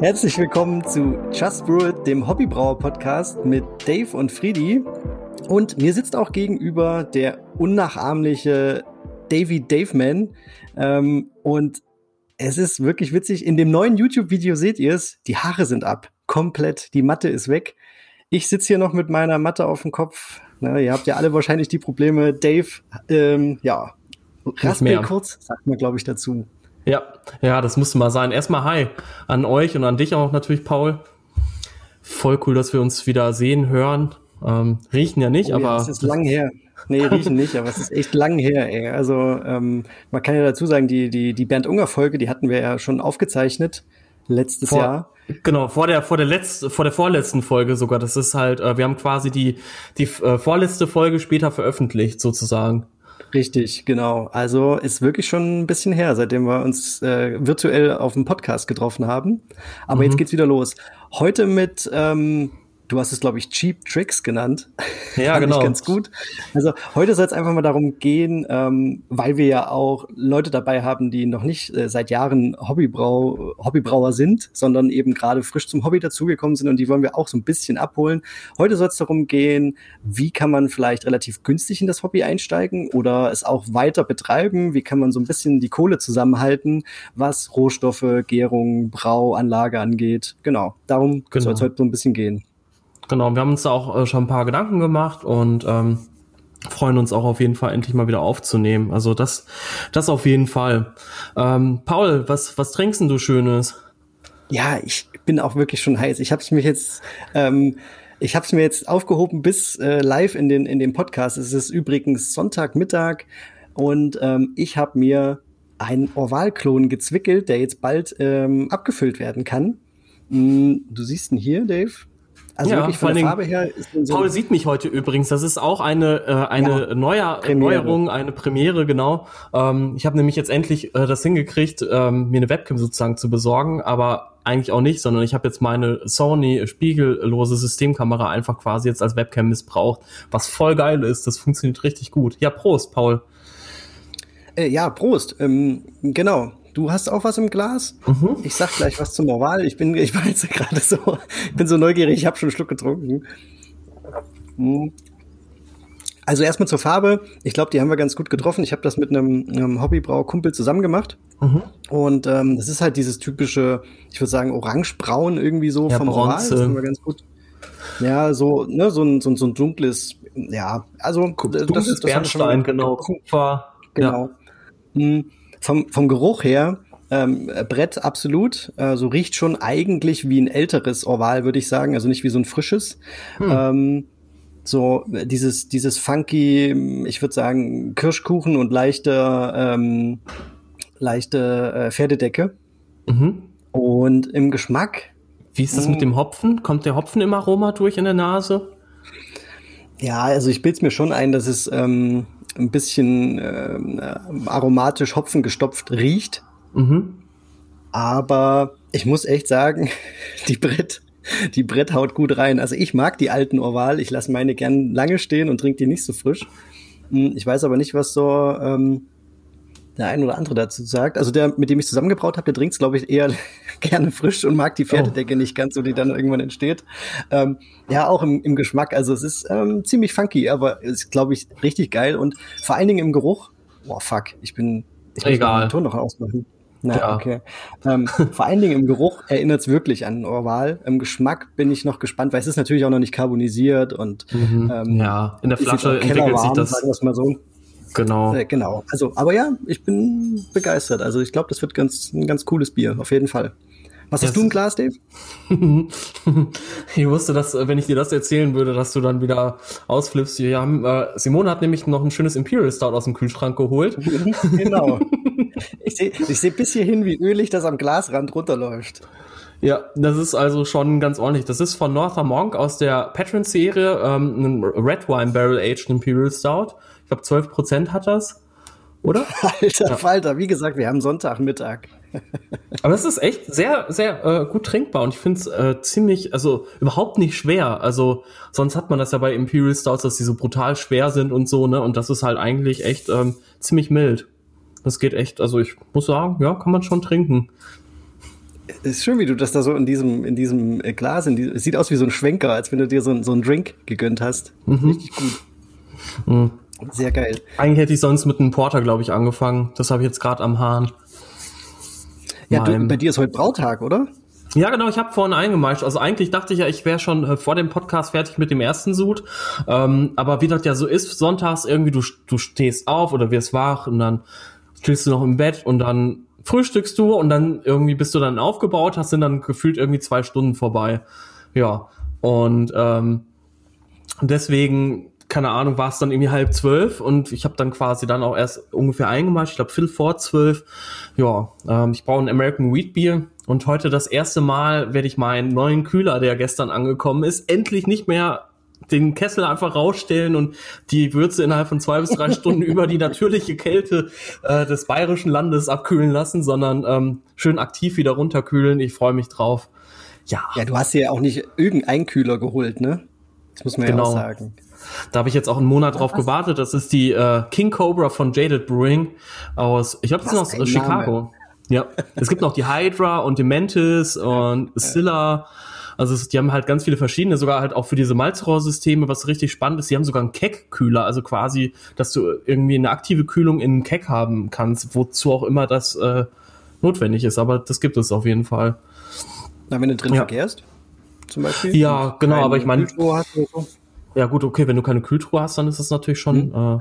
Herzlich willkommen zu Just Brew It, dem Hobbybrauer-Podcast mit Dave und Friedi. Und mir sitzt auch gegenüber der unnachahmliche Davy Daveman. Ähm, und es ist wirklich witzig. In dem neuen YouTube-Video seht ihr es. Die Haare sind ab. Komplett. Die Matte ist weg. Ich sitze hier noch mit meiner Matte auf dem Kopf. Na, ihr habt ja alle wahrscheinlich die Probleme. Dave, ähm, ja, raspel kurz, sagt man, glaube ich, dazu. Ja, ja, das musste mal sein. Erstmal hi an euch und an dich auch natürlich, Paul. Voll cool, dass wir uns wieder sehen, hören. Ähm, riechen ja nicht, oh, aber. Ja, das ist lang her. Nee, riechen nicht, aber es ist echt lang her, ey. Also, ähm, man kann ja dazu sagen, die, die, die Bernd Unger Folge, die hatten wir ja schon aufgezeichnet letztes vor, Jahr. Genau, vor der, vor der letzten, vor der vorletzten Folge sogar. Das ist halt, äh, wir haben quasi die, die äh, vorletzte Folge später veröffentlicht, sozusagen. Richtig, genau. Also ist wirklich schon ein bisschen her, seitdem wir uns äh, virtuell auf dem Podcast getroffen haben. Aber mhm. jetzt geht's wieder los. Heute mit ähm, Du hast es, glaube ich, Cheap Tricks genannt. Ja, genau. ganz gut. Also heute soll es einfach mal darum gehen, ähm, weil wir ja auch Leute dabei haben, die noch nicht äh, seit Jahren Hobbybrau, Hobbybrauer sind, sondern eben gerade frisch zum Hobby dazugekommen sind und die wollen wir auch so ein bisschen abholen. Heute soll es darum gehen, wie kann man vielleicht relativ günstig in das Hobby einsteigen oder es auch weiter betreiben? Wie kann man so ein bisschen die Kohle zusammenhalten, was Rohstoffe, Gärung, Brauanlage angeht? Genau, darum genau. soll es heute so ein bisschen gehen. Genau, wir haben uns da auch äh, schon ein paar Gedanken gemacht und ähm, freuen uns auch auf jeden Fall endlich mal wieder aufzunehmen. Also das, das auf jeden Fall. Ähm, Paul, was, was trinkst denn du Schönes? Ja, ich bin auch wirklich schon heiß. Ich habe es mir jetzt, ähm, ich habe mir jetzt aufgehoben bis äh, live in den in dem Podcast. Es ist übrigens Sonntagmittag und ähm, ich habe mir einen Orvalklon gezwickelt, der jetzt bald ähm, abgefüllt werden kann. Mm, du siehst ihn hier, Dave. Also ja, wirklich von der Farbe her so Paul sieht mich heute übrigens. Das ist auch eine äh, eine ja, Neuer Neuerung, eine Premiere genau. Ähm, ich habe nämlich jetzt endlich äh, das hingekriegt, ähm, mir eine Webcam sozusagen zu besorgen, aber eigentlich auch nicht, sondern ich habe jetzt meine Sony spiegellose Systemkamera einfach quasi jetzt als Webcam missbraucht, was voll geil ist. Das funktioniert richtig gut. Ja, Prost, Paul. Äh, ja, Prost. Ähm, genau. Du hast auch was im Glas? Mhm. Ich sag gleich was zum Oval. Ich bin, ich war jetzt gerade so, ich bin so neugierig, ich habe schon einen Schluck getrunken. Hm. Also erstmal zur Farbe. Ich glaube, die haben wir ganz gut getroffen. Ich habe das mit einem, einem Hobbybrau-Kumpel zusammen gemacht. Mhm. Und ähm, das ist halt dieses typische, ich würde sagen, orangebraun irgendwie so ja, vom Bronze. Oval. Das haben wir ganz gut. Ja, so, ne, so ein, so, ein, so ein dunkles, ja, also dunkles das ist das Bernstein, genau, Kupfer. Genau. Ja. Hm. Vom, vom Geruch her, ähm, Brett absolut. Äh, so riecht schon eigentlich wie ein älteres Oval, würde ich sagen. Also nicht wie so ein frisches. Hm. Ähm, so dieses, dieses funky, ich würde sagen, Kirschkuchen und leichte, ähm, leichte äh, Pferdedecke. Mhm. Und im Geschmack. Wie ist das mit dem Hopfen? Kommt der Hopfen im Aroma durch in der Nase? Ja, also ich bilde mir schon ein, dass es ähm, ein bisschen äh, aromatisch Hopfen gestopft riecht. Mhm. Aber ich muss echt sagen, die Brett, die Brett haut gut rein. Also ich mag die alten Orval. Ich lasse meine gern lange stehen und trinke die nicht so frisch. Hm, ich weiß aber nicht, was so ähm, der ein oder andere dazu sagt. Also der, mit dem ich zusammengebraut habe, der trinkt glaube ich, eher gerne frisch und mag die Pferdedecke oh. nicht ganz so, die dann irgendwann entsteht. Ähm, ja, auch im, im Geschmack. Also es ist ähm, ziemlich funky, aber ist, glaube ich, richtig geil. Und vor allen Dingen im Geruch. Boah, fuck, ich bin. Ich Egal. den Ton noch ausmachen. Na, ja. okay. Ähm, vor allen Dingen im Geruch erinnert es wirklich an Orval. Im Geschmack bin ich noch gespannt, weil es ist natürlich auch noch nicht carbonisiert und mhm. ähm, ja, in der Flasche entwickelt sich das. Sagen mal so. Genau. Äh, genau. Also, aber ja, ich bin begeistert. Also ich glaube, das wird ganz ein ganz cooles Bier, auf jeden Fall. Was hast du im Glas, Dave? ich wusste, dass, wenn ich dir das erzählen würde, dass du dann wieder ausflippst. Wir haben, äh, Simone hat nämlich noch ein schönes Imperial Stout aus dem Kühlschrank geholt. genau. Ich sehe ich seh bis hierhin, wie ölig das am Glasrand runterläuft. Ja, das ist also schon ganz ordentlich. Das ist von Norther Monk aus der Patron-Serie, ähm, ein Red Wine Barrel Aged Imperial Stout. Ich glaube, 12 Prozent hat das, oder? Alter ja. Falter, wie gesagt, wir haben Sonntagmittag. Aber es ist echt sehr, sehr äh, gut trinkbar und ich finde es äh, ziemlich, also überhaupt nicht schwer. Also sonst hat man das ja bei Imperial Stouts, dass die so brutal schwer sind und so, ne? Und das ist halt eigentlich echt ähm, ziemlich mild. Das geht echt, also ich muss sagen, ja, kann man schon trinken. ist schön, wie du das da so in diesem, in diesem äh, Glas, in die, es sieht aus wie so ein Schwenker, als wenn du dir so, so einen Drink gegönnt hast. Mhm. Richtig gut. Mhm. Sehr geil. Eigentlich hätte ich sonst mit einem Porter, glaube ich, angefangen. Das habe ich jetzt gerade am Hahn. Ja, du, bei dir ist heute Brautag, oder? Ja, genau, ich habe vorhin eingemeischt. Also eigentlich dachte ich ja, ich wäre schon äh, vor dem Podcast fertig mit dem ersten Sud. Ähm, aber wie das ja so ist, sonntags irgendwie, du, du stehst auf oder wirst wach und dann chillst du noch im Bett und dann frühstückst du und dann irgendwie bist du dann aufgebaut, hast sind dann gefühlt irgendwie zwei Stunden vorbei. Ja. Und ähm, deswegen keine Ahnung, war es dann irgendwie halb zwölf und ich habe dann quasi dann auch erst ungefähr eingemacht, ich glaube Viertel vor zwölf. Ja, ähm, ich brauche ein American Wheat Beer und heute das erste Mal werde ich meinen neuen Kühler, der gestern angekommen ist, endlich nicht mehr den Kessel einfach rausstellen und die Würze innerhalb von zwei bis drei Stunden über die natürliche Kälte äh, des bayerischen Landes abkühlen lassen, sondern ähm, schön aktiv wieder runterkühlen. Ich freue mich drauf. Ja. Ja, du hast dir ja auch nicht irgendeinen Kühler geholt, ne? Das muss man genau. ja auch sagen. Da habe ich jetzt auch einen Monat drauf gewartet. Das ist die äh, King Cobra von Jaded Brewing aus, ich glaube, das ist aus Chicago. Name. Ja, es gibt noch die Hydra und die Mantis und Scylla. Also es, die haben halt ganz viele verschiedene, sogar halt auch für diese Malzrohrsysteme, was richtig spannend ist. Die haben sogar einen Keck-Kühler, also quasi, dass du irgendwie eine aktive Kühlung in einem Keck haben kannst, wozu auch immer das äh, notwendig ist. Aber das gibt es auf jeden Fall. Na, wenn du drin ja. verkehrst, zum Beispiel? Ja, genau, aber ich meine. Ja, gut, okay, wenn du keine Kühltruhe hast, dann ist das natürlich schon. Mhm. Äh,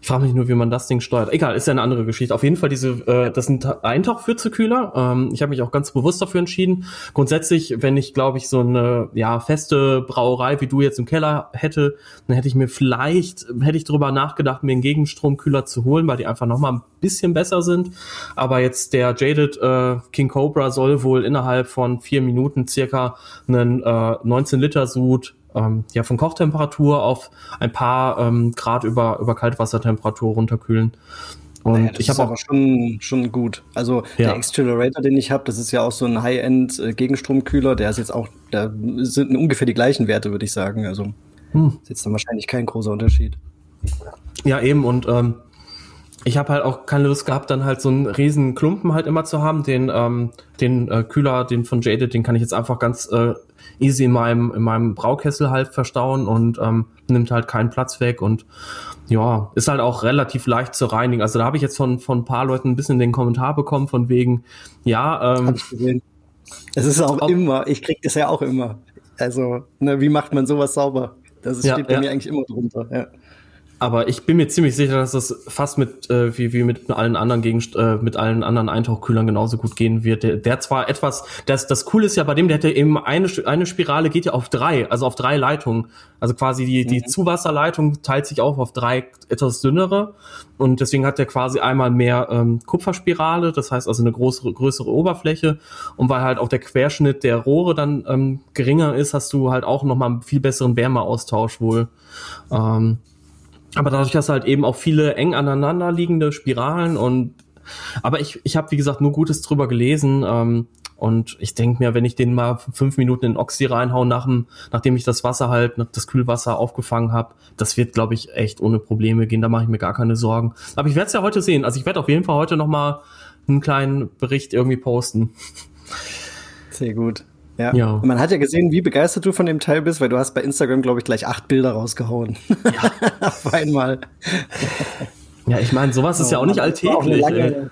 ich frage mich nur, wie man das Ding steuert. Egal, ist ja eine andere Geschichte. Auf jeden Fall diese, äh, das sind Eintauchpfürzekühler. Ähm, ich habe mich auch ganz bewusst dafür entschieden. Grundsätzlich, wenn ich, glaube ich, so eine ja feste Brauerei wie du jetzt im Keller hätte, dann hätte ich mir vielleicht hätte ich darüber nachgedacht, mir einen Gegenstromkühler zu holen, weil die einfach noch mal ein bisschen besser sind. Aber jetzt der Jaded äh, King Cobra soll wohl innerhalb von vier Minuten circa einen äh, 19 Liter Sud ähm, ja, von Kochtemperatur auf ein paar ähm, Grad über, über Kaltwassertemperatur runterkühlen. Und naja, ich habe auch schon schon gut. Also ja. der Accelerator, den ich habe, das ist ja auch so ein High-End äh, Gegenstromkühler. Der ist jetzt auch, da sind ungefähr die gleichen Werte, würde ich sagen. Also hm. ist jetzt dann wahrscheinlich kein großer Unterschied. Ja eben und ähm, ich habe halt auch keine Lust gehabt, dann halt so einen riesen Klumpen halt immer zu haben. Den, ähm, den äh, Kühler, den von Jaded, den kann ich jetzt einfach ganz äh, easy in meinem, in meinem Braukessel halt verstauen und ähm, nimmt halt keinen Platz weg und ja, ist halt auch relativ leicht zu reinigen. Also da habe ich jetzt von, von ein paar Leuten ein bisschen den Kommentar bekommen von wegen, ja, ähm. Es ist auch ob, immer, ich krieg das ja auch immer. Also, ne, wie macht man sowas sauber? Das ist, ja, steht bei ja. mir eigentlich immer drunter. Ja. Aber ich bin mir ziemlich sicher, dass das fast mit äh, wie, wie mit allen anderen Gegend äh, mit allen anderen Eintauchkühlern genauso gut gehen wird. Der, der zwar etwas, das das Coole ist ja bei dem, der hat ja eben eine eine Spirale geht ja auf drei, also auf drei Leitungen. Also quasi die die mhm. Zuwasserleitung teilt sich auch auf drei etwas dünnere und deswegen hat der quasi einmal mehr ähm, Kupferspirale, das heißt also eine größere größere Oberfläche und weil halt auch der Querschnitt der Rohre dann ähm, geringer ist, hast du halt auch noch mal einen viel besseren Wärmeaustausch wohl. Ähm, aber dadurch hast du halt eben auch viele eng aneinander liegende Spiralen und aber ich, ich habe, wie gesagt, nur Gutes drüber gelesen. Ähm, und ich denke mir, wenn ich den mal fünf Minuten in Oxy reinhau, nach dem, nachdem ich das Wasser halt, das Kühlwasser aufgefangen habe, das wird, glaube ich, echt ohne Probleme gehen. Da mache ich mir gar keine Sorgen. Aber ich werde es ja heute sehen. Also ich werde auf jeden Fall heute noch mal einen kleinen Bericht irgendwie posten. Sehr gut. Ja. ja. Man hat ja gesehen, wie begeistert du von dem Teil bist, weil du hast bei Instagram, glaube ich, gleich acht Bilder rausgehauen. Ja. Auf einmal. Ja, ich meine, sowas ist ja auch nicht alltäglich. Auch lange,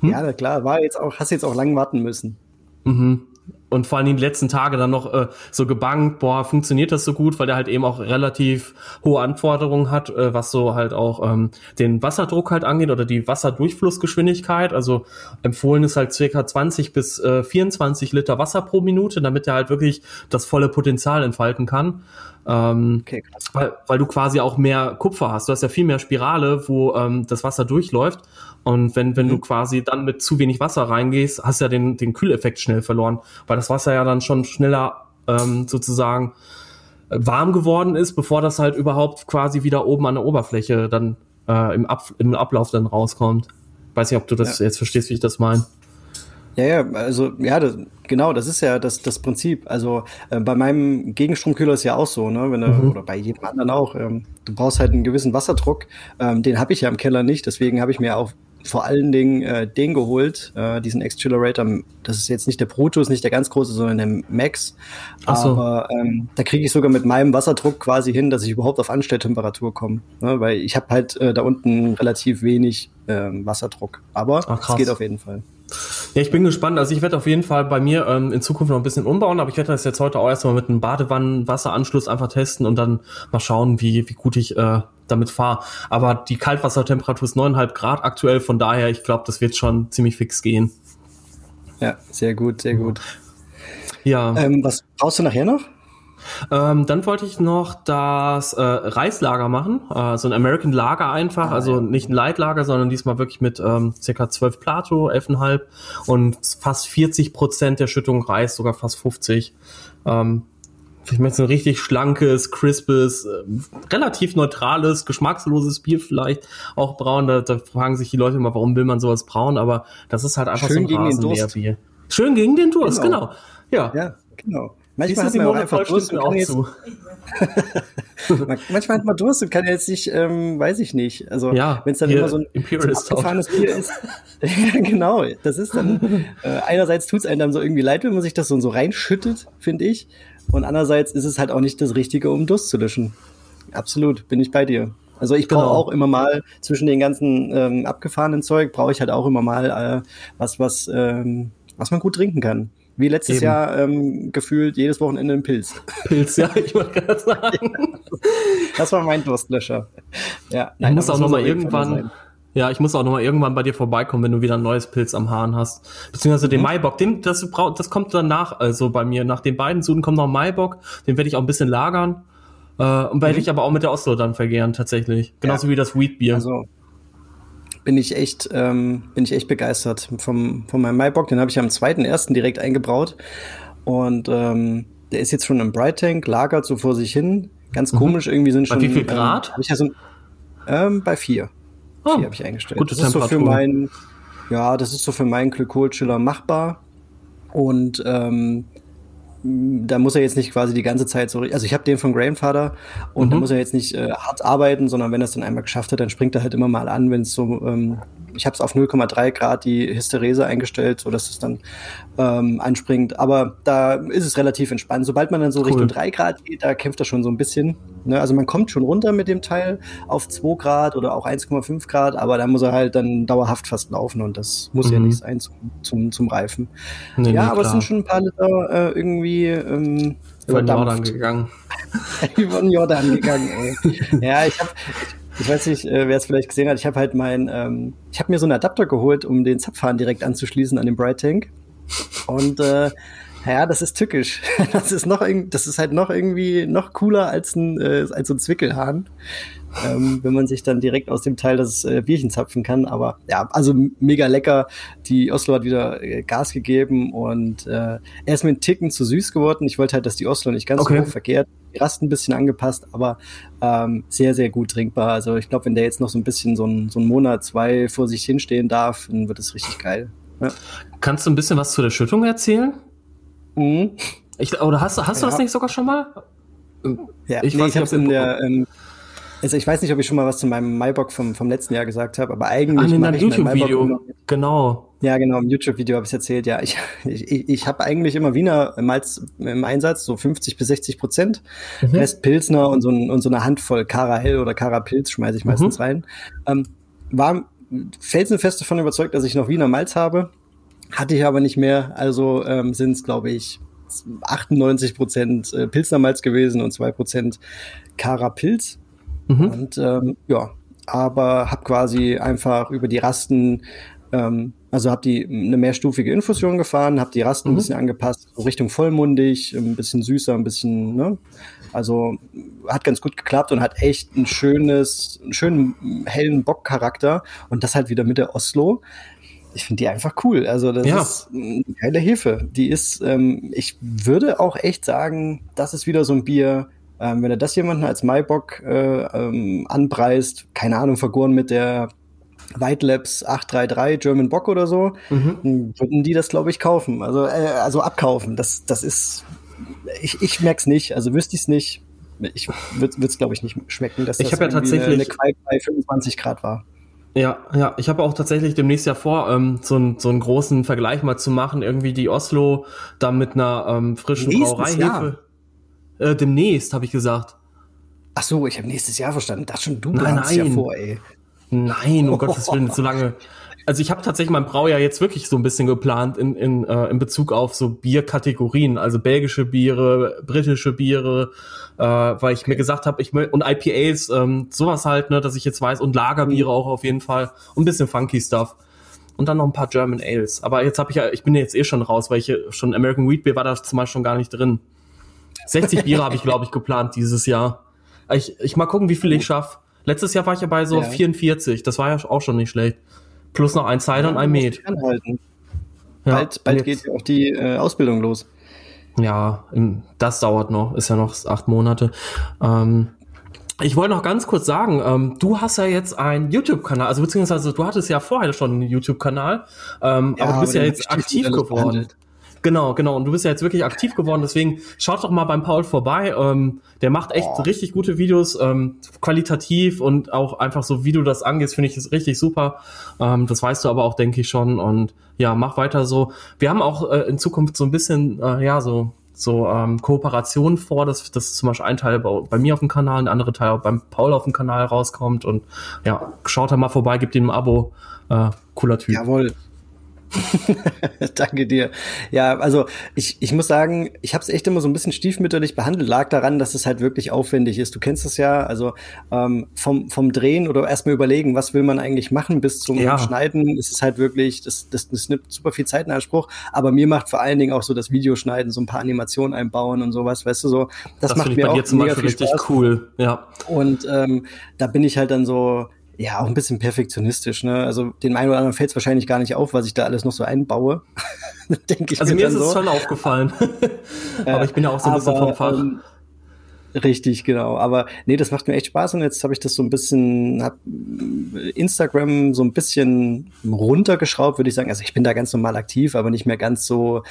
hm? Ja, klar, war jetzt auch, hast jetzt auch lang warten müssen. Mhm und vor allem die letzten Tage dann noch äh, so gebankt, boah, funktioniert das so gut, weil der halt eben auch relativ hohe Anforderungen hat, äh, was so halt auch ähm, den Wasserdruck halt angeht oder die Wasserdurchflussgeschwindigkeit. Also empfohlen ist halt circa 20 bis äh, 24 Liter Wasser pro Minute, damit er halt wirklich das volle Potenzial entfalten kann. Ähm, okay. Weil, weil du quasi auch mehr Kupfer hast. Du hast ja viel mehr Spirale, wo ähm, das Wasser durchläuft. Und wenn, wenn mhm. du quasi dann mit zu wenig Wasser reingehst, hast du ja den, den Kühleffekt schnell verloren, weil das Wasser ja dann schon schneller ähm, sozusagen äh, warm geworden ist, bevor das halt überhaupt quasi wieder oben an der Oberfläche dann äh, im, Ab im Ablauf dann rauskommt. Weiß nicht, ob du das ja. jetzt verstehst, wie ich das meine. Ja, ja, also ja, das, genau, das ist ja das, das Prinzip. Also äh, bei meinem Gegenstromkühler ist ja auch so, ne, wenn du, mhm. oder bei jedem anderen auch. Ähm, du brauchst halt einen gewissen Wasserdruck. Ähm, den habe ich ja im Keller nicht, deswegen habe ich mir auch vor allen Dingen äh, den geholt, äh, diesen Accelerator. Das ist jetzt nicht der Proto, ist nicht der ganz große, sondern der Max. So. Aber ähm, da kriege ich sogar mit meinem Wasserdruck quasi hin, dass ich überhaupt auf Anstelltemperatur komme. Ne? Weil ich habe halt äh, da unten relativ wenig äh, Wasserdruck. Aber es geht auf jeden Fall. Ja, ich bin gespannt. Also ich werde auf jeden Fall bei mir ähm, in Zukunft noch ein bisschen umbauen, aber ich werde das jetzt heute auch erstmal mit einem Badewannenwasseranschluss einfach testen und dann mal schauen, wie, wie gut ich äh, damit fahre. Aber die Kaltwassertemperatur ist neuneinhalb Grad aktuell, von daher, ich glaube, das wird schon ziemlich fix gehen. Ja, sehr gut, sehr gut. Ja. Ähm, was brauchst du nachher noch? Ähm, dann wollte ich noch das äh, Reislager machen, äh, so ein American Lager einfach, ah, also ja. nicht ein Leitlager, sondern diesmal wirklich mit ähm, circa 12 Plato, 11,5 und fast 40 Prozent der Schüttung Reis, sogar fast 50. Ähm, ich möchte so ein richtig schlankes, crispes, äh, relativ neutrales, geschmacksloses Bier vielleicht auch braun. Da, da fragen sich die Leute immer, warum will man sowas braun? Aber das ist halt einfach Schön so ein Rasenmäherbier. Schön gegen den Durst, genau. genau. Ja. ja, genau. Manchmal hat man auch einfach Durst und kann jetzt, Manchmal hat man Durst und kann jetzt nicht, ähm, weiß ich nicht. Also ja, wenn es dann immer so ein, so abgefahrenes Bier ist. ja, genau. Das ist dann, äh, einerseits tut es einem dann so irgendwie leid, wenn man sich das so, so reinschüttet, finde ich. Und andererseits ist es halt auch nicht das Richtige, um Durst zu löschen. Absolut, bin ich bei dir. Also ich brauche genau. auch immer mal zwischen den ganzen ähm, abgefahrenen Zeug, brauche ich halt auch immer mal äh, was, was, ähm, was man gut trinken kann. Wie letztes Eben. Jahr ähm, gefühlt jedes Wochenende ein Pilz. Pilz, ja, ich wollte gerade sagen. das war mein Durstlöscher. Ja, nein, ich muss auch noch mal irgendwann. Ja, ich muss auch noch mal irgendwann bei dir vorbeikommen, wenn du wieder ein neues Pilz am Hahn hast. Beziehungsweise den mhm. Maibock, den, das, das kommt danach, also bei mir. Nach den beiden Suden kommt noch ein Maibock, den werde ich auch ein bisschen lagern. Äh, und werde mhm. ich aber auch mit der Oslo dann vergehren, tatsächlich. Genauso ja. wie das Wheatbier. Also bin ich echt, ähm, bin ich echt begeistert vom, von meinem Maibock. Den habe ich am zweiten ersten direkt eingebraut. Und ähm, der ist jetzt schon im Bright Tank, lagert so vor sich hin. Ganz mhm. komisch, irgendwie sind schon. Bei wie viel Grad? Ähm, ich ja so, ähm, bei vier. Oh, vier habe ich eingestellt. Gute das Temperatur. ist so für mein, ja, das ist so für meinen Glykolchiller machbar. Und ähm, da muss er jetzt nicht quasi die ganze Zeit so, also ich habe den von Grandfather und mhm. da muss er jetzt nicht äh, hart arbeiten, sondern wenn er es dann einmal geschafft hat, dann springt er halt immer mal an, wenn es so ähm, ich habe es auf 0,3 Grad die Hysterese eingestellt, so dass es dann ähm, anspringt. Aber da ist es relativ entspannt. Sobald man dann so cool. Richtung 3 Grad geht, da kämpft er schon so ein bisschen. Ne? Also man kommt schon runter mit dem Teil auf 2 Grad oder auch 1,5 Grad, aber da muss er halt dann dauerhaft fast laufen und das muss mhm. ja nicht sein zum, zum, zum Reifen. Nee, ja, nee, aber es sind schon ein paar Liter äh, irgendwie ähm, über den Jordan gegangen. über den Jordan gegangen, ey. ja, ich habe ich weiß nicht, äh, wer es vielleicht gesehen hat. Ich habe halt mein, ähm, ich habe mir so einen Adapter geholt, um den Zapfhahn direkt anzuschließen an den Bright Tank. Und äh, ja, das ist tückisch. Das ist noch, das ist halt noch irgendwie noch cooler als ein äh, als so ein Zwickelhahn ähm, wenn man sich dann direkt aus dem Teil das äh, Bierchen zapfen kann. Aber ja, also mega lecker. Die Oslo hat wieder äh, Gas gegeben und äh, er ist mir einen Ticken zu süß geworden. Ich wollte halt, dass die Oslo nicht ganz okay. so hoch verkehrt. Die Rast ein bisschen angepasst, aber ähm, sehr, sehr gut trinkbar. Also ich glaube, wenn der jetzt noch so ein bisschen so ein, so ein Monat, zwei vor sich hinstehen darf, dann wird es richtig geil. Ja. Kannst du ein bisschen was zu der Schüttung erzählen? Mhm. Ich, oder hast, hast du ja. das nicht sogar schon mal? Ja, ich, nee, ich habe es in der ähm, also ich weiß nicht, ob ich schon mal was zu meinem Maibock vom, vom letzten Jahr gesagt habe, aber eigentlich. Ah, in deinem YouTube-Video. Genau. Ja, genau, im YouTube-Video habe ich erzählt, ja. Ich, ich, ich habe eigentlich immer Wiener Malz im Einsatz, so 50 bis 60 Prozent. Mhm. Rest Pilsner und so, ein, und so eine Handvoll Kara Hell oder Kara Pilz schmeiße ich meistens mhm. rein. Ähm, war felsenfest davon überzeugt, dass ich noch Wiener Malz habe. Hatte ich aber nicht mehr. Also ähm, sind es, glaube ich, 98 Prozent äh, Pilsner Malz gewesen und zwei Prozent Kara Pilz. Mhm. Und ähm, ja, aber habe quasi einfach über die Rasten, ähm, also habe die eine mehrstufige Infusion gefahren, habe die Rasten mhm. ein bisschen angepasst, so Richtung vollmundig, ein bisschen süßer, ein bisschen, ne? Also hat ganz gut geklappt und hat echt ein schönes, einen schönen hellen Bockcharakter und das halt wieder mit der Oslo. Ich finde die einfach cool. Also das ja. ist eine geile Hefe. Die ist, ähm, ich würde auch echt sagen, das ist wieder so ein Bier, ähm, wenn er das jemanden als Maibock äh, ähm, anpreist, keine Ahnung, vergoren mit der White Labs 833 German Bock oder so, mhm. würden die das, glaube ich, kaufen. Also, äh, also abkaufen. Das, das ist, ich, ich merke es nicht, also wüsste ich es nicht. Ich würde es, glaube ich, nicht schmecken, dass ich das ja tatsächlich eine Quai bei 25 Grad war. Ja, ja, ich habe auch tatsächlich demnächst ja vor, ähm, so, ein, so einen großen Vergleich mal zu machen, irgendwie die Oslo da mit einer ähm, frischen Brauereihefe. Äh, demnächst, habe ich gesagt. Ach so, ich habe nächstes Jahr verstanden. Das schon du nein, nein. ja vor, ey. Nein, um oh. Gottes Willen, so lange. Also ich habe tatsächlich mein Braujahr jetzt wirklich so ein bisschen geplant in, in, äh, in Bezug auf so Bierkategorien, also belgische Biere, britische Biere, äh, weil ich okay. mir gesagt habe, ich und IPAs, ähm, sowas halt, ne, dass ich jetzt weiß und Lagerbiere mhm. auch auf jeden Fall und ein bisschen funky Stuff und dann noch ein paar German Ales. Aber jetzt habe ich ja, ich bin jetzt eh schon raus, weil ich schon American Wheat Beer war da zum Beispiel schon gar nicht drin. 60 Biere habe ich glaube ich geplant dieses Jahr. Ich, ich mal gucken, wie viel ich schaffe. Letztes Jahr war ich ja bei so ja. 44. Das war ja auch schon nicht schlecht. Plus noch ein Cider ja, und ein Met. Ja, bald bald geht ja auch die äh, Ausbildung los. Ja, das dauert noch. Ist ja noch acht Monate. Ähm, ich wollte noch ganz kurz sagen, ähm, du hast ja jetzt einen YouTube-Kanal, also beziehungsweise du hattest ja vorher schon einen YouTube-Kanal, ähm, ja, aber du bist ja jetzt aktiv geworden. Behandelt. Genau, genau. Und du bist ja jetzt wirklich aktiv geworden, deswegen schaut doch mal beim Paul vorbei. Ähm, der macht echt oh. richtig gute Videos, ähm, qualitativ und auch einfach so, wie du das angehst, finde ich ist richtig super. Ähm, das weißt du aber auch, denke ich schon. Und ja, mach weiter so. Wir haben auch äh, in Zukunft so ein bisschen, äh, ja, so so ähm, Kooperationen vor, dass, dass zum Beispiel ein Teil bei, bei mir auf dem Kanal, ein anderer Teil auch beim Paul auf dem Kanal rauskommt und ja, schaut da mal vorbei, gebt ihm ein Abo. Äh, cooler Typ. Jawohl, Danke dir. Ja, also ich, ich muss sagen, ich habe es echt immer so ein bisschen stiefmütterlich behandelt. Lag daran, dass es halt wirklich aufwendig ist. Du kennst es ja, also ähm, vom, vom Drehen oder erstmal überlegen, was will man eigentlich machen bis zum ja. Schneiden, ist es halt wirklich, das, das, das nimmt super viel Zeit in Anspruch. Aber mir macht vor allen Dingen auch so das Videoschneiden, so ein paar Animationen einbauen und sowas, weißt du so. Das, das macht mir auch mega viel richtig Spaß. cool. Ja. Und ähm, da bin ich halt dann so ja, auch ein bisschen perfektionistisch. Ne? Also den einen oder anderen fällt es wahrscheinlich gar nicht auf, was ich da alles noch so einbaue. Denke ich. Also mir, mir ist so. es schon aufgefallen. aber ich bin ja auch so ein bisschen vom Fach. Ähm, Richtig, genau. Aber nee, das macht mir echt Spaß und jetzt habe ich das so ein bisschen, hab Instagram so ein bisschen runtergeschraubt, würde ich sagen. Also ich bin da ganz normal aktiv, aber nicht mehr ganz so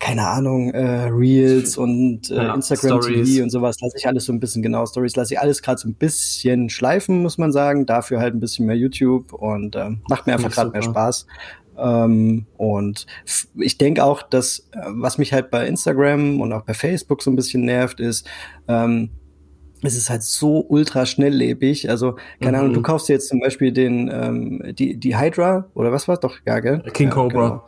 keine Ahnung, äh, Reels und äh, ja, Instagram Stories. TV und sowas lasse ich alles so ein bisschen genau, Stories lasse ich alles gerade so ein bisschen schleifen, muss man sagen. Dafür halt ein bisschen mehr YouTube und ähm, macht mir einfach gerade mehr Spaß. Ähm, und ich denke auch, dass äh, was mich halt bei Instagram und auch bei Facebook so ein bisschen nervt, ist, ähm, es ist halt so ultra schnelllebig. Also, keine mhm. Ahnung, du kaufst dir jetzt zum Beispiel den, ähm, die, die Hydra oder was war doch, ja, gell? King Cobra. Genau.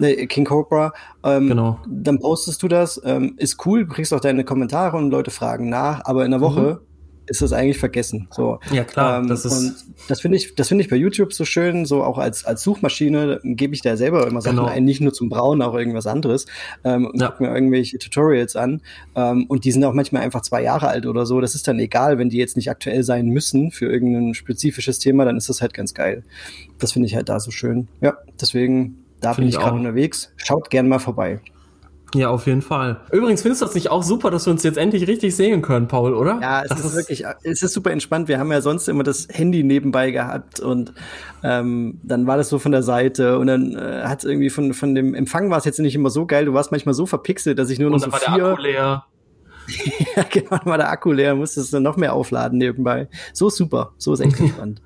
King Cobra. Ähm, genau. Dann postest du das, ähm, ist cool, kriegst auch deine Kommentare und Leute fragen nach, aber in der Woche mhm. ist das eigentlich vergessen. So. Ja klar, ähm, das ist. das finde ich, das finde ich bei YouTube so schön, so auch als als Suchmaschine gebe ich da selber immer Sachen genau. ein, nicht nur zum Brauen, auch irgendwas anderes. Ähm, und ja. guck mir irgendwelche Tutorials an ähm, und die sind auch manchmal einfach zwei Jahre alt oder so. Das ist dann egal, wenn die jetzt nicht aktuell sein müssen für irgendein spezifisches Thema, dann ist das halt ganz geil. Das finde ich halt da so schön. Ja, deswegen da Find bin ich gerade unterwegs. Schaut gerne mal vorbei. Ja, auf jeden Fall. Übrigens findest du das nicht auch super, dass wir uns jetzt endlich richtig sehen können, Paul, oder? Ja, es das ist, ist wirklich, es ist super entspannt. Wir haben ja sonst immer das Handy nebenbei gehabt und ähm, dann war das so von der Seite und dann äh, hat irgendwie von von dem Empfang war es jetzt nicht immer so geil. Du warst manchmal so verpixelt, dass ich nur noch so vier. Der Akku leer. ja, genau, dann war der Akku leer, musstest dann noch mehr aufladen nebenbei. So super, so ist echt entspannt.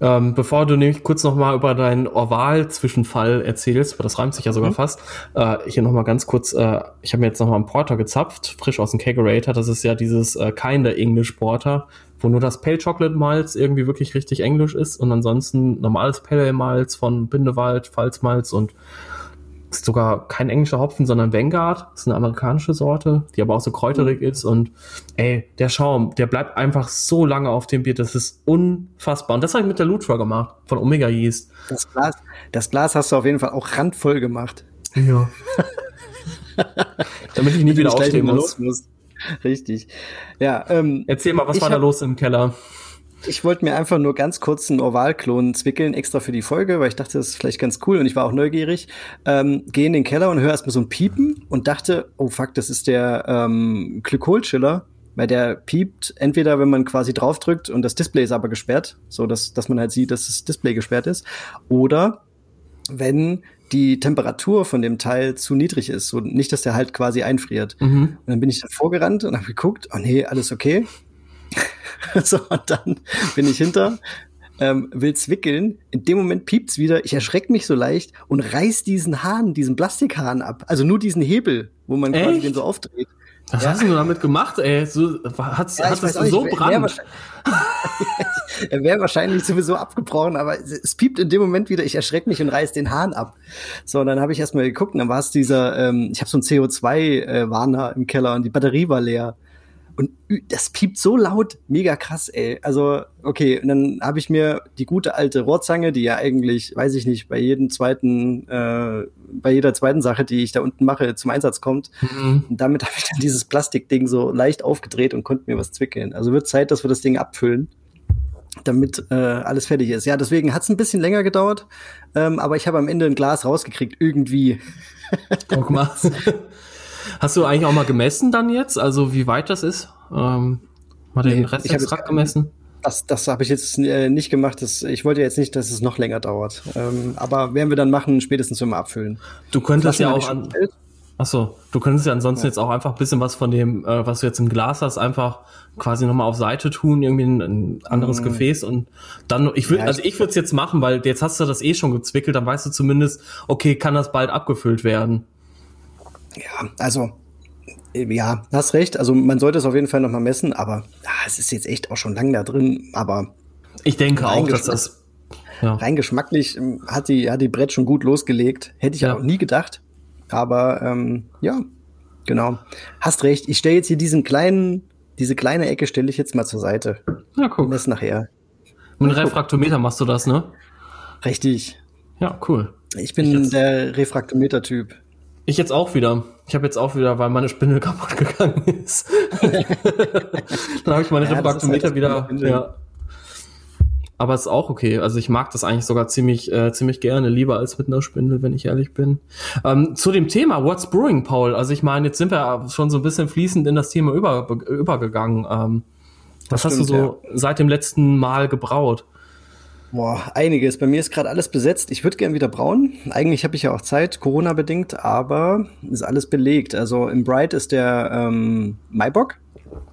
Ähm, bevor du nämlich kurz noch mal über deinen Orval-Zwischenfall erzählst, das reimt sich ja sogar mhm. fast, äh, hier noch mal ganz kurz, äh, ich habe mir jetzt noch mal einen Porter gezapft, frisch aus dem Kegerator, das ist ja dieses äh, Kinder English Porter, wo nur das Pale Chocolate Malz irgendwie wirklich richtig englisch ist und ansonsten normales Pale Malz von Bindewald, Pfalzmalz und ist sogar kein englischer Hopfen, sondern Vanguard. ist eine amerikanische Sorte, die aber auch so kräuterig ist. Und ey, der Schaum, der bleibt einfach so lange auf dem Bier. Das ist unfassbar. Und das habe ich mit der Lutra gemacht, von Omega Yeast. Das Glas, das Glas hast du auf jeden Fall auch randvoll gemacht. Ja. Damit ich nie wieder aufstehen muss. muss. Richtig. Ja, ähm, Erzähl mal, was war da los im Keller? Ich wollte mir einfach nur ganz kurz einen Ovalklon zwickeln, extra für die Folge, weil ich dachte, das ist vielleicht ganz cool und ich war auch neugierig. Ähm, Gehe in den Keller und höre erstmal so ein Piepen und dachte, oh fuck, das ist der ähm, Glykolchiller, weil der piept entweder, wenn man quasi draufdrückt und das Display ist aber gesperrt, so dass, dass man halt sieht, dass das Display gesperrt ist, oder wenn die Temperatur von dem Teil zu niedrig ist, so nicht, dass der halt quasi einfriert. Mhm. Und dann bin ich dann vorgerannt und habe geguckt, oh nee, alles okay. so, und dann bin ich hinter, ähm, will zwickeln. In dem Moment piept's wieder. Ich erschrecke mich so leicht und reiß diesen Hahn, diesen Plastikhahn ab. Also nur diesen Hebel, wo man Echt? quasi den so aufdreht. Was ja. hast du damit gemacht, ey? So, hat's, ja, hat es so nicht, Brand? er wäre wahrscheinlich sowieso abgebrochen, aber es piept in dem Moment wieder, ich erschrecke mich und reiß den Hahn ab. So, und dann habe ich erstmal geguckt und dann war es dieser, ähm, ich habe so einen CO2-Warner äh, im Keller und die Batterie war leer. Und das piept so laut, mega krass, ey. Also, okay, und dann habe ich mir die gute alte Rohrzange, die ja eigentlich, weiß ich nicht, bei jedem zweiten, äh, bei jeder zweiten Sache, die ich da unten mache, zum Einsatz kommt. Mhm. Und damit habe ich dann dieses Plastikding so leicht aufgedreht und konnte mir was zwickeln. Also wird Zeit, dass wir das Ding abfüllen damit äh, alles fertig ist. Ja, deswegen hat es ein bisschen länger gedauert, ähm, aber ich habe am Ende ein Glas rausgekriegt, irgendwie. Guck mal. Hast du eigentlich auch mal gemessen dann jetzt? Also wie weit das ist? Ähm, mal den nee, Restextrakt gemessen? Das, das habe ich jetzt äh, nicht gemacht. Das, ich wollte jetzt nicht, dass es noch länger dauert. Ähm, aber werden wir dann machen, spätestens zum Abfüllen. Du könntest ja auch an. Achso, du könntest ja ansonsten ja. jetzt auch einfach ein bisschen was von dem, äh, was du jetzt im Glas hast, einfach quasi nochmal auf Seite tun, irgendwie ein, ein anderes mm. Gefäß und dann, ich würde, ja, also ich würde es jetzt machen, weil jetzt hast du das eh schon gezwickelt, dann weißt du zumindest, okay, kann das bald abgefüllt werden. Ja, also ja, hast recht. Also man sollte es auf jeden Fall noch mal messen, aber ja, es ist jetzt echt auch schon lang da drin. Aber ich denke auch, dass das ja. rein geschmacklich ähm, hat die hat die Brett schon gut losgelegt. Hätte ich ja. auch nie gedacht. Aber ähm, ja, genau. Hast recht. Ich stelle jetzt hier diesen kleinen, diese kleine Ecke stelle ich jetzt mal zur Seite. Ja, guck. Das nachher. Mit einem Refraktometer machst du das, ne? Richtig. Ja, cool. Ich bin ich der Refraktometer-Typ. Ich jetzt auch wieder. Ich habe jetzt auch wieder, weil meine Spindel kaputt gegangen ist. Dann habe ich meine ja, Refraktometer halt wieder. Ja. Aber es ist auch okay. Also ich mag das eigentlich sogar ziemlich, äh, ziemlich gerne, lieber als mit einer Spindel, wenn ich ehrlich bin. Ähm, zu dem Thema What's Brewing, Paul. Also ich meine, jetzt sind wir schon so ein bisschen fließend in das Thema über, übergegangen. Ähm, was stimmt, hast du so ja. seit dem letzten Mal gebraut? Boah, einiges. Bei mir ist gerade alles besetzt. Ich würde gern wieder brauen. Eigentlich habe ich ja auch Zeit, Corona-bedingt, aber ist alles belegt. Also im Bright ist der ähm, Maibock.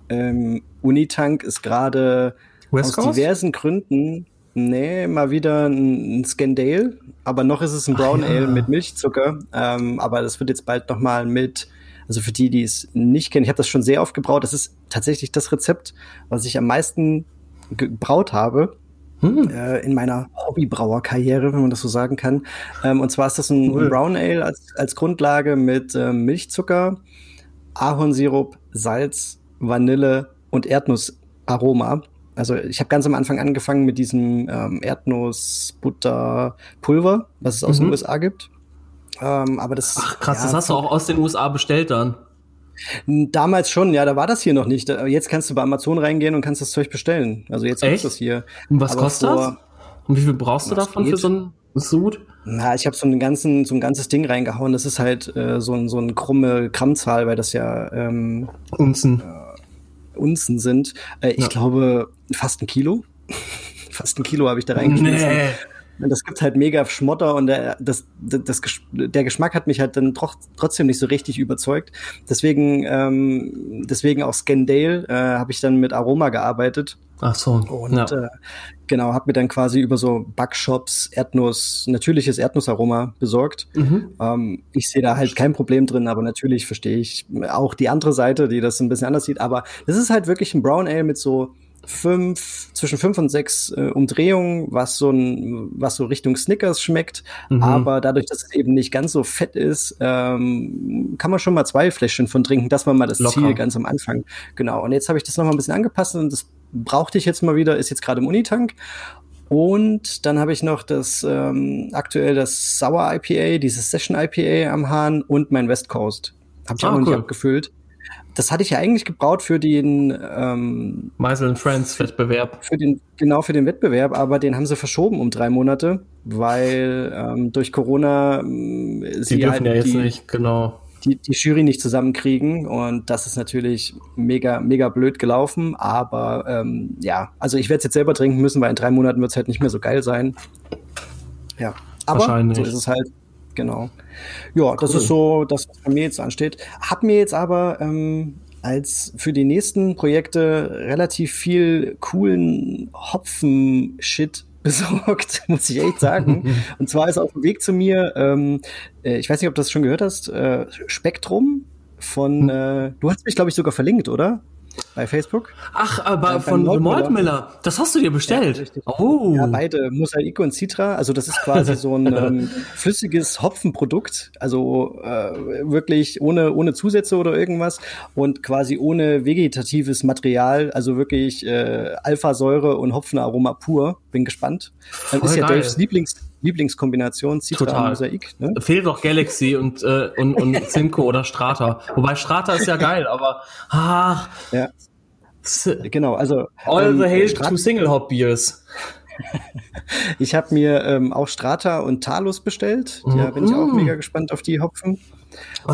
Ähm, Unitank ist gerade aus diversen Gründen, nee, mal wieder ein, ein Scandale. Aber noch ist es ein Brown Ach, ja. Ale mit Milchzucker. Ähm, aber das wird jetzt bald noch mal mit also für die, die es nicht kennen, ich habe das schon sehr oft gebraut. Das ist tatsächlich das Rezept, was ich am meisten gebraut habe hm. äh, in meiner Hobbybrauerkarriere, wenn man das so sagen kann. Ähm, und zwar ist das ein cool. Brown Ale als, als Grundlage mit äh, Milchzucker, Ahornsirup, Salz, Vanille und Erdnussaroma. Also ich habe ganz am Anfang angefangen mit diesem ähm, Erdnussbutterpulver, was es aus mhm. den USA gibt. Ähm, aber das Ach krass, ja, das hast du auch aus den USA bestellt dann. Damals schon, ja, da war das hier noch nicht. Jetzt kannst du bei Amazon reingehen und kannst das Zeug bestellen. Also jetzt ist das hier. Und was Aber kostet vor, das? Und wie viel brauchst du davon geht? für so ein Sud? Na, ich habe so einen ganzen, so ein ganzes Ding reingehauen. Das ist halt äh, so, ein, so eine krumme Grammzahl, weil das ja ähm, Unzen. Äh, Unzen sind. Äh, ich ja. glaube fast ein Kilo. fast ein Kilo habe ich da reingeschmissen. Nee. Das gibt halt mega Schmotter und der, das, das, der Geschmack hat mich halt dann trotzdem nicht so richtig überzeugt. Deswegen, ähm, deswegen auch Scandale äh, habe ich dann mit Aroma gearbeitet. Ach so. Und ja. äh, genau, habe mir dann quasi über so Backshops Erdnuss, natürliches Erdnussaroma besorgt. Mhm. Ähm, ich sehe da halt kein Problem drin, aber natürlich verstehe ich auch die andere Seite, die das ein bisschen anders sieht. Aber das ist halt wirklich ein Brown Ale mit so fünf, zwischen fünf und sechs äh, Umdrehungen, was so ein, was so Richtung Snickers schmeckt. Mhm. Aber dadurch, dass es eben nicht ganz so fett ist, ähm, kann man schon mal zwei Fläschchen von trinken. Das war mal das Locker. Ziel ganz am Anfang. Genau. Und jetzt habe ich das noch mal ein bisschen angepasst und das brauchte ich jetzt mal wieder, ist jetzt gerade im Unitank. Und dann habe ich noch das ähm, aktuell das Sour IPA, dieses Session IPA am Hahn und mein West Coast. Habe ich ah, auch noch cool. nicht abgefüllt. Das hatte ich ja eigentlich gebraut für den ähm, Meisel Friends Wettbewerb. Für den, genau für den Wettbewerb, aber den haben sie verschoben um drei Monate, weil ähm, durch Corona ähm, sie dürfen halt ja jetzt die, nicht, genau. Die, die Jury nicht zusammenkriegen und das ist natürlich mega, mega blöd gelaufen, aber ähm, ja, also ich werde es jetzt selber trinken müssen, weil in drei Monaten wird es halt nicht mehr so geil sein. Ja, aber so ist es halt. Genau. Ja, cool. das ist so das, was bei mir jetzt ansteht. Hab mir jetzt aber ähm, als für die nächsten Projekte relativ viel coolen Hopfen-Shit besorgt, muss ich echt sagen. Und zwar ist auf dem Weg zu mir, ähm, äh, ich weiß nicht, ob du das schon gehört hast, äh, Spektrum von, hm. äh, du hast mich, glaube ich, sogar verlinkt, oder? Bei Facebook? Ach, aber äh, von Malt Miller. Das hast du dir bestellt. Ja, oh. Ja, beide, Mosaiko und Citra. Also das ist quasi so ein ähm, flüssiges Hopfenprodukt. Also äh, wirklich ohne, ohne Zusätze oder irgendwas und quasi ohne vegetatives Material. Also wirklich äh, Alphasäure und Hopfenaroma pur. Bin gespannt. Dann ist ja geil. Daves Lieblings Lieblingskombination Citra Total. Mosaik. Ne? Fehlt doch Galaxy und, äh, und, und Simco oder Strata. Wobei Strata ist ja geil, aber ach. Ja. Genau, also. All ähm, the hail Strat to Single Hop Beers. ich habe mir ähm, auch Strata und Talus bestellt. Da mm. bin ich auch mm. mega gespannt auf die Hopfen.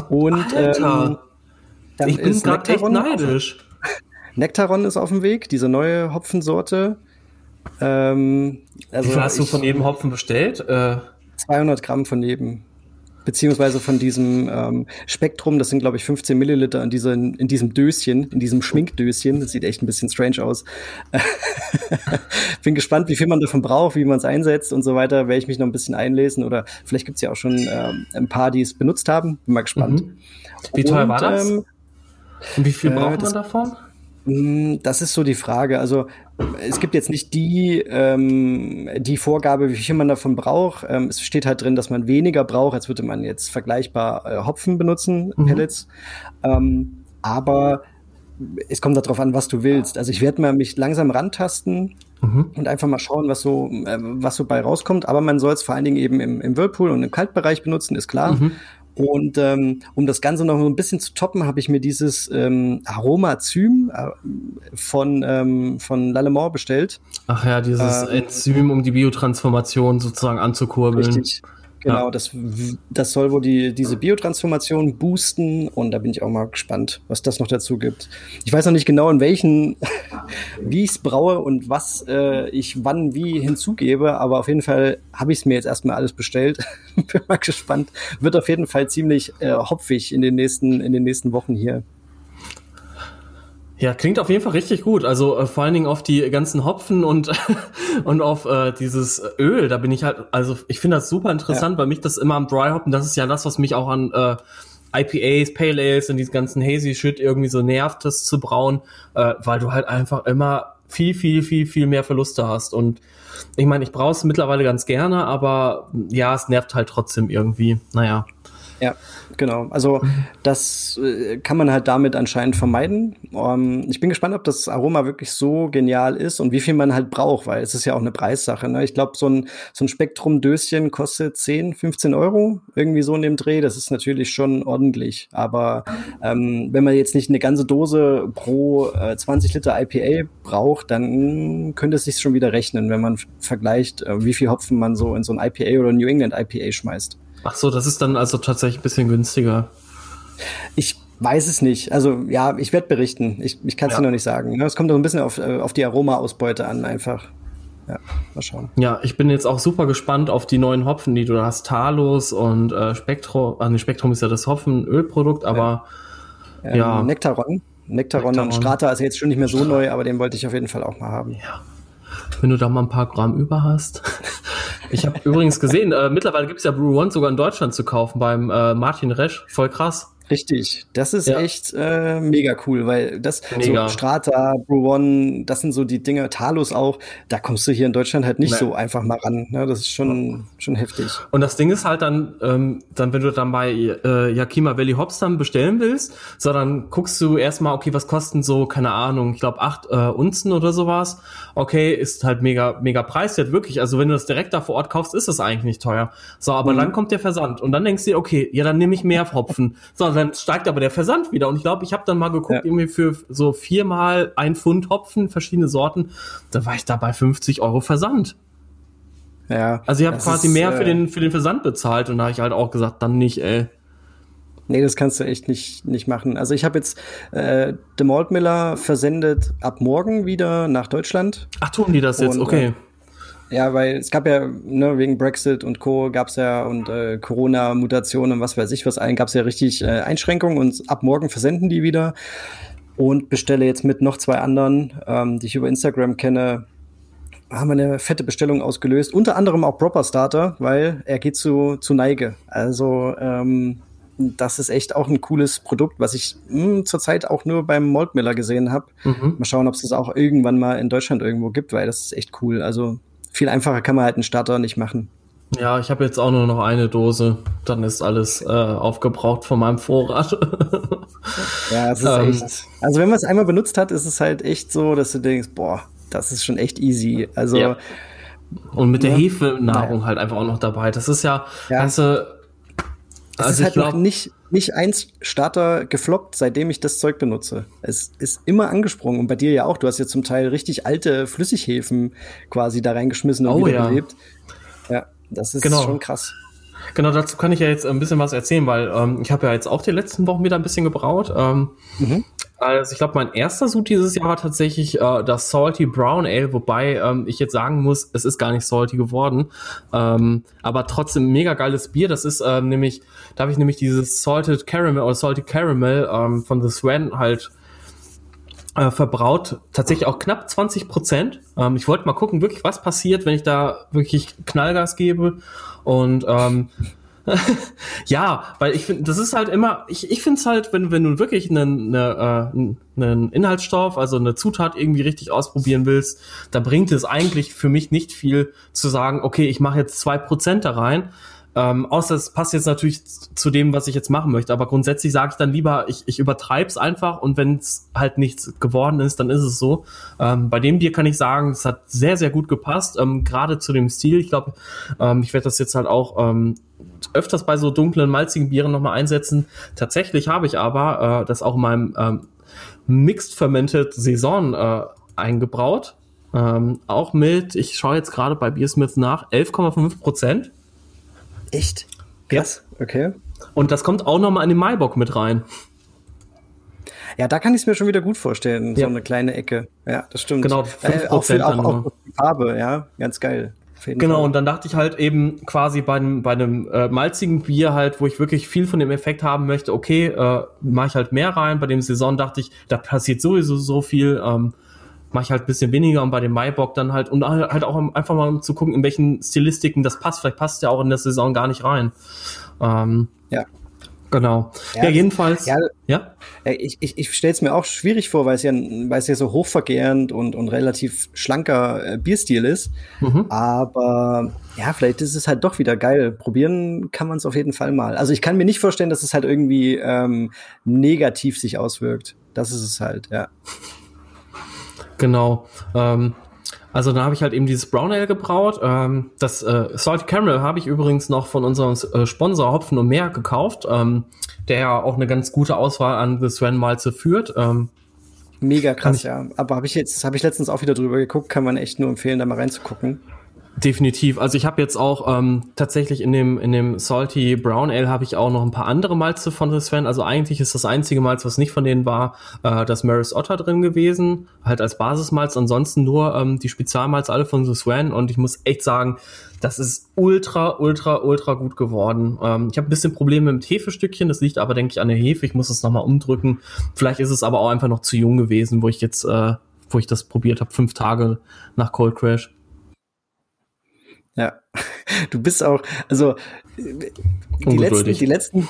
Und ähm, ich bin gerade echt neidisch. Nektaron ist auf dem Weg, diese neue Hopfensorte. Ähm, also Wie viel hast du von jedem Hopfen bestellt? Äh 200 Gramm von jedem. Beziehungsweise von diesem ähm, Spektrum, das sind, glaube ich, 15 Milliliter in, dieser, in diesem Döschen, in diesem Schminkdöschen. Das sieht echt ein bisschen strange aus. Bin gespannt, wie viel man davon braucht, wie man es einsetzt und so weiter. Werde ich mich noch ein bisschen einlesen. Oder vielleicht gibt es ja auch schon ähm, ein paar, die es benutzt haben. Bin mal gespannt. Mhm. Wie teuer und, war das? Ähm, und wie viel braucht äh, man davon? Hm, das ist so die Frage. Also es gibt jetzt nicht die, ähm, die Vorgabe, wie viel man davon braucht. Ähm, es steht halt drin, dass man weniger braucht, als würde man jetzt vergleichbar äh, Hopfen benutzen, mhm. Pellets. Ähm, aber es kommt darauf an, was du willst. Also ich werde mal mich langsam rantasten mhm. und einfach mal schauen, was so, äh, was so bei rauskommt. Aber man soll es vor allen Dingen eben im, im Whirlpool und im Kaltbereich benutzen, ist klar. Mhm. Und ähm, um das Ganze noch ein bisschen zu toppen, habe ich mir dieses ähm, Aromazym äh, von, ähm, von L'Allemant bestellt. Ach ja, dieses ähm, Enzym, um die Biotransformation sozusagen anzukurbeln. Richtig. Genau, ja. das, das soll wohl die, diese Biotransformation boosten und da bin ich auch mal gespannt, was das noch dazu gibt. Ich weiß noch nicht genau, in welchen, wie ich es braue und was äh, ich wann wie hinzugebe, aber auf jeden Fall habe ich es mir jetzt erstmal alles bestellt. bin mal gespannt. Wird auf jeden Fall ziemlich äh, hopfig in den nächsten, in den nächsten Wochen hier. Ja, klingt auf jeden Fall richtig gut. Also äh, vor allen Dingen auf die ganzen Hopfen und und auf äh, dieses Öl. Da bin ich halt, also ich finde das super interessant, ja. weil mich das immer am Dry Hoppen, das ist ja das, was mich auch an äh, IPAs, Pale Ales und diesen ganzen hazy Shit irgendwie so nervt, das zu brauen, äh, weil du halt einfach immer viel, viel, viel, viel mehr Verluste hast. Und ich meine, ich brauche es mittlerweile ganz gerne, aber ja, es nervt halt trotzdem irgendwie. Naja. Ja, genau. Also das äh, kann man halt damit anscheinend vermeiden. Um, ähm, ich bin gespannt, ob das Aroma wirklich so genial ist und wie viel man halt braucht, weil es ist ja auch eine Preissache. Ne? Ich glaube, so ein, so ein Spektrum-Döschen kostet 10, 15 Euro, irgendwie so in dem Dreh. Das ist natürlich schon ordentlich. Aber ähm, wenn man jetzt nicht eine ganze Dose pro äh, 20 Liter IPA braucht, dann könnte es sich schon wieder rechnen, wenn man vergleicht, äh, wie viel Hopfen man so in so ein IPA oder New England IPA schmeißt. Ach so, das ist dann also tatsächlich ein bisschen günstiger. Ich weiß es nicht. Also ja, ich werde berichten. Ich, ich kann es ja. dir noch nicht sagen. Ne? Es kommt doch ein bisschen auf, äh, auf die Aroma-Ausbeute an, einfach. Ja, mal schauen. Ja, ich bin jetzt auch super gespannt auf die neuen Hopfen, die du hast. Talos und äh, Spektrum. Ah, nee, Spektrum ist ja das Hopfen-Ölprodukt, aber ja. Ähm, ja. Nektaron. Nektaron. Nektaron und Strata ist jetzt schon nicht mehr so neu, aber den wollte ich auf jeden Fall auch mal haben. Ja. Wenn du da mal ein paar Gramm über hast. Ich habe übrigens gesehen, äh, mittlerweile gibt es ja Brew One sogar in Deutschland zu kaufen beim äh, Martin Resch. Voll krass. Richtig, das ist ja. echt äh, mega cool, weil das mega. so Strata, Brew One, das sind so die Dinge, Talos auch, da kommst du hier in Deutschland halt nicht nee. so einfach mal ran. Ne? Das ist schon, schon heftig. Und das Ding ist halt dann, ähm, dann wenn du dann bei äh, Yakima Valley Hops dann bestellen willst, so dann guckst du erstmal, okay, was kosten so, keine Ahnung, ich glaube acht äh, Unzen oder sowas. Okay, ist halt mega, mega preiswert, wirklich. Also wenn du das direkt da vor Ort kaufst, ist das eigentlich nicht teuer. So, aber mhm. dann kommt der Versand und dann denkst du dir, okay, ja, dann nehme ich mehr Hopfen. So, dann dann steigt aber der Versand wieder. Und ich glaube, ich habe dann mal geguckt, ja. irgendwie für so viermal ein Pfund Hopfen, verschiedene Sorten, da war ich da bei 50 Euro Versand. Ja. Also ich habe quasi ist, mehr für, äh, den, für den Versand bezahlt und da habe ich halt auch gesagt, dann nicht, ey. Nee, das kannst du echt nicht, nicht machen. Also ich habe jetzt äh, The Malt Miller versendet ab morgen wieder nach Deutschland. Ach, tun die das jetzt? Und, okay. Äh, ja, weil es gab ja, ne, wegen Brexit und Co. gab's ja und äh, Corona-Mutationen und was weiß ich was allen, gab's ja richtig äh, Einschränkungen und ab morgen versenden die wieder. Und bestelle jetzt mit noch zwei anderen, ähm, die ich über Instagram kenne, haben wir eine fette Bestellung ausgelöst. Unter anderem auch Proper Starter, weil er geht zu, zu Neige. Also ähm, das ist echt auch ein cooles Produkt, was ich mh, hm, zurzeit auch nur beim Malt gesehen habe. Mhm. Mal schauen, ob es das auch irgendwann mal in Deutschland irgendwo gibt, weil das ist echt cool. Also viel einfacher kann man halt einen Starter nicht machen. Ja, ich habe jetzt auch nur noch eine Dose. Dann ist alles äh, aufgebraucht von meinem Vorrat. ja, es ist ähm, echt. Also wenn man es einmal benutzt hat, ist es halt echt so, dass du denkst, boah, das ist schon echt easy. Also ja. und mit der ja, Hefenahrung naja. halt einfach auch noch dabei. Das ist ja, ja. ganze es also ist halt glaub, noch nicht, nicht eins Starter gefloppt, seitdem ich das Zeug benutze. Es ist immer angesprungen und bei dir ja auch. Du hast ja zum Teil richtig alte Flüssighäfen quasi da reingeschmissen und oh, wiederbelebt. Ja. ja, das ist genau. schon krass. Genau, dazu kann ich ja jetzt ein bisschen was erzählen, weil ähm, ich habe ja jetzt auch die letzten Wochen wieder ein bisschen gebraut. Ähm, mhm. Also ich glaube, mein erster Sud dieses Jahr war tatsächlich äh, das Salty Brown Ale, wobei ähm, ich jetzt sagen muss, es ist gar nicht salty geworden. Ähm, aber trotzdem mega geiles Bier. Das ist äh, nämlich, da habe ich nämlich dieses Salted Caramel oder Salty Caramel ähm, von The Swan halt äh, verbraut. Tatsächlich auch knapp 20 Prozent. Ähm, ich wollte mal gucken, wirklich, was passiert, wenn ich da wirklich Knallgas gebe. Und ähm, ja, weil ich finde, das ist halt immer, ich, ich finde es halt, wenn, wenn du wirklich einen, eine, äh, einen Inhaltsstoff, also eine Zutat irgendwie richtig ausprobieren willst, da bringt es eigentlich für mich nicht viel zu sagen, okay, ich mache jetzt zwei Prozent da rein, ähm, außer es passt jetzt natürlich zu dem, was ich jetzt machen möchte. Aber grundsätzlich sage ich dann lieber, ich, ich übertreibe es einfach und wenn es halt nichts geworden ist, dann ist es so. Ähm, bei dem Bier kann ich sagen, es hat sehr, sehr gut gepasst, ähm, gerade zu dem Stil. Ich glaube, ähm, ich werde das jetzt halt auch ähm, öfters bei so dunklen, malzigen Bieren nochmal einsetzen. Tatsächlich habe ich aber äh, das auch in meinem ähm, Mixed Fermented Saison äh, eingebraut. Ähm, auch mit, ich schaue jetzt gerade bei Beersmith nach, 11,5 Prozent. Echt? Krass, ja. okay. Und das kommt auch nochmal in den Maibock mit rein. Ja, da kann ich es mir schon wieder gut vorstellen, so eine kleine Ecke. Ja, das stimmt. Genau, 5% äh, auch, für, auch, auch die Farbe, ja, ganz geil. Genau, Fall. und dann dachte ich halt eben quasi bei einem, bei einem äh, malzigen Bier halt, wo ich wirklich viel von dem Effekt haben möchte, okay, äh, mache ich halt mehr rein. Bei dem Saison dachte ich, da passiert sowieso so viel, ähm, mache ich halt ein bisschen weniger und bei dem Maibock dann halt und halt auch einfach mal zu gucken, in welchen Stilistiken das passt. Vielleicht passt ja auch in der Saison gar nicht rein. Ähm, ja. Genau. Ja, ja jedenfalls. Ja, ja? Äh, ich, ich, ich stelle es mir auch schwierig vor, weil es ja, weil es ja so hochvergärend und, und relativ schlanker äh, Bierstil ist. Mhm. Aber ja, vielleicht ist es halt doch wieder geil. Probieren kann man es auf jeden Fall mal. Also ich kann mir nicht vorstellen, dass es halt irgendwie ähm, negativ sich auswirkt. Das ist es halt, ja. Genau. Ähm, also da habe ich halt eben dieses Brown Ale gebraut. Ähm, das äh, Salty Caramel habe ich übrigens noch von unserem äh, Sponsor Hopfen und Meer gekauft, ähm, der ja auch eine ganz gute Auswahl an The Sven Malze führt. Ähm, Mega krass, ja. Aber habe ich jetzt, habe ich letztens auch wieder drüber geguckt, kann man echt nur empfehlen, da mal reinzugucken. Definitiv. Also ich habe jetzt auch ähm, tatsächlich in dem in dem Salty Brown Ale habe ich auch noch ein paar andere Malze von The Sven. Also eigentlich ist das einzige Malz, was nicht von denen war, äh, das Maris Otter drin gewesen, halt als Basismalz. Ansonsten nur ähm, die Spezialmalz alle von The Sven. Und ich muss echt sagen, das ist ultra, ultra, ultra gut geworden. Ähm, ich habe ein bisschen Probleme mit Hefestückchen. Das liegt aber, denke ich, an der Hefe. Ich muss es nochmal umdrücken. Vielleicht ist es aber auch einfach noch zu jung gewesen, wo ich jetzt, äh, wo ich das probiert habe, fünf Tage nach Cold Crash. Ja, du bist auch, also die letzten, die letzten,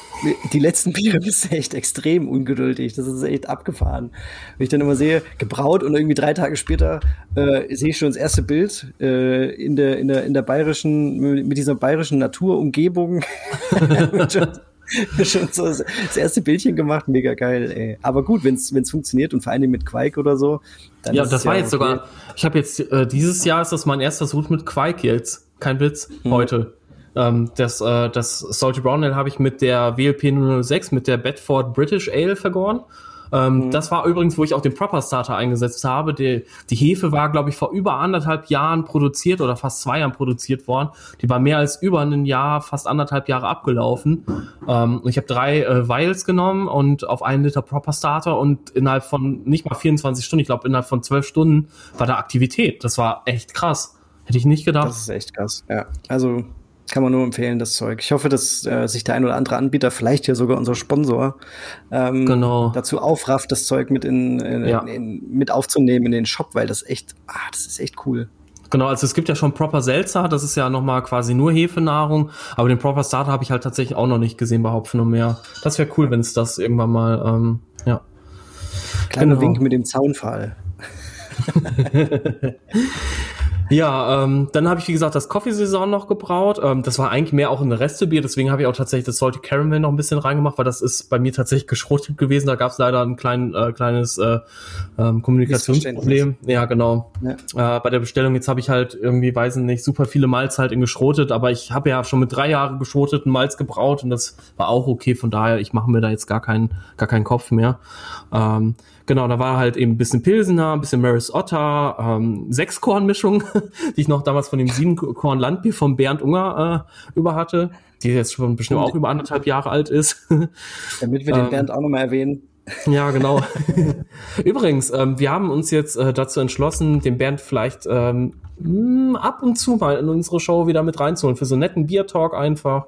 die letzten Biere bist echt extrem ungeduldig. Das ist echt abgefahren. Wenn ich dann immer sehe, gebraut und irgendwie drei Tage später äh, sehe ich schon das erste Bild äh, in der in der in der bayerischen mit dieser bayerischen Naturumgebung. schon so das erste Bildchen gemacht, mega geil, ey. Aber gut, wenn es funktioniert und vor allem mit Quake oder so. Dann ja, das war ja jetzt okay. sogar, ich habe jetzt, äh, dieses Jahr ist das mein erster Such mit Quake jetzt. Kein Witz, hm. heute. Ähm, das, äh, das Salty Brown Ale habe ich mit der WLP 006, mit der Bedford British Ale vergoren. Ähm, mhm. Das war übrigens, wo ich auch den Proper Starter eingesetzt habe. Die, die Hefe war, glaube ich, vor über anderthalb Jahren produziert oder fast zwei Jahren produziert worden. Die war mehr als über ein Jahr, fast anderthalb Jahre abgelaufen. Ähm, ich habe drei äh, Vials genommen und auf einen Liter Proper Starter und innerhalb von nicht mal 24 Stunden, ich glaube innerhalb von zwölf Stunden war da Aktivität. Das war echt krass. Hätte ich nicht gedacht. Das ist echt krass, ja. Also kann man nur empfehlen, das Zeug. Ich hoffe, dass äh, sich der ein oder andere Anbieter, vielleicht hier sogar unser Sponsor, ähm, genau. dazu aufrafft, das Zeug mit in, in, ja. in, mit aufzunehmen in den Shop, weil das echt, ah, das ist echt cool. Genau, also es gibt ja schon Proper Seltzer, das ist ja nochmal quasi nur Hefenahrung, aber den Proper Starter habe ich halt tatsächlich auch noch nicht gesehen bei Hopfen und mehr. Das wäre cool, wenn es das irgendwann mal, ähm, ja. Kleiner genau. Wink mit dem Zaunfall. Ja, ähm, dann habe ich, wie gesagt, das Coffee-Saison noch gebraut. Ähm, das war eigentlich mehr auch ein Restebier, deswegen habe ich auch tatsächlich das Salty Caramel noch ein bisschen reingemacht, weil das ist bei mir tatsächlich geschrotet gewesen. Da gab es leider ein klein, äh, kleines äh, ähm, Kommunikationsproblem. Ja, genau. Ja. Äh, bei der Bestellung jetzt habe ich halt irgendwie, weiß nicht, super viele Malz halt in geschrotet, aber ich habe ja schon mit drei Jahren geschroteten Malz gebraut und das war auch okay. Von daher, ich mache mir da jetzt gar keinen, gar keinen Kopf mehr. Ähm, Genau, da war halt eben ein bisschen Pilsener, ein bisschen Maris Otter, ähm, Sechskorn-Mischung, die ich noch damals von dem Siebenkorn-Landbier von Bernd Unger äh, über hatte, die jetzt schon bestimmt auch über anderthalb Jahre alt ist. Damit wir den ähm, Bernd auch nochmal erwähnen. Ja, genau. Übrigens, ähm, wir haben uns jetzt äh, dazu entschlossen, den Bernd vielleicht ähm, hm, ab und zu mal in unsere Show wieder mit reinzuholen, für so einen netten Bier-Talk einfach.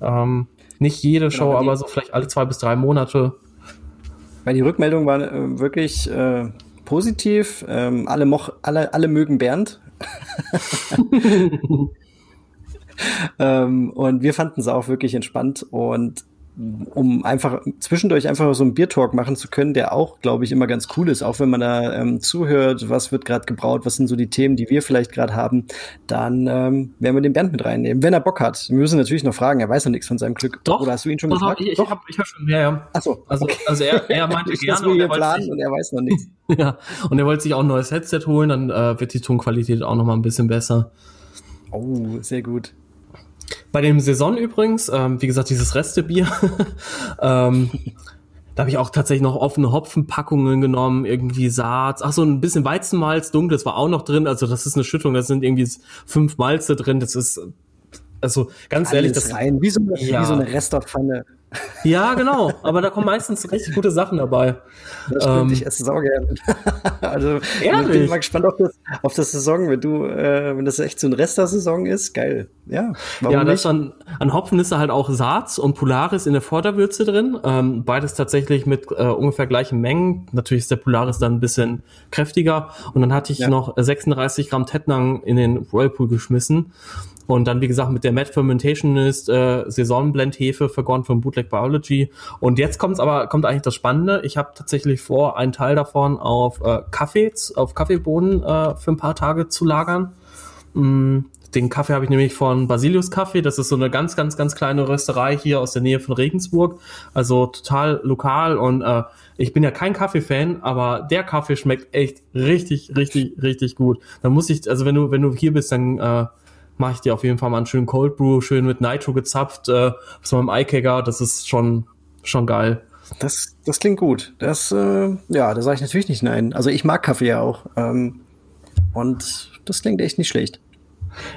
Ähm, nicht jede genau, Show, aber so vielleicht alle zwei bis drei Monate. Weil die Rückmeldung war äh, wirklich äh, positiv. Ähm, alle, moch, alle, alle mögen Bernd. ähm, und wir fanden es auch wirklich entspannt und um einfach zwischendurch einfach so einen Biertalk machen zu können, der auch, glaube ich, immer ganz cool ist, auch wenn man da ähm, zuhört, was wird gerade gebraut, was sind so die Themen, die wir vielleicht gerade haben, dann ähm, werden wir den Bernd mit reinnehmen, wenn er Bock hat. Wir müssen natürlich noch fragen, er weiß noch nichts von seinem Glück. Doch. Oder hast du ihn schon doch, gefragt? Ich, ich habe hab schon, ja, ja. Ach so, also, okay. also er, er meinte ich gerne. Und er, planen und er weiß noch nichts. ja, und er wollte sich auch ein neues Headset holen, dann äh, wird die Tonqualität auch noch mal ein bisschen besser. Oh, sehr gut. Bei dem Saison übrigens, ähm, wie gesagt, dieses Restebier, ähm, da habe ich auch tatsächlich noch offene Hopfenpackungen genommen, irgendwie Saat, ach so ein bisschen Weizenmalz, dunkles war auch noch drin, also das ist eine Schüttung, da sind irgendwie fünf Malze drin, das ist also ganz Alles ehrlich, das rein, wie so, eine, ja. wie so eine Restopfanne. Ja, genau. Aber da kommen meistens richtig gute Sachen dabei. Das stimmt, ähm, ich esse es auch gerne. also ehrlich? ich bin mal gespannt auf das, auf das Saison, wenn du, äh, wenn das echt so ein Rest der Saison ist, geil. Ja, warum ja, da ist dann an Hopfen ist da halt auch Saaz und Polaris in der Vorderwürze drin. Ähm, beides tatsächlich mit äh, ungefähr gleichen Mengen. Natürlich ist der Polaris dann ein bisschen kräftiger. Und dann hatte ich ja. noch 36 Gramm Tettnang in den Whirlpool geschmissen. Und dann, wie gesagt, mit der Mad Fermentation ist äh, Saisonblendhefe vergoren von Bootleg Biology. Und jetzt kommt's aber, kommt eigentlich das Spannende. Ich habe tatsächlich vor, einen Teil davon auf äh, Kaffee, auf Kaffeebohnen äh, für ein paar Tage zu lagern. Mm, den Kaffee habe ich nämlich von Basilius Kaffee. Das ist so eine ganz, ganz, ganz kleine Rösterei hier aus der Nähe von Regensburg. Also total lokal und äh, ich bin ja kein Kaffee-Fan, aber der Kaffee schmeckt echt richtig, richtig, richtig gut. Dann muss ich, also wenn du, wenn du hier bist, dann äh, mache ich dir auf jeden Fall mal einen schönen Cold Brew, schön mit Nitro gezapft, äh, aus meinem Eikegger. Das ist schon, schon geil. Das, das klingt gut. Das, äh, ja, da sage ich natürlich nicht nein. Also ich mag Kaffee ja auch. Ähm, und das klingt echt nicht schlecht.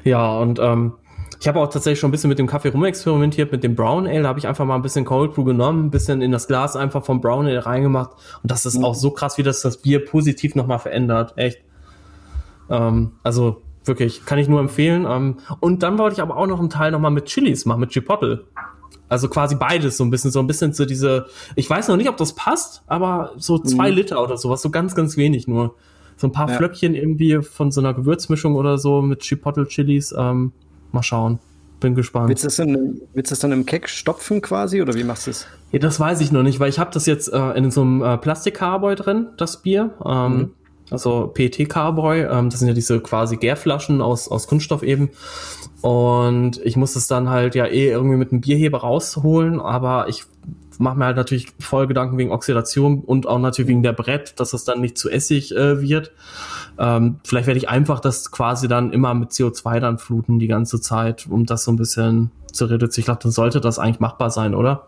Ja, und ähm, ich habe auch tatsächlich schon ein bisschen mit dem Kaffee rumexperimentiert, mit dem Brown Ale. Da habe ich einfach mal ein bisschen Cold Brew genommen, ein bisschen in das Glas einfach vom Brown Ale reingemacht. Und das ist mhm. auch so krass, wie das das Bier positiv nochmal verändert. Echt. Ähm, also Wirklich, kann ich nur empfehlen. Ähm, und dann wollte ich aber auch noch einen Teil nochmal mit Chilis machen, mit Chipotle. Also quasi beides so ein bisschen, so ein bisschen so diese, ich weiß noch nicht, ob das passt, aber so zwei mhm. Liter oder sowas, so ganz, ganz wenig nur. So ein paar ja. Flöckchen irgendwie von so einer Gewürzmischung oder so mit Chipotle Chilis. Ähm, mal schauen. Bin gespannt. Willst du, das dann, willst das dann im Keck stopfen quasi oder wie machst du es? Ja, das weiß ich noch nicht, weil ich habe das jetzt äh, in so einem äh, Plastikcarboy drin, das Bier. Ähm, mhm also PET Carboy. Ähm, das sind ja diese quasi Gärflaschen aus, aus Kunststoff eben. Und ich muss es dann halt ja eh irgendwie mit einem Bierheber rausholen, aber ich mache mir halt natürlich voll Gedanken wegen Oxidation und auch natürlich wegen der Brett, dass es dann nicht zu Essig äh, wird. Ähm, vielleicht werde ich einfach das quasi dann immer mit CO2 dann fluten die ganze Zeit, um das so ein bisschen zu reduzieren. Ich glaube, dann sollte das eigentlich machbar sein, oder?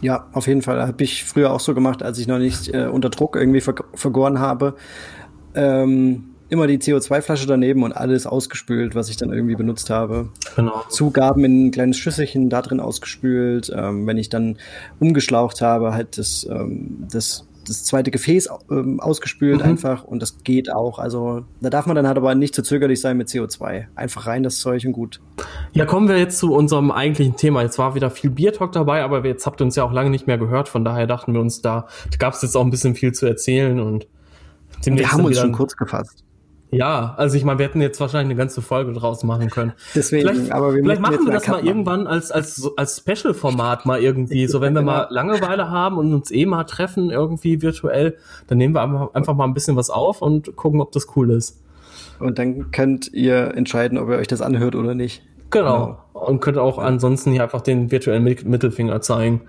Ja, auf jeden Fall. Habe ich früher auch so gemacht, als ich noch nicht äh, unter Druck irgendwie ver vergoren habe. Ähm, immer die CO2-Flasche daneben und alles ausgespült, was ich dann irgendwie benutzt habe. Genau. Zugaben in ein kleines Schüsselchen da drin ausgespült. Ähm, wenn ich dann umgeschlaucht habe, halt das, ähm, das das zweite Gefäß ähm, ausgespült mhm. einfach und das geht auch. Also da darf man dann halt aber nicht zu zögerlich sein mit CO2. Einfach rein das Zeug und gut. Ja, kommen wir jetzt zu unserem eigentlichen Thema. Jetzt war wieder viel Biertalk dabei, aber jetzt habt ihr uns ja auch lange nicht mehr gehört. Von daher dachten wir uns, da gab es jetzt auch ein bisschen viel zu erzählen und wir haben uns schon kurz gefasst. Ja, also ich meine, wir hätten jetzt wahrscheinlich eine ganze Folge draus machen können. Deswegen, vielleicht, aber wir vielleicht machen wir das mal irgendwann als als als Special-Format mal irgendwie. So wenn wir genau. mal Langeweile haben und uns eh mal treffen irgendwie virtuell, dann nehmen wir einfach, einfach mal ein bisschen was auf und gucken, ob das cool ist. Und dann könnt ihr entscheiden, ob ihr euch das anhört oder nicht. Genau. genau. Und könnt auch ansonsten hier einfach den virtuellen Mittelfinger zeigen.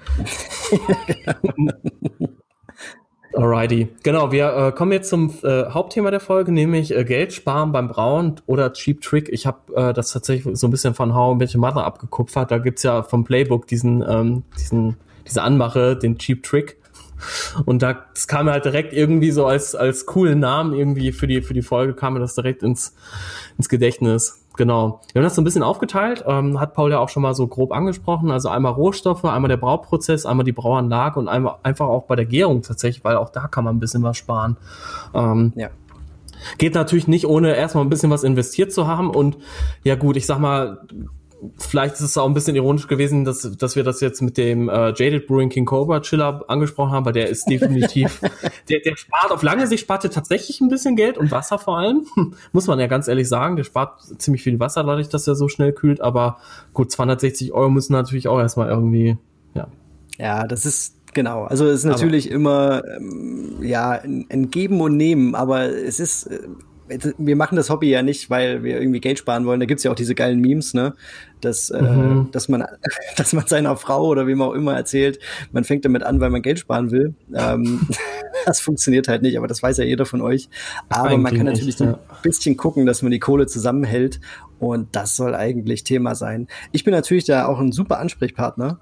Alrighty. Genau, wir äh, kommen jetzt zum äh, Hauptthema der Folge, nämlich äh, Geld sparen beim Brauen oder Cheap Trick. Ich habe äh, das tatsächlich so ein bisschen von How Met Mother abgekupfert. Da gibt's ja vom Playbook diesen, ähm, diesen, diese Anmache, den Cheap Trick. Und da, das kam mir halt direkt irgendwie so als, als coolen Namen irgendwie für die, für die Folge kam mir das direkt ins, ins Gedächtnis. Genau. Wir haben das so ein bisschen aufgeteilt, ähm, hat Paul ja auch schon mal so grob angesprochen. Also einmal Rohstoffe, einmal der Brauprozess, einmal die Brauanlage und einmal einfach auch bei der Gärung tatsächlich, weil auch da kann man ein bisschen was sparen. Ähm, ja. Geht natürlich nicht, ohne erstmal ein bisschen was investiert zu haben. Und ja gut, ich sag mal, vielleicht ist es auch ein bisschen ironisch gewesen, dass, dass wir das jetzt mit dem äh, Jaded Brewing King Cobra Chiller angesprochen haben, weil der ist definitiv, der, der spart auf lange Sicht spart er tatsächlich ein bisschen Geld und Wasser vor allem, muss man ja ganz ehrlich sagen, der spart ziemlich viel Wasser dadurch, dass er so schnell kühlt, aber gut, 260 Euro müssen natürlich auch erstmal irgendwie, ja. Ja, das ist Genau, also es ist natürlich aber. immer ähm, ja ein Geben und Nehmen, aber es ist äh, wir machen das Hobby ja nicht, weil wir irgendwie Geld sparen wollen. Da gibt's ja auch diese geilen Memes, ne? Dass, äh, mhm. äh, dass man, dass man seiner Frau oder wem auch immer erzählt, man fängt damit an, weil man Geld sparen will. Ähm, das funktioniert halt nicht, aber das weiß ja jeder von euch. Aber Eigentlich man kann natürlich nicht, ja. ein bisschen gucken, dass man die Kohle zusammenhält. Und das soll eigentlich Thema sein. Ich bin natürlich da auch ein super Ansprechpartner.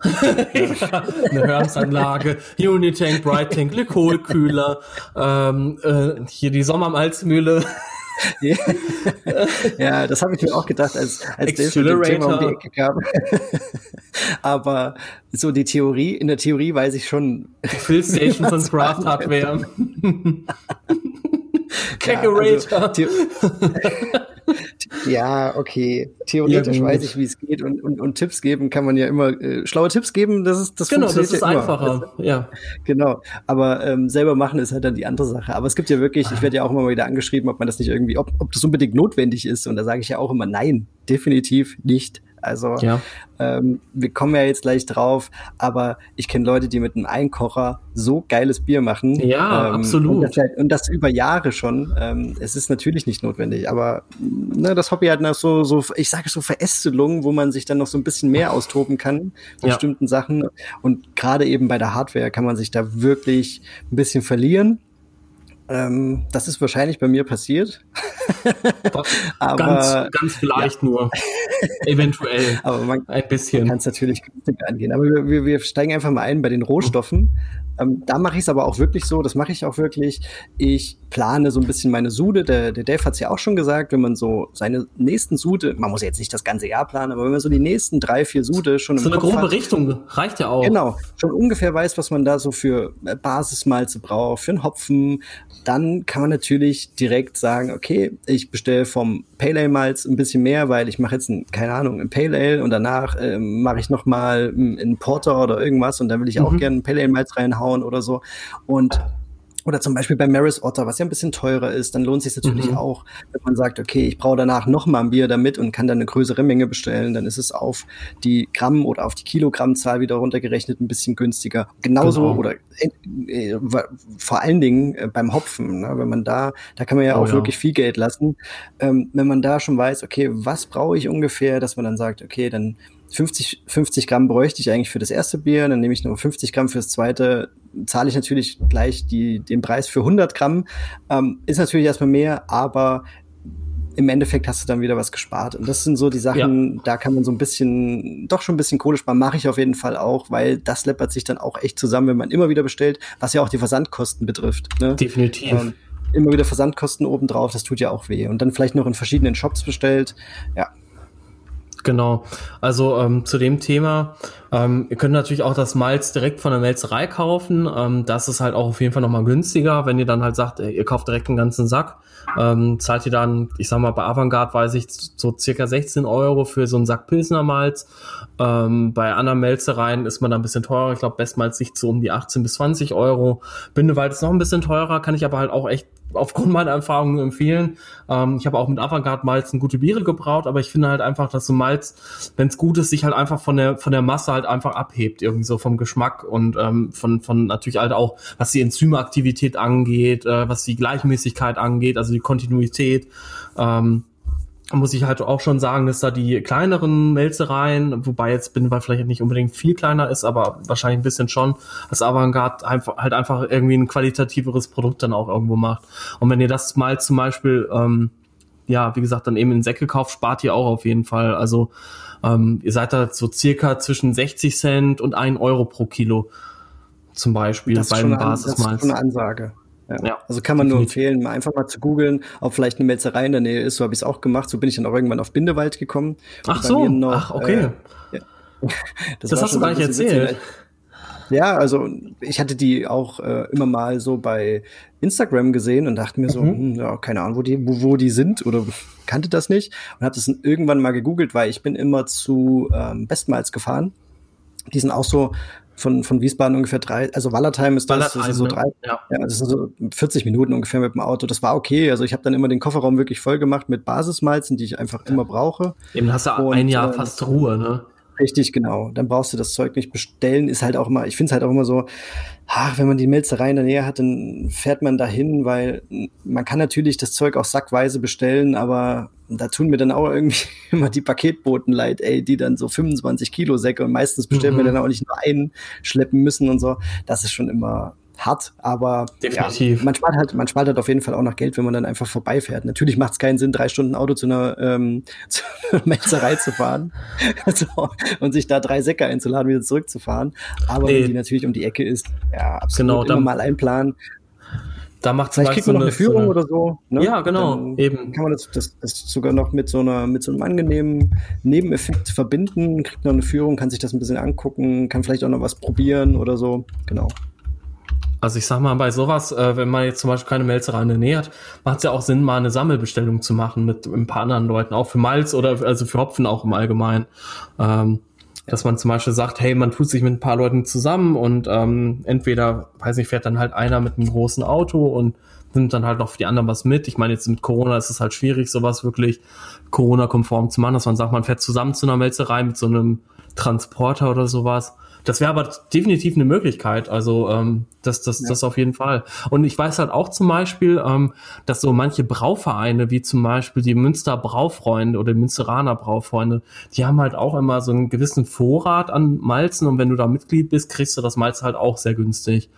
ja, eine Hörnsanlage, Unitank, Bright Tank, Glykolkühler, ähm, äh, hier die Sommermalzmühle. ja, das habe ich mir auch gedacht, als, als Dave mit Thema um die Ecke kam. Aber so die Theorie, in der Theorie weiß ich schon. Fillstation von Craft Hardware. Kegerator. Ja, also, ja, okay. Theoretisch ja, weiß ich, wie es geht und, und, und Tipps geben kann man ja immer. Äh, schlaue Tipps geben, das ist das Genau, das ist ja einfacher. Immer. Ja. Genau. Aber ähm, selber machen ist halt dann die andere Sache. Aber es gibt ja wirklich, ich werde ja auch immer mal wieder angeschrieben, ob man das nicht irgendwie, ob, ob das unbedingt notwendig ist. Und da sage ich ja auch immer, nein, definitiv nicht. Also ja. ähm, wir kommen ja jetzt gleich drauf, aber ich kenne Leute, die mit einem Einkocher so geiles Bier machen. Ja, ähm, absolut. Und das, halt, und das, über Jahre schon. Ähm, es ist natürlich nicht notwendig, aber ne, das Hobby hat noch so, so, ich sage so Verästelungen, wo man sich dann noch so ein bisschen mehr austoben kann bei ja. bestimmten Sachen. Und gerade eben bei der Hardware kann man sich da wirklich ein bisschen verlieren. Ähm, das ist wahrscheinlich bei mir passiert. aber, ganz, ganz vielleicht ja. nur. Eventuell. Aber man, ein bisschen. kann es natürlich günstiger angehen. Aber wir, wir, wir steigen einfach mal ein bei den Rohstoffen. Ähm, da mache ich es aber auch wirklich so, das mache ich auch wirklich. Ich plane so ein bisschen meine Sude. Der, der Dave hat es ja auch schon gesagt, wenn man so seine nächsten Sude, man muss jetzt nicht das ganze Jahr planen, aber wenn man so die nächsten drei, vier Sude schon so eine Kopf grobe hat, Richtung reicht ja auch. Genau, schon ungefähr weiß, was man da so für äh, Basismalze braucht, für einen Hopfen. Dann kann man natürlich direkt sagen, okay, ich bestelle vom Pale Ale Malz ein bisschen mehr, weil ich mache jetzt, ein, keine Ahnung, ein Pale Ale und danach äh, mache ich noch mal einen Porter oder irgendwas und dann will ich auch mhm. gerne ein Pale Ale Malz reinhauen oder so. Und oder zum Beispiel bei Maris Otter, was ja ein bisschen teurer ist, dann lohnt es sich natürlich mhm. auch, wenn man sagt, okay, ich brauche danach noch mal ein Bier damit und kann dann eine größere Menge bestellen, dann ist es auf die Gramm oder auf die Kilogrammzahl wieder runtergerechnet ein bisschen günstiger. Genauso genau. oder äh, äh, vor allen Dingen äh, beim Hopfen, ne? wenn man da, da kann man ja oh, auch ja. wirklich viel Geld lassen, ähm, wenn man da schon weiß, okay, was brauche ich ungefähr, dass man dann sagt, okay, dann 50, 50 Gramm bräuchte ich eigentlich für das erste Bier, dann nehme ich nur 50 Gramm fürs zweite, zahle ich natürlich gleich die, den Preis für 100 Gramm. Ähm, ist natürlich erstmal mehr, aber im Endeffekt hast du dann wieder was gespart. Und das sind so die Sachen, ja. da kann man so ein bisschen, doch schon ein bisschen Kohle sparen, mache ich auf jeden Fall auch, weil das läppert sich dann auch echt zusammen, wenn man immer wieder bestellt, was ja auch die Versandkosten betrifft. Ne? Definitiv. Ähm, immer wieder Versandkosten obendrauf, das tut ja auch weh. Und dann vielleicht noch in verschiedenen Shops bestellt. Ja, Genau. Also ähm, zu dem Thema Ähm, ihr könnt natürlich auch das Malz direkt von der Melzerei kaufen. Ähm, das ist halt auch auf jeden Fall nochmal günstiger, wenn ihr dann halt sagt, ihr kauft direkt einen ganzen Sack. Ähm, zahlt ihr dann, ich sag mal, bei Avantgarde weiß ich, so circa 16 Euro für so einen Sack Pilsner Malz. Ähm, bei anderen Melzereien ist man da ein bisschen teurer. Ich glaube, Bestmalz liegt so um die 18 bis 20 Euro. Bindewald ist noch ein bisschen teurer, kann ich aber halt auch echt aufgrund meiner Erfahrungen empfehlen. Ähm, ich habe auch mit Avantgarde Malzen gute Biere gebraut, aber ich finde halt einfach, dass so Malz, wenn es gut ist, sich halt einfach von der von der Masse halt einfach abhebt, irgendwie so vom Geschmack und ähm, von von natürlich halt auch, was die Enzymaktivität angeht, äh, was die Gleichmäßigkeit angeht, also die Kontinuität. Ähm, muss ich halt auch schon sagen, dass da die kleineren Melzereien, wobei jetzt bin weil vielleicht nicht unbedingt viel kleiner ist, aber wahrscheinlich ein bisschen schon, dass Avantgarde einfach, halt einfach irgendwie ein qualitativeres Produkt dann auch irgendwo macht. Und wenn ihr das mal zum Beispiel, ähm, ja, wie gesagt, dann eben in Säcke kauft, spart ihr auch auf jeden Fall. Also ähm, ihr seid da so circa zwischen 60 Cent und 1 Euro pro Kilo zum Beispiel das beim Basismalz. Das ist schon eine Ansage. Ja. Also kann man nur empfehlen, mal einfach mal zu googeln, ob vielleicht eine Melzerei in der Nähe ist. So habe ich es auch gemacht. So bin ich dann auch irgendwann auf Bindewald gekommen. Ach so, noch, ach okay. Äh, ja. Das, das hast du gar nicht erzählt. Witzig. Ja, also ich hatte die auch äh, immer mal so bei Instagram gesehen und dachte mir so, mhm. hm, ja, keine Ahnung, wo die, wo, wo die sind oder kannte das nicht und habe das irgendwann mal gegoogelt, weil ich bin immer zu ähm, Bestmals gefahren. Die sind auch so von, von Wiesbaden ungefähr drei, also Wallertheim ist das, Wallertheim, das ist so ne? drei, ja. ja, das sind so 40 Minuten ungefähr mit dem Auto. Das war okay. Also ich habe dann immer den Kofferraum wirklich voll gemacht mit Basismalzen, die ich einfach ja. immer brauche. Eben hast du Und, ein Jahr äh, fast Ruhe, ne? Richtig, genau. Dann brauchst du das Zeug nicht bestellen. Ist halt auch immer, ich finde es halt auch immer so, ach, wenn man die Melzerei in der Nähe hat, dann fährt man dahin, weil man kann natürlich das Zeug auch sackweise bestellen, aber da tun mir dann auch irgendwie immer die Paketboten leid, ey, die dann so 25 Kilo Säcke und meistens bestellen mhm. wir dann auch nicht nur einen schleppen müssen und so. Das ist schon immer, hat, aber Definitiv. Ja, man spart halt, man spart halt auf jeden Fall auch noch Geld, wenn man dann einfach vorbeifährt. Natürlich macht es keinen Sinn, drei Stunden Auto zu einer, ähm, zu einer Metzerei zu fahren so, und sich da drei Säcke einzuladen, wieder zurückzufahren. Aber nee. wenn die natürlich um die Ecke ist, ja, absolut genau, immer mal einplanen. Da macht Vielleicht kriegt man noch eine Führung so eine, oder so. Ne? Ja, genau, Dann eben. Kann man das, das, das sogar noch mit so einer, mit so einem angenehmen Nebeneffekt verbinden, kriegt noch eine Führung, kann sich das ein bisschen angucken, kann vielleicht auch noch was probieren oder so. Genau. Also ich sag mal, bei sowas, äh, wenn man jetzt zum Beispiel keine Melzerei in der Nähe hat, macht es ja auch Sinn, mal eine Sammelbestellung zu machen mit ein paar anderen Leuten, auch für Malz oder also für Hopfen auch im Allgemeinen. Ähm, dass man zum Beispiel sagt, hey, man tut sich mit ein paar Leuten zusammen und ähm, entweder, weiß nicht, fährt dann halt einer mit einem großen Auto und nimmt dann halt noch für die anderen was mit. Ich meine, jetzt mit Corona ist es halt schwierig, sowas wirklich Corona-konform zu machen, dass man sagt, man fährt zusammen zu einer Melzerei mit so einem Transporter oder sowas. Das wäre aber definitiv eine Möglichkeit. Also ähm, das, das, ja. das auf jeden Fall. Und ich weiß halt auch zum Beispiel, ähm, dass so manche Brauvereine, wie zum Beispiel die Münster Braufreunde oder die Münsteraner Braufreunde, die haben halt auch immer so einen gewissen Vorrat an Malzen und wenn du da Mitglied bist, kriegst du das Malz halt auch sehr günstig.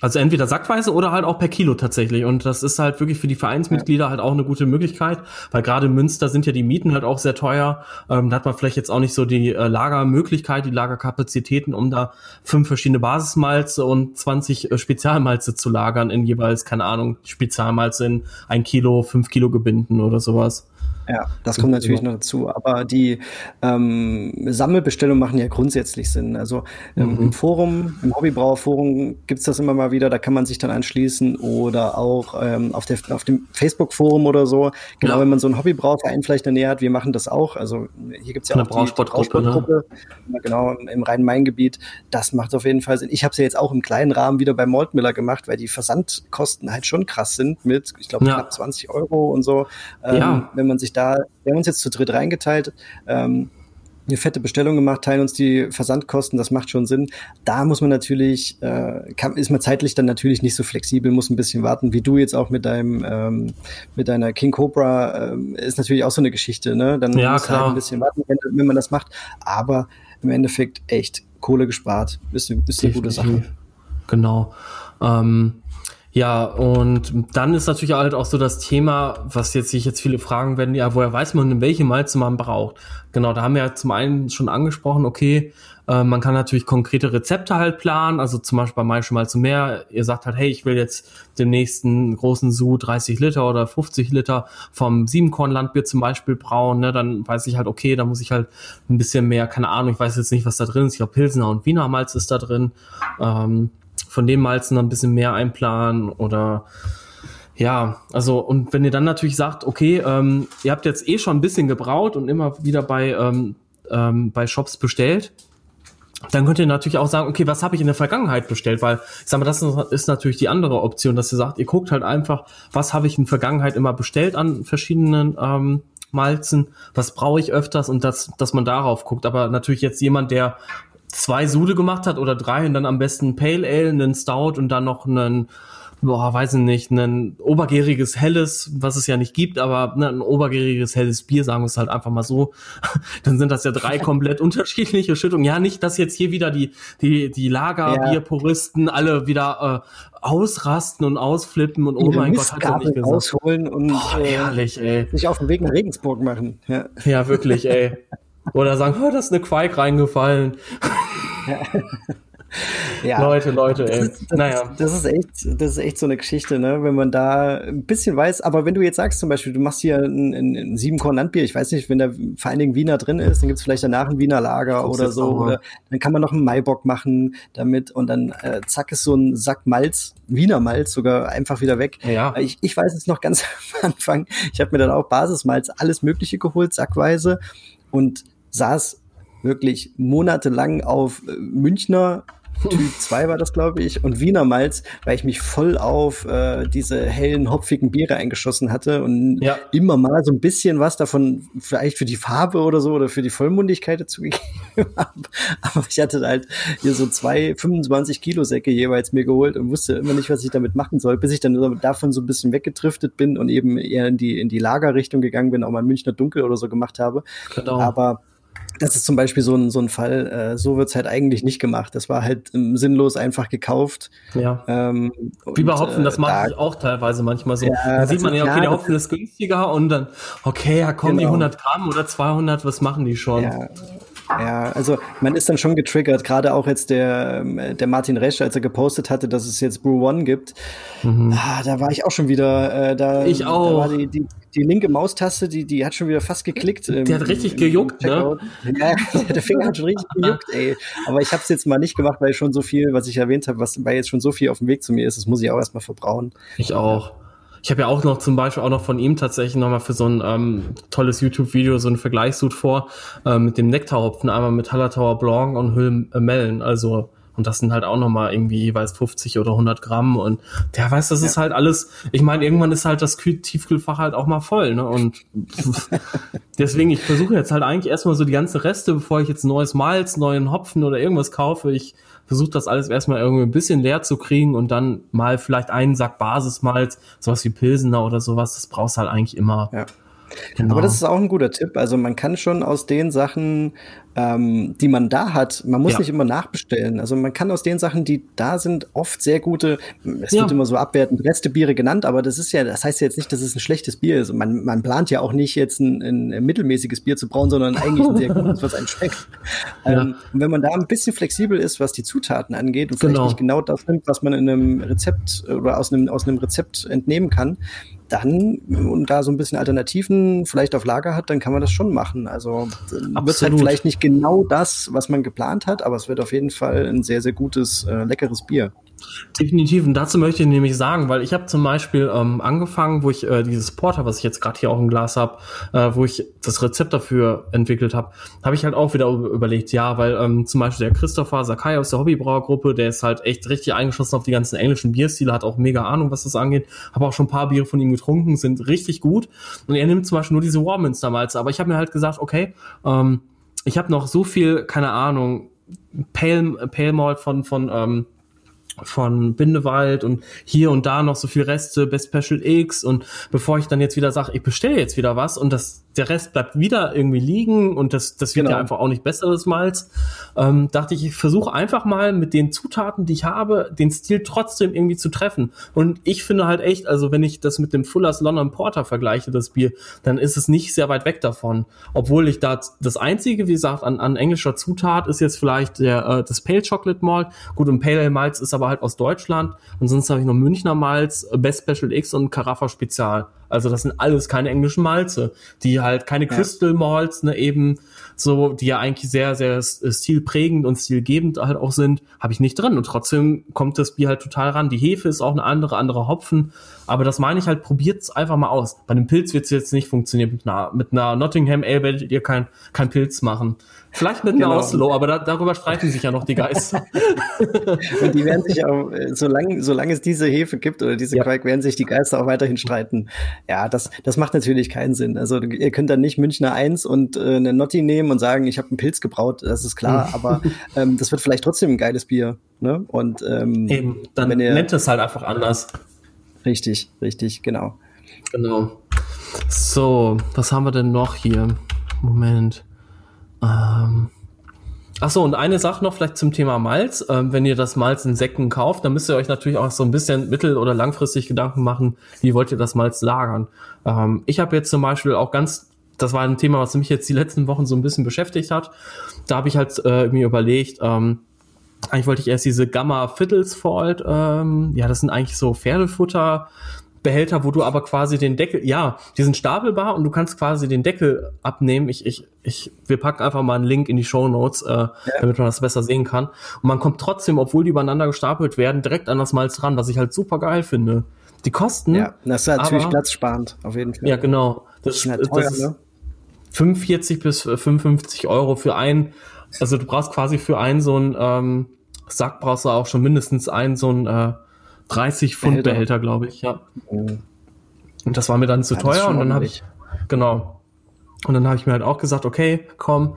Also entweder sackweise oder halt auch per Kilo tatsächlich. Und das ist halt wirklich für die Vereinsmitglieder halt auch eine gute Möglichkeit, weil gerade in Münster sind ja die Mieten halt auch sehr teuer. Ähm, da hat man vielleicht jetzt auch nicht so die äh, Lagermöglichkeit, die Lagerkapazitäten, um da fünf verschiedene Basismalze und 20 äh, Spezialmalze zu lagern in jeweils, keine Ahnung, Spezialmalze in ein Kilo, fünf Kilo Gebinden oder sowas. Ja, das kommt natürlich noch dazu. Aber die ähm, Sammelbestellungen machen ja grundsätzlich Sinn. Also ähm, mhm. im Forum, im Hobbybrauerforum gibt's das immer mal wieder, da kann man sich dann anschließen oder auch ähm, auf, der, auf dem Facebook-Forum oder so. Genau, ja. wenn man so einen Hobbybrauerverein vielleicht in der Nähe hat, wir machen das auch. Also hier gibt's ja Eine auch die Brausportgruppe. Ne? Genau, im Rhein-Main-Gebiet. Das macht auf jeden Fall Sinn. Ich habe es ja jetzt auch im kleinen Rahmen wieder bei Maltmiller gemacht, weil die Versandkosten halt schon krass sind mit, ich glaube, ja. knapp 20 Euro und so. Ähm, ja. Man sich da, wir haben uns jetzt zu dritt reingeteilt, ähm, eine fette Bestellung gemacht, teilen uns die Versandkosten, das macht schon Sinn. Da muss man natürlich, äh, kann, ist man zeitlich dann natürlich nicht so flexibel, muss ein bisschen warten, wie du jetzt auch mit deinem, ähm, mit deiner King Cobra, ähm, ist natürlich auch so eine Geschichte, ne? Dann ja, muss klar. halt ein bisschen warten, wenn, wenn, man das macht. Aber im Endeffekt echt Kohle gespart, ist, ist eine gute Sache. Genau. Ähm, Ja, und dann ist natürlich halt auch so das Thema, was jetzt sich jetzt viele fragen werden, ja, woher weiß man, welche Malze man braucht? Genau, da haben wir ja zum einen schon angesprochen, okay, äh, man kann natürlich konkrete Rezepte halt planen, also zum Beispiel bei Maische mal zu mehr. Ihr sagt halt, hey, ich will jetzt den nächsten großen Su 30 Liter oder 50 Liter vom Siebenkorn-Landbier zum Beispiel brauen, ne? dann weiß ich halt, okay, da muss ich halt ein bisschen mehr, keine Ahnung, ich weiß jetzt nicht, was da drin ist. Ich glaube, Pilsener und Wiener Malz ist da drin. Ähm, von dem Malzen dann ein bisschen mehr einplanen oder ja, also und wenn ihr dann natürlich sagt, okay, ähm, ihr habt jetzt eh schon ein bisschen gebraut und immer wieder bei, ähm, ähm, bei Shops bestellt, dann könnt ihr natürlich auch sagen, okay, was habe ich in der Vergangenheit bestellt? Weil, ich sag mal, das ist natürlich die andere Option, dass ihr sagt, ihr guckt halt einfach, was habe ich in der Vergangenheit immer bestellt an verschiedenen ähm, Malzen, was brauche ich öfters und das, dass man darauf guckt. Aber natürlich jetzt jemand, der zwei Sude gemacht hat oder drei und dann am besten Pale Ale, einen Stout und dann noch einen boah, weiß ich nicht, ein obergäriges helles, was es ja nicht gibt, aber ne, ein obergäriges helles Bier, sagen wir es halt einfach mal so, dann sind das ja drei komplett unterschiedliche Schüttungen. Ja, nicht, dass jetzt hier wieder die, die, die Lagerbierpuristen ja. alle wieder äh, ausrasten und ausflippen und oh mein Gott, hat er nicht gesagt. rausholen und Boah, äh, herrlich, ey. sich auf den Weg nach Regensburg machen. Ja, ja wirklich, ey. Oder sagen, oh, da ist eine Quake reingefallen. Ja. ja. Leute, Leute, ey. Das ist, das naja. Das ist echt, das ist echt so eine Geschichte, ne? Wenn man da ein bisschen weiß, aber wenn du jetzt sagst zum Beispiel, du machst hier ein, ein, ein Siebenkorn-Landbier, ich weiß nicht, wenn da vor allen Dingen Wiener drin ist, dann gibt's vielleicht danach ein Wiener Lager oder so. Oder dann kann man noch einen Maibock machen damit und dann äh, zack ist so ein Sack Malz, Wiener Malz sogar einfach wieder weg. Ja. Ich, ich weiß es noch ganz am Anfang. Ich habe mir dann auch Basismalz, alles Mögliche geholt, sackweise und saß wirklich monatelang auf äh, Münchner Typ 2 war das, glaube ich, und Wiener Malz, weil ich mich voll auf äh, diese hellen, hopfigen Biere eingeschossen hatte und ja. immer mal so ein bisschen was davon vielleicht für die Farbe oder so oder für die Vollmundigkeit dazu gegeben habe. Aber ich hatte halt hier so zwei 25 Kilo Säcke jeweils mir geholt und wusste immer nicht, was ich damit machen soll, bis ich dann davon so ein bisschen weggedriftet bin und eben eher in die, in die Lagerrichtung gegangen bin, auch mal Münchner Dunkel oder so gemacht habe. Genau. Aber das ist zum Beispiel so ein, so ein Fall, äh, so wird's halt eigentlich nicht gemacht. Das war halt ähm, sinnlos einfach gekauft. Ja. Ähm, Wie bei Hopfen, das äh, mache ich auch teilweise manchmal so. Ja, da sieht man ja, okay, der Hopfen ist günstiger und dann, okay, ja, kommen genau. die 100 Gramm oder 200, was machen die schon? Ja. Ja, also man ist dann schon getriggert, gerade auch jetzt der, ähm, der Martin Resch, als er gepostet hatte, dass es jetzt Brew One gibt. Mhm. Ah, da war ich auch schon wieder, äh, da, ich auch. da war die, die, die linke Maustaste, die, die hat schon wieder fast geklickt. Der im, hat richtig gejuckt, ne? Ja, der Finger hat schon richtig gejuckt, ey. Aber ich habe es jetzt mal nicht gemacht, weil schon so viel, was ich erwähnt habe, was weil jetzt schon so viel auf dem Weg zu mir ist, das muss ich auch erstmal verbrauen. Ich auch. Ich habe ja auch noch zum Beispiel auch noch von ihm tatsächlich nochmal für so ein ähm, tolles YouTube-Video so ein Vergleichssud vor äh, mit dem Nektarhopfen, einmal mit Hallertauer Blanc und Hüllmellen. Also und das sind halt auch nochmal irgendwie jeweils 50 oder 100 Gramm. Und der weiß, das ja. ist halt alles. Ich meine, irgendwann ist halt das Tiefkühlfach halt auch mal voll. Ne? Und deswegen, ich versuche jetzt halt eigentlich erstmal so die ganze Reste, bevor ich jetzt neues Malz, neuen Hopfen oder irgendwas kaufe. Ich versuche das alles erstmal irgendwie ein bisschen leer zu kriegen und dann mal vielleicht einen Sack Basismalz, sowas wie Pilsener oder sowas. Das brauchst halt eigentlich immer. Ja. Genau. Aber das ist auch ein guter Tipp. Also man kann schon aus den Sachen, ähm, die man da hat, man muss ja. nicht immer nachbestellen. Also man kann aus den Sachen, die da sind, oft sehr gute, es ja. wird immer so abwertend Restebiere genannt, aber das ist ja, das heißt ja jetzt nicht, dass es ein schlechtes Bier ist. Man, man plant ja auch nicht jetzt ein, ein mittelmäßiges Bier zu brauen, sondern eigentlich ein sehr gutes, was einem schmeckt. Ja. Ähm, und wenn man da ein bisschen flexibel ist, was die Zutaten angeht und vielleicht genau. nicht genau das nimmt, was man in einem Rezept oder aus einem, aus einem Rezept entnehmen kann, dann und da so ein bisschen Alternativen vielleicht auf Lager hat, dann kann man das schon machen. Also wird halt vielleicht nicht genau das, was man geplant hat, aber es wird auf jeden Fall ein sehr, sehr gutes, äh, leckeres Bier. Definitiv. Und dazu möchte ich nämlich sagen, weil ich habe zum Beispiel ähm, angefangen, wo ich äh, dieses Porter, was ich jetzt gerade hier auch im Glas habe, äh, wo ich das Rezept dafür entwickelt habe, habe ich halt auch wieder überlegt, ja, weil ähm, zum Beispiel der Christopher Sakai aus der Hobbybrauergruppe, der ist halt echt richtig eingeschossen auf die ganzen englischen Bierstile, hat auch mega Ahnung, was das angeht. Habe auch schon ein paar Biere von ihm getrunken, sind richtig gut. Und er nimmt zum Beispiel nur diese Warminster Malz. Aber ich habe mir halt gesagt, okay, ähm, ich habe noch so viel, keine Ahnung, Pale, Pale Malt von, von ähm, von Bindewald und hier und da noch so viel Reste, Best Special X und bevor ich dann jetzt wieder sage, ich bestelle jetzt wieder was und das der Rest bleibt wieder irgendwie liegen und das, das wird genau. ja einfach auch nicht besseres Malz. Ähm, dachte ich, ich versuche einfach mal mit den Zutaten, die ich habe, den Stil trotzdem irgendwie zu treffen. Und ich finde halt echt, also wenn ich das mit dem Fuller's London Porter vergleiche, das Bier, dann ist es nicht sehr weit weg davon. Obwohl ich da das einzige, wie gesagt, an, an englischer Zutat ist jetzt vielleicht der, äh, das Pale Chocolate Malt. Gut, und Pale Ale Malz ist aber halt aus Deutschland. Und sonst habe ich noch Münchner Malz, Best Special X und Carafa Spezial. Also das sind alles keine englischen Malze, die halt keine ja. Crystal Malts, ne, eben so, die ja eigentlich sehr, sehr stilprägend und stilgebend halt auch sind, habe ich nicht drin. Und trotzdem kommt das Bier halt total ran. Die Hefe ist auch eine andere, andere Hopfen. Aber das meine ich halt, probiert's einfach mal aus. Bei einem Pilz wird's jetzt nicht funktionieren. Mit einer, mit einer Nottingham Ale werdet ihr kein, kein Pilz machen. Vielleicht mit genau. einer Oslo, aber da, darüber streiten sich ja noch die Geister. und die werden sich auch, äh, solange, solange es diese Hefe gibt oder diese ja. Quark, werden sich die Geister auch weiterhin streiten. Ja, das, das macht natürlich keinen Sinn. Also ihr könnt dann nicht Münchner 1 und äh, eine Notti nehmen und sagen, ich habe einen Pilz gebraut, das ist klar, aber ähm, das wird vielleicht trotzdem ein geiles Bier. Ne? Und ähm, Eben, dann wenn ihr, nennt es halt einfach anders. Richtig, richtig, genau. Genau. So, was haben wir denn noch hier? Moment. Ähm. Achso, und eine Sache noch vielleicht zum Thema Malz. Ähm, wenn ihr das Malz in Säcken kauft, dann müsst ihr euch natürlich auch so ein bisschen mittel- oder langfristig Gedanken machen, wie wollt ihr das Malz lagern. Ähm, ich habe jetzt zum Beispiel auch ganz, das war ein Thema, was mich jetzt die letzten Wochen so ein bisschen beschäftigt hat. Da habe ich halt äh, mir überlegt, ähm, eigentlich wollte ich erst diese Gamma Fiddles Fault, ähm, ja, das sind eigentlich so Pferdefutter, Behälter, wo du aber quasi den Deckel, ja, die sind stapelbar und du kannst quasi den Deckel abnehmen. Ich, ich, ich, wir packen einfach mal einen Link in die Show Notes, äh, ja. damit man das besser sehen kann. Und man kommt trotzdem, obwohl die übereinander gestapelt werden, direkt an das Malz ran, was ich halt super geil finde. Die kosten. Ja, das ist natürlich aber, platzsparend, auf jeden Fall. Ja, genau. Das, das, ist, teuer, das ne? 45 bis 55 Euro für ein, also du brauchst quasi für einen so einen ähm, Sack brauchst du auch schon mindestens einen so einen äh, 30 Pfund Behälter, glaube ich, ja. Mhm. Und das war mir dann zu ja, teuer und dann habe ich, genau. Und dann habe ich mir halt auch gesagt, okay, komm,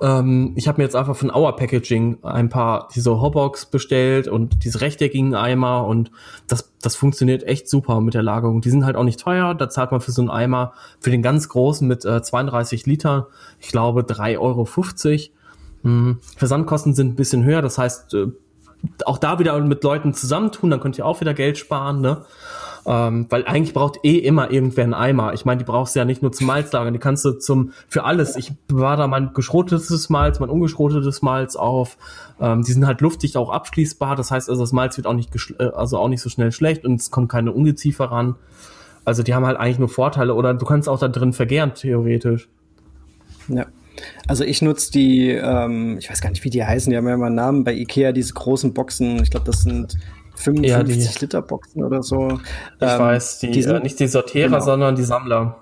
ähm, ich habe mir jetzt einfach von Our Packaging ein paar diese Hotbox bestellt und diese rechteckigen Eimer und das, das funktioniert echt super mit der Lagerung. Die sind halt auch nicht teuer, da zahlt man für so einen Eimer, für den ganz großen mit äh, 32 Liter, ich glaube 3,50 Euro. Hm. Versandkosten sind ein bisschen höher, das heißt, äh, auch da wieder mit Leuten zusammentun, dann könnt ihr auch wieder Geld sparen, ne? Ähm, weil eigentlich braucht eh immer irgendwer einen Eimer. Ich meine, die brauchst du ja nicht nur zum Malzlagern, die kannst du zum für alles. Ich bewahre da mein geschrotetes Malz, mein ungeschrotetes Malz auf. Ähm, die sind halt luftdicht auch abschließbar. Das heißt also, das Malz wird auch nicht äh, also auch nicht so schnell schlecht und es kommt keine Ungeziefer ran. Also die haben halt eigentlich nur Vorteile oder du kannst auch da drin vergären, theoretisch. Ja. Also ich nutze die, ähm, ich weiß gar nicht, wie die heißen, die haben ja immer einen Namen bei Ikea, diese großen Boxen. Ich glaube, das sind 55 ja, Liter Boxen oder so. Ich ähm, weiß, die, die sind, äh, nicht die Sortierer, genau. sondern die Sammler.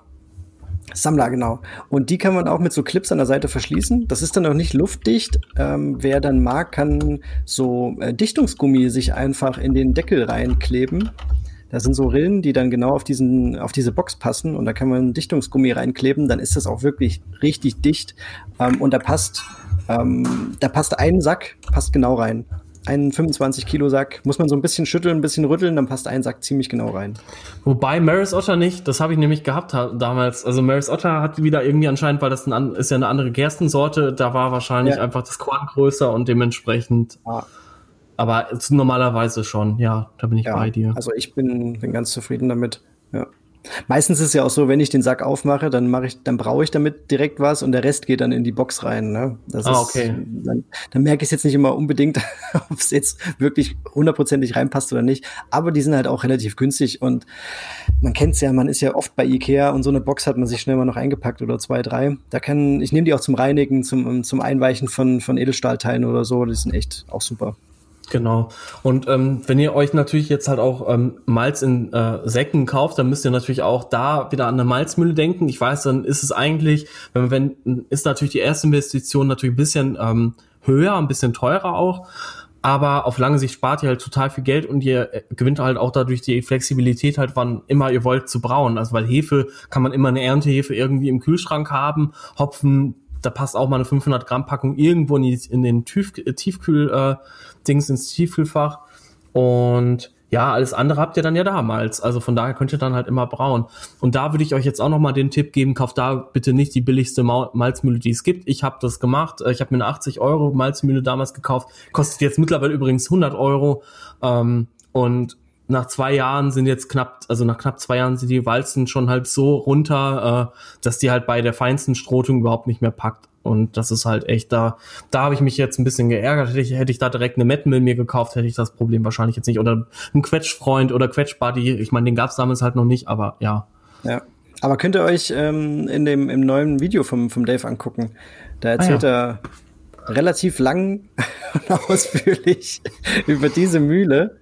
Sammler, genau. Und die kann man auch mit so Clips an der Seite verschließen. Das ist dann auch nicht luftdicht. Ähm, wer dann mag, kann so äh, Dichtungsgummi sich einfach in den Deckel reinkleben. Da sind so Rillen, die dann genau auf diesen, auf diese Box passen und da kann man Dichtungsgummi reinkleben, dann ist das auch wirklich richtig dicht. Ähm, und da passt, ähm, da passt ein Sack, passt genau rein. Ein 25 Kilo Sack, muss man so ein bisschen schütteln, ein bisschen rütteln, dann passt ein Sack ziemlich genau rein. Wobei Maris Otter nicht, das habe ich nämlich gehabt damals. Also Maris Otter hat wieder irgendwie anscheinend, weil das ein, ist ja eine andere Gerstensorte, da war wahrscheinlich ja. einfach das Korn größer und dementsprechend. Ah aber normalerweise schon, ja, da bin ich ja, bei dir. Also ich bin, bin ganz zufrieden damit. Ja. Meistens ist es ja auch so, wenn ich den Sack aufmache, dann mache ich, dann brauche ich damit direkt was und der Rest geht dann in die Box rein. Ne? Das ah, okay. Ist, dann, dann merke ich es jetzt nicht immer unbedingt, ob es jetzt wirklich hundertprozentig reinpasst oder nicht. Aber die sind halt auch relativ günstig und man kennt es ja, man ist ja oft bei Ikea und so eine Box hat man sich schnell mal noch eingepackt oder zwei, drei. Da kann, ich nehme die auch zum Reinigen, zum, zum Einweichen von, von Edelstahlteilen oder so. Die sind echt auch super. Genau. Und ähm, wenn ihr euch natürlich jetzt halt auch ähm, Malz in äh, Säcken kauft, dann müsst ihr natürlich auch da wieder an eine Malzmühle denken. Ich weiß, dann ist es eigentlich, wenn, wenn ist natürlich die erste Investition natürlich ein bisschen ähm, höher, ein bisschen teurer auch. Aber auf lange Sicht spart ihr halt total viel Geld und ihr äh, gewinnt halt auch dadurch die Flexibilität halt, wann immer ihr wollt zu brauen. Also weil Hefe kann man immer eine Erntehefe irgendwie im Kühlschrank haben. Hopfen da passt auch mal eine 500 Gramm Packung irgendwo in, die, in den Tief, Tiefkühl, äh, Dings ins Tiefkühlfach. Und ja, alles andere habt ihr dann ja damals. Also von daher könnt ihr dann halt immer brauen. Und da würde ich euch jetzt auch nochmal den Tipp geben, kauft da bitte nicht die billigste Malzmühle, die es gibt. Ich habe das gemacht. Äh, ich habe mir eine 80 Euro Malzmühle damals gekauft. Kostet jetzt mittlerweile übrigens 100 Euro. Ähm, und nach zwei Jahren sind jetzt knapp, also nach knapp zwei Jahren sind die Walzen schon halt so runter, äh, dass die halt bei der feinsten Strotung überhaupt nicht mehr packt. Und das ist halt echt da, da habe ich mich jetzt ein bisschen geärgert. Hätte ich, hätte ich da direkt eine Metmill mir gekauft, hätte ich das Problem wahrscheinlich jetzt nicht. Oder ein Quetschfreund oder Quetschbuddy. Ich meine, den gab es damals halt noch nicht, aber ja. Ja. Aber könnt ihr euch ähm, in dem im neuen Video vom, vom Dave angucken. Da erzählt ah, ja. er relativ lang und ausführlich über diese Mühle.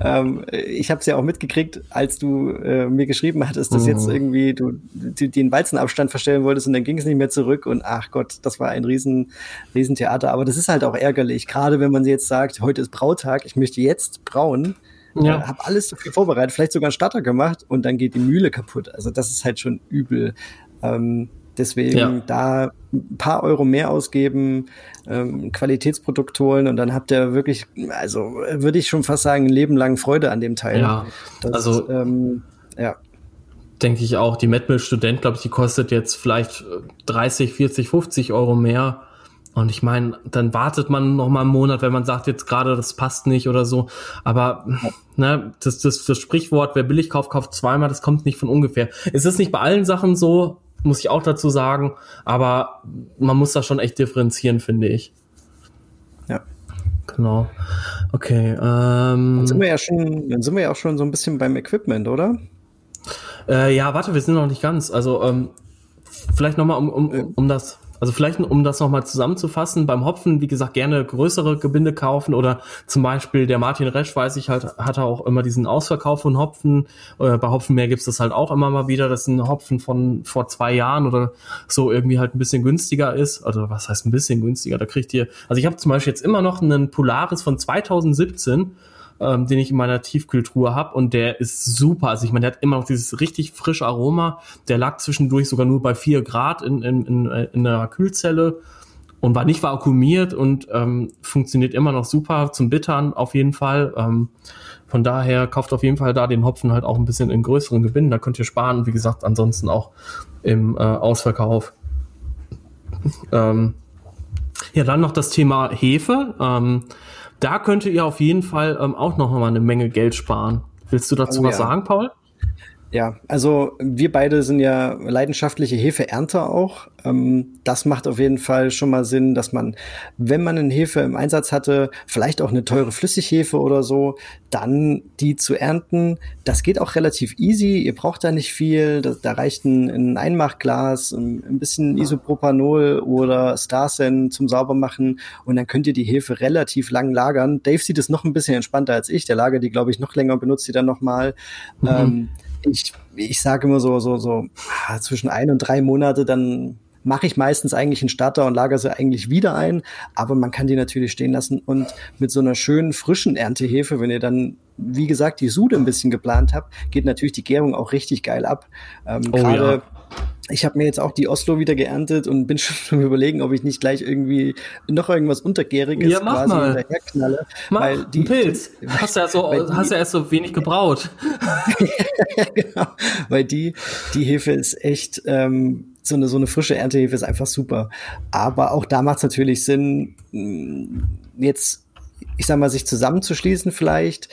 Ähm, ich habe es ja auch mitgekriegt, als du äh, mir geschrieben hattest, dass mhm. jetzt irgendwie du, du den Walzenabstand verstellen wolltest und dann ging es nicht mehr zurück und ach Gott, das war ein riesen, riesen Theater. Aber das ist halt auch ärgerlich, gerade wenn man jetzt sagt, heute ist Brautag, ich möchte jetzt brauen. Ja. Äh, habe alles dafür vorbereitet, vielleicht sogar einen Starter gemacht und dann geht die Mühle kaputt. Also das ist halt schon übel. Ähm, Deswegen ja. da ein paar Euro mehr ausgeben, ähm, Qualitätsprodukt holen und dann habt ihr wirklich, also würde ich schon fast sagen, ein Leben lang Freude an dem Teil. Ja, das, also ähm, ja. Denke ich auch. Die Medmill Student, glaube ich, die kostet jetzt vielleicht 30, 40, 50 Euro mehr. Und ich meine, dann wartet man noch mal einen Monat, wenn man sagt, jetzt gerade das passt nicht oder so. Aber ne, das, das, das Sprichwort, wer billig kauft, kauft zweimal, das kommt nicht von ungefähr. Es ist nicht bei allen Sachen so, muss ich auch dazu sagen. Aber man muss das schon echt differenzieren, finde ich. Ja. Genau. Okay. Ähm, dann sind wir ja schon, dann sind wir ja auch schon so ein bisschen beim Equipment, oder? Äh, ja, warte, wir sind noch nicht ganz. Also ähm, vielleicht nochmal um, um, um das also vielleicht, um das nochmal zusammenzufassen, beim Hopfen, wie gesagt, gerne größere Gebinde kaufen oder zum Beispiel der Martin Resch, weiß ich halt, hat er auch immer diesen Ausverkauf von Hopfen. Äh, bei Hopfenmeer gibt es das halt auch immer mal wieder, dass ein Hopfen von vor zwei Jahren oder so irgendwie halt ein bisschen günstiger ist. Also was heißt ein bisschen günstiger? Da kriegt ihr, also ich habe zum Beispiel jetzt immer noch einen Polaris von 2017 ähm, den ich in meiner Tiefkühltruhe habe und der ist super. Also ich meine, der hat immer noch dieses richtig frische Aroma. Der lag zwischendurch sogar nur bei vier Grad in, in, in, in einer Kühlzelle und war nicht vakuumiert und ähm, funktioniert immer noch super zum Bittern auf jeden Fall. Ähm, von daher kauft auf jeden Fall da den Hopfen halt auch ein bisschen in größeren Gewinnen. Da könnt ihr sparen. Wie gesagt, ansonsten auch im äh, Ausverkauf. ähm, ja, dann noch das Thema Hefe. Ähm, da könnte ihr auf jeden Fall ähm, auch noch mal eine Menge Geld sparen. Willst du dazu oh, was ja. sagen, Paul? Ja, also wir beide sind ja leidenschaftliche Hefeernter auch. Ähm, das macht auf jeden Fall schon mal Sinn, dass man, wenn man eine Hefe im Einsatz hatte, vielleicht auch eine teure Flüssighefe oder so, dann die zu ernten. Das geht auch relativ easy. Ihr braucht da nicht viel. Da, da reicht ein, ein Einmachglas, ein, bisschen Isopropanol oder Starsen zum Saubermachen und dann könnt ihr die Hefe relativ lang lagern. Dave sieht es noch ein bisschen entspannter als ich. Der lagert die, glaube ich, noch länger und benutzt die dann noch mal. Mhm. Ähm, ich, ich sage immer so, so, so ah, zwischen ein und drei Monate, dann mache ich meistens eigentlich einen Starter und lagere sie eigentlich wieder ein. Aber man kann die natürlich stehen lassen und mit so einer schönen frischen Erntehefe, wenn ihr dann, wie gesagt, die Sude ein bisschen geplant habt, geht natürlich die Gärung auch richtig geil ab. Ähm, oh, Gerade ja ich habe mir jetzt auch die Oslo wieder geerntet und bin schon überlegen, ob ich nicht gleich irgendwie noch irgendwas Untergäriges ja, mach quasi mal. hinterherknalle. Mach weil die, Pilz. Die, hast ja so, die, hast ja erst so wenig gebraut. genau, weil die, die Hefe ist echt, ähm, so eine, so eine frische Erntehefe ist einfach super. Aber auch da macht es natürlich Sinn, mm, jetzt, ich sag mal, sich zusammenzuschließen vielleicht,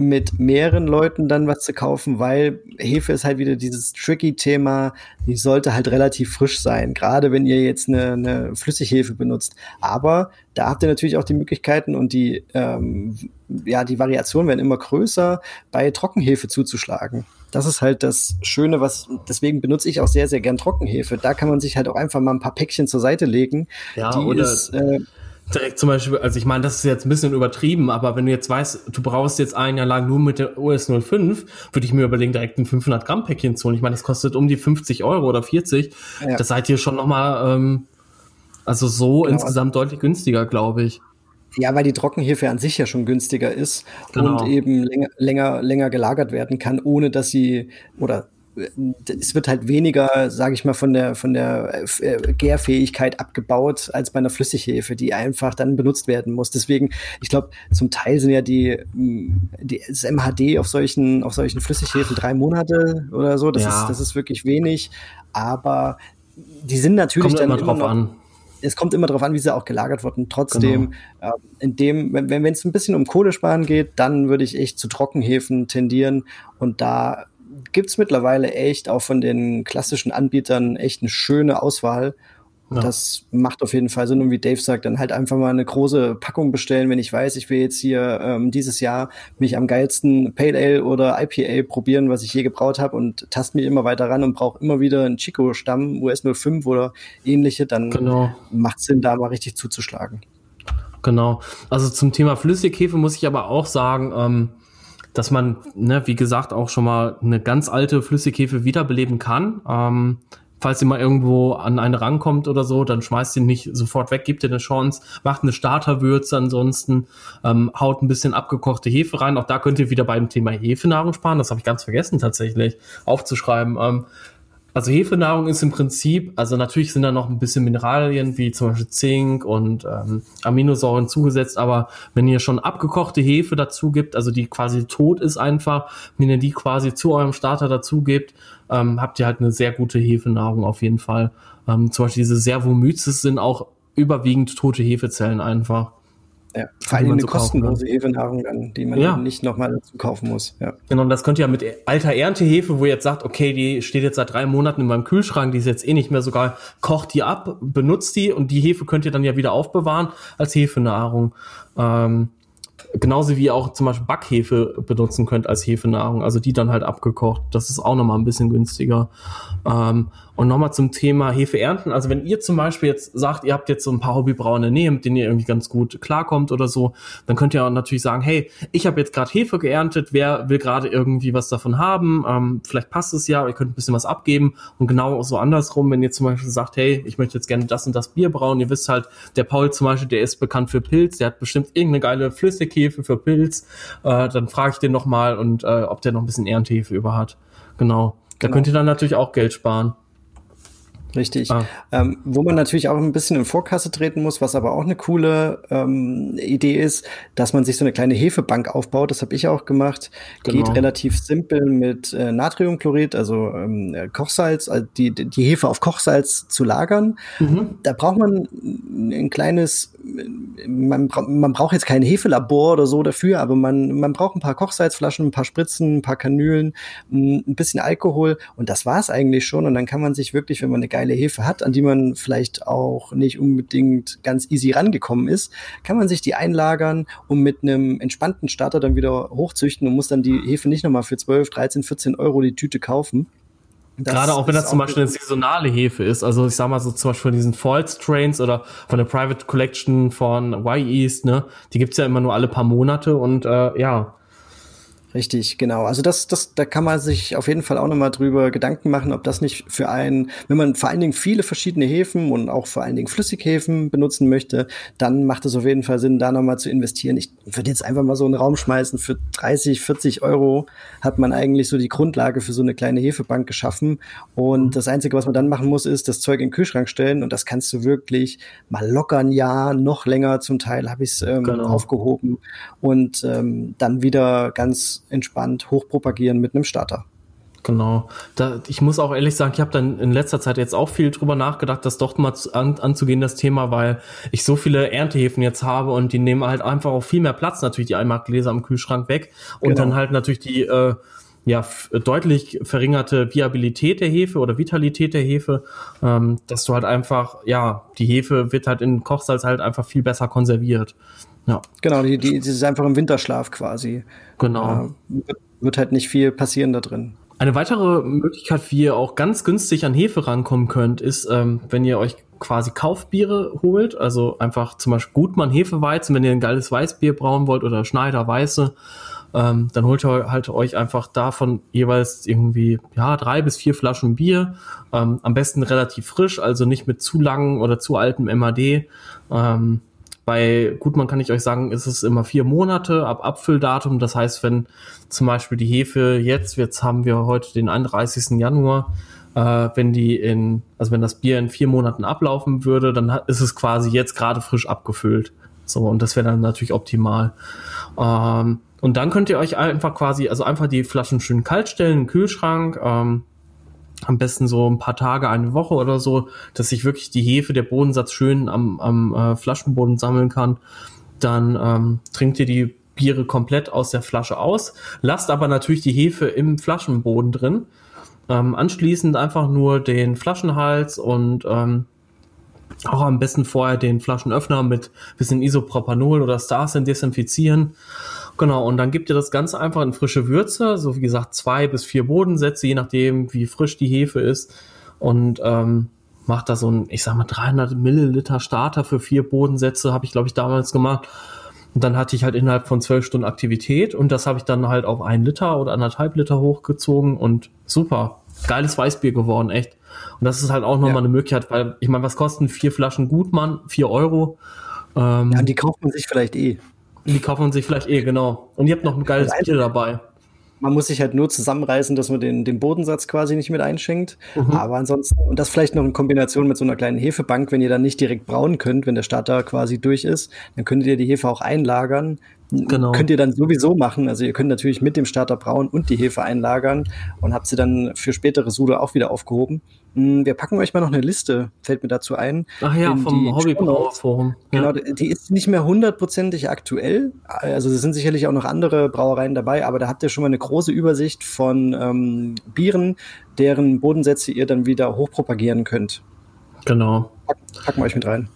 mit mehreren Leuten dann was zu kaufen, weil Hefe ist halt wieder dieses tricky Thema, die sollte halt relativ frisch sein, gerade wenn ihr jetzt eine, eine Flüssighefe benutzt. Aber da habt ihr natürlich auch die Möglichkeiten und die, ähm, ja, die Variationen werden immer größer, bei Trockenhefe zuzuschlagen. Das ist halt das Schöne, was, deswegen benutze ich auch sehr, sehr gern Trockenhefe. Da kann man sich halt auch einfach mal ein paar Päckchen zur Seite legen. Ja, die oder ist, äh, direkt zum Beispiel, also ich meine, das ist jetzt ein bisschen übertrieben, aber wenn du jetzt weißt, du brauchst jetzt ein Jahr lang nur mit der OS 05, würde ich mir überlegen, direkt ein 500 Gramm Päckchen zu holen. Ich meine, das kostet um die 50 Euro oder 40. Ja. Das seid ihr schon nochmal, ähm, also so genau. insgesamt deutlich günstiger, glaube ich. Ja, weil die Trockenhefe an sich ja schon günstiger ist genau. und eben länger, länger, länger gelagert werden kann, ohne dass sie, oder es wird halt weniger, sage ich mal, von der von der äh, Gärfähigkeit abgebaut als bei einer Flüssighefe, die einfach dann benutzt werden muss. Deswegen, ich glaube, zum Teil sind ja die, die das MHD auf solchen auf solchen Flüssighefen drei Monate oder so. Das ja. ist das ist wirklich wenig, aber die sind natürlich Kommt dann immer drauf noch, an es kommt immer darauf an, wie sie auch gelagert wurden. Trotzdem, genau. äh, in dem, wenn es ein bisschen um Kohlesparen geht, dann würde ich echt zu Trockenhäfen tendieren. Und da gibt's mittlerweile echt auch von den klassischen Anbietern echt eine schöne Auswahl. Ja. Das macht auf jeden Fall Sinn. Und wie Dave sagt, dann halt einfach mal eine große Packung bestellen, wenn ich weiß, ich will jetzt hier ähm, dieses Jahr mich am geilsten Pale Ale oder IPA probieren, was ich je gebraut habe und tast mich immer weiter ran und brauche immer wieder einen Chico-Stamm, US 05 oder ähnliche, dann genau. macht Sinn, da mal richtig zuzuschlagen. Genau. Also zum Thema Flüssighefe muss ich aber auch sagen, ähm, dass man, ne, wie gesagt, auch schon mal eine ganz alte Flüssighefe wiederbeleben kann. Ähm, falls ihr mal irgendwo an einen rankommt oder so, dann schmeißt ihn nicht sofort weg, gebt ihr eine Chance, macht eine Starterwürze ansonsten, ähm, haut ein bisschen abgekochte Hefe rein. Auch da könnt ihr wieder beim Thema Hefenahrung sparen. Das habe ich ganz vergessen tatsächlich aufzuschreiben. Ähm, also Hefenahrung ist im Prinzip, also natürlich sind da noch ein bisschen Mineralien wie zum Beispiel Zink und ähm, Aminosäuren zugesetzt, aber wenn ihr schon abgekochte Hefe dazu gibt, also die quasi tot ist einfach, wenn ihr die quasi zu eurem Starter dazu gebt, ähm, habt ihr halt eine sehr gute Hefenahrung auf jeden Fall. Ähm, zum Beispiel diese Servomyces sind auch überwiegend tote Hefezellen einfach. Ja, vor allem eine so kostenlose Hefenahrung dann, die man ja. nicht nochmal dazu kaufen muss. Ja. Genau, und das könnt ihr ja mit alter Erntehefe, wo ihr jetzt sagt, okay, die steht jetzt seit drei Monaten in meinem Kühlschrank, die ist jetzt eh nicht mehr sogar, kocht die ab, benutzt die und die Hefe könnt ihr dann ja wieder aufbewahren als Hefenahrung. Ähm, genauso wie ihr auch zum Beispiel Backhefe benutzen könnt als Hefenahrung, also die dann halt abgekocht. Das ist auch nochmal ein bisschen günstiger. Ähm, und nochmal zum Thema Hefe ernten. Also wenn ihr zum Beispiel jetzt sagt, ihr habt jetzt so ein paar Hobbybrauer in der Nähe, mit denen ihr irgendwie ganz gut klarkommt oder so, dann könnt ihr auch natürlich sagen, hey, ich habe jetzt gerade Hefe geerntet, wer will gerade irgendwie was davon haben? Ähm, vielleicht passt es ja, ihr könnt ein bisschen was abgeben. Und genau so andersrum, wenn ihr zum Beispiel sagt, hey, ich möchte jetzt gerne das und das Bier brauen, ihr wisst halt, der Paul zum Beispiel, der ist bekannt für Pilz, der hat bestimmt irgendeine geile Flüssighefe für Pilz, äh, dann frage ich den nochmal und äh, ob der noch ein bisschen Erntehefe über hat. Genau. Da genau. könnt ihr dann natürlich auch Geld sparen. Richtig. Ah. Ähm, wo man natürlich auch ein bisschen in Vorkasse treten muss, was aber auch eine coole ähm, Idee ist, dass man sich so eine kleine Hefebank aufbaut. Das habe ich auch gemacht. Genau. Geht relativ simpel mit äh, Natriumchlorid, also ähm, Kochsalz, also die, die Hefe auf Kochsalz zu lagern. Mhm. Da braucht man ein kleines, man, bra man braucht jetzt kein Hefelabor oder so dafür, aber man, man braucht ein paar Kochsalzflaschen, ein paar Spritzen, ein paar Kanülen, ein bisschen Alkohol und das war's eigentlich schon. Und dann kann man sich wirklich, wenn man eine geile Hefe hat, an die man vielleicht auch nicht unbedingt ganz easy rangekommen ist, kann man sich die einlagern und mit einem entspannten Starter dann wieder hochzüchten und muss dann die Hefe nicht nochmal für 12, 13, 14 Euro die Tüte kaufen. Das Gerade auch wenn das zum Beispiel eine saisonale Hefe ist, also ich sag mal so zum Beispiel von diesen Fall Strains oder von der Private Collection von Y-East, ne, die gibt's ja immer nur alle paar Monate und äh, ja, Richtig, genau. Also das, das, da kann man sich auf jeden Fall auch nochmal drüber Gedanken machen, ob das nicht für einen, wenn man vor allen Dingen viele verschiedene Häfen und auch vor allen Dingen Flüssighäfen benutzen möchte, dann macht es auf jeden Fall Sinn, da nochmal zu investieren. Ich würde jetzt einfach mal so einen Raum schmeißen. Für 30, 40 Euro hat man eigentlich so die Grundlage für so eine kleine Hefebank geschaffen. Und mhm. das Einzige, was man dann machen muss, ist das Zeug in den Kühlschrank stellen. Und das kannst du wirklich mal locker ein Jahr, noch länger zum Teil habe ich es ähm, genau. aufgehoben und ähm, dann wieder ganz entspannt hochpropagieren mit einem Starter. Genau. Da, ich muss auch ehrlich sagen, ich habe dann in letzter Zeit jetzt auch viel drüber nachgedacht, das doch mal zu, an, anzugehen, das Thema, weil ich so viele Erntehäfen jetzt habe und die nehmen halt einfach auch viel mehr Platz, natürlich die Einmarktgläser am Kühlschrank weg und genau. dann halt natürlich die äh, ja deutlich verringerte Viabilität der Hefe oder Vitalität der Hefe, ähm, dass du halt einfach, ja, die Hefe wird halt in Kochsalz halt einfach viel besser konserviert. Ja. Genau, die, die, die ist einfach im Winterschlaf quasi. Genau. Äh, wird halt nicht viel passieren da drin. Eine weitere Möglichkeit, wie ihr auch ganz günstig an Hefe rankommen könnt, ist, ähm, wenn ihr euch quasi Kaufbiere holt, also einfach zum Beispiel Gutmann Hefeweizen, wenn ihr ein geiles Weißbier brauen wollt oder Schneider Weiße, ähm, dann holt ihr halt euch einfach davon jeweils irgendwie ja drei bis vier Flaschen Bier, ähm, am besten relativ frisch, also nicht mit zu langem oder zu altem MAD. Ähm, bei Gutmann kann ich euch sagen, ist es immer vier Monate ab Abfülldatum. Das heißt, wenn zum Beispiel die Hefe jetzt, jetzt haben wir heute den 31. Januar, äh, wenn die in, also wenn das Bier in vier Monaten ablaufen würde, dann ist es quasi jetzt gerade frisch abgefüllt. So, und das wäre dann natürlich optimal. Ähm, und dann könnt ihr euch einfach quasi, also einfach die Flaschen schön kalt stellen, im Kühlschrank, ähm, am besten so ein paar Tage, eine Woche oder so, dass sich wirklich die Hefe, der Bodensatz schön am, am äh, Flaschenboden sammeln kann. Dann ähm, trinkt ihr die Biere komplett aus der Flasche aus, lasst aber natürlich die Hefe im Flaschenboden drin. Ähm, anschließend einfach nur den Flaschenhals und ähm, auch am besten vorher den Flaschenöffner mit bisschen Isopropanol oder Starsen desinfizieren. Genau, und dann gebt ihr das Ganze einfach in frische Würze, so wie gesagt zwei bis vier Bodensätze, je nachdem wie frisch die Hefe ist. Und ähm, macht da so ein, ich sag mal 300 Milliliter Starter für vier Bodensätze, habe ich glaube ich damals gemacht. Und dann hatte ich halt innerhalb von zwölf Stunden Aktivität und das habe ich dann halt auf ein Liter oder anderthalb Liter hochgezogen und super, geiles Weißbier geworden, echt. Und das ist halt auch nochmal ja. eine Möglichkeit, weil ich meine, was kosten vier Flaschen Gutmann? Vier Euro. Ähm, ja, und die kauft man sich vielleicht eh. Die kauft man sich vielleicht eh, genau. Und ihr habt noch ein geiles Bier dabei. Man muss sich halt nur zusammenreißen, dass man den, den Bodensatz quasi nicht mit einschenkt. Mhm. Aber ansonsten, und das vielleicht noch in Kombination mit so einer kleinen Hefebank, wenn ihr dann nicht direkt brauen könnt, wenn der Starter quasi durch ist, dann könntet ihr die Hefe auch einlagern. Genau. Könnt ihr dann sowieso machen. Also ihr könnt natürlich mit dem Starter brauen und die Hefe einlagern und habt sie dann für spätere Sude auch wieder aufgehoben. Hm, wir packen euch mal noch eine Liste, fällt mir dazu ein. Ach ja, vom Hobbybrauerforum. Ja. Genau, die ist nicht mehr hundertprozentig aktuell. Also es sind sicherlich auch noch andere Brauereien dabei, aber da habt ihr schon mal eine große Übersicht von ähm, Bieren, deren Bodensätze ihr dann wieder hochpropagieren könnt. Genau. Packen, packen wir euch mit rein.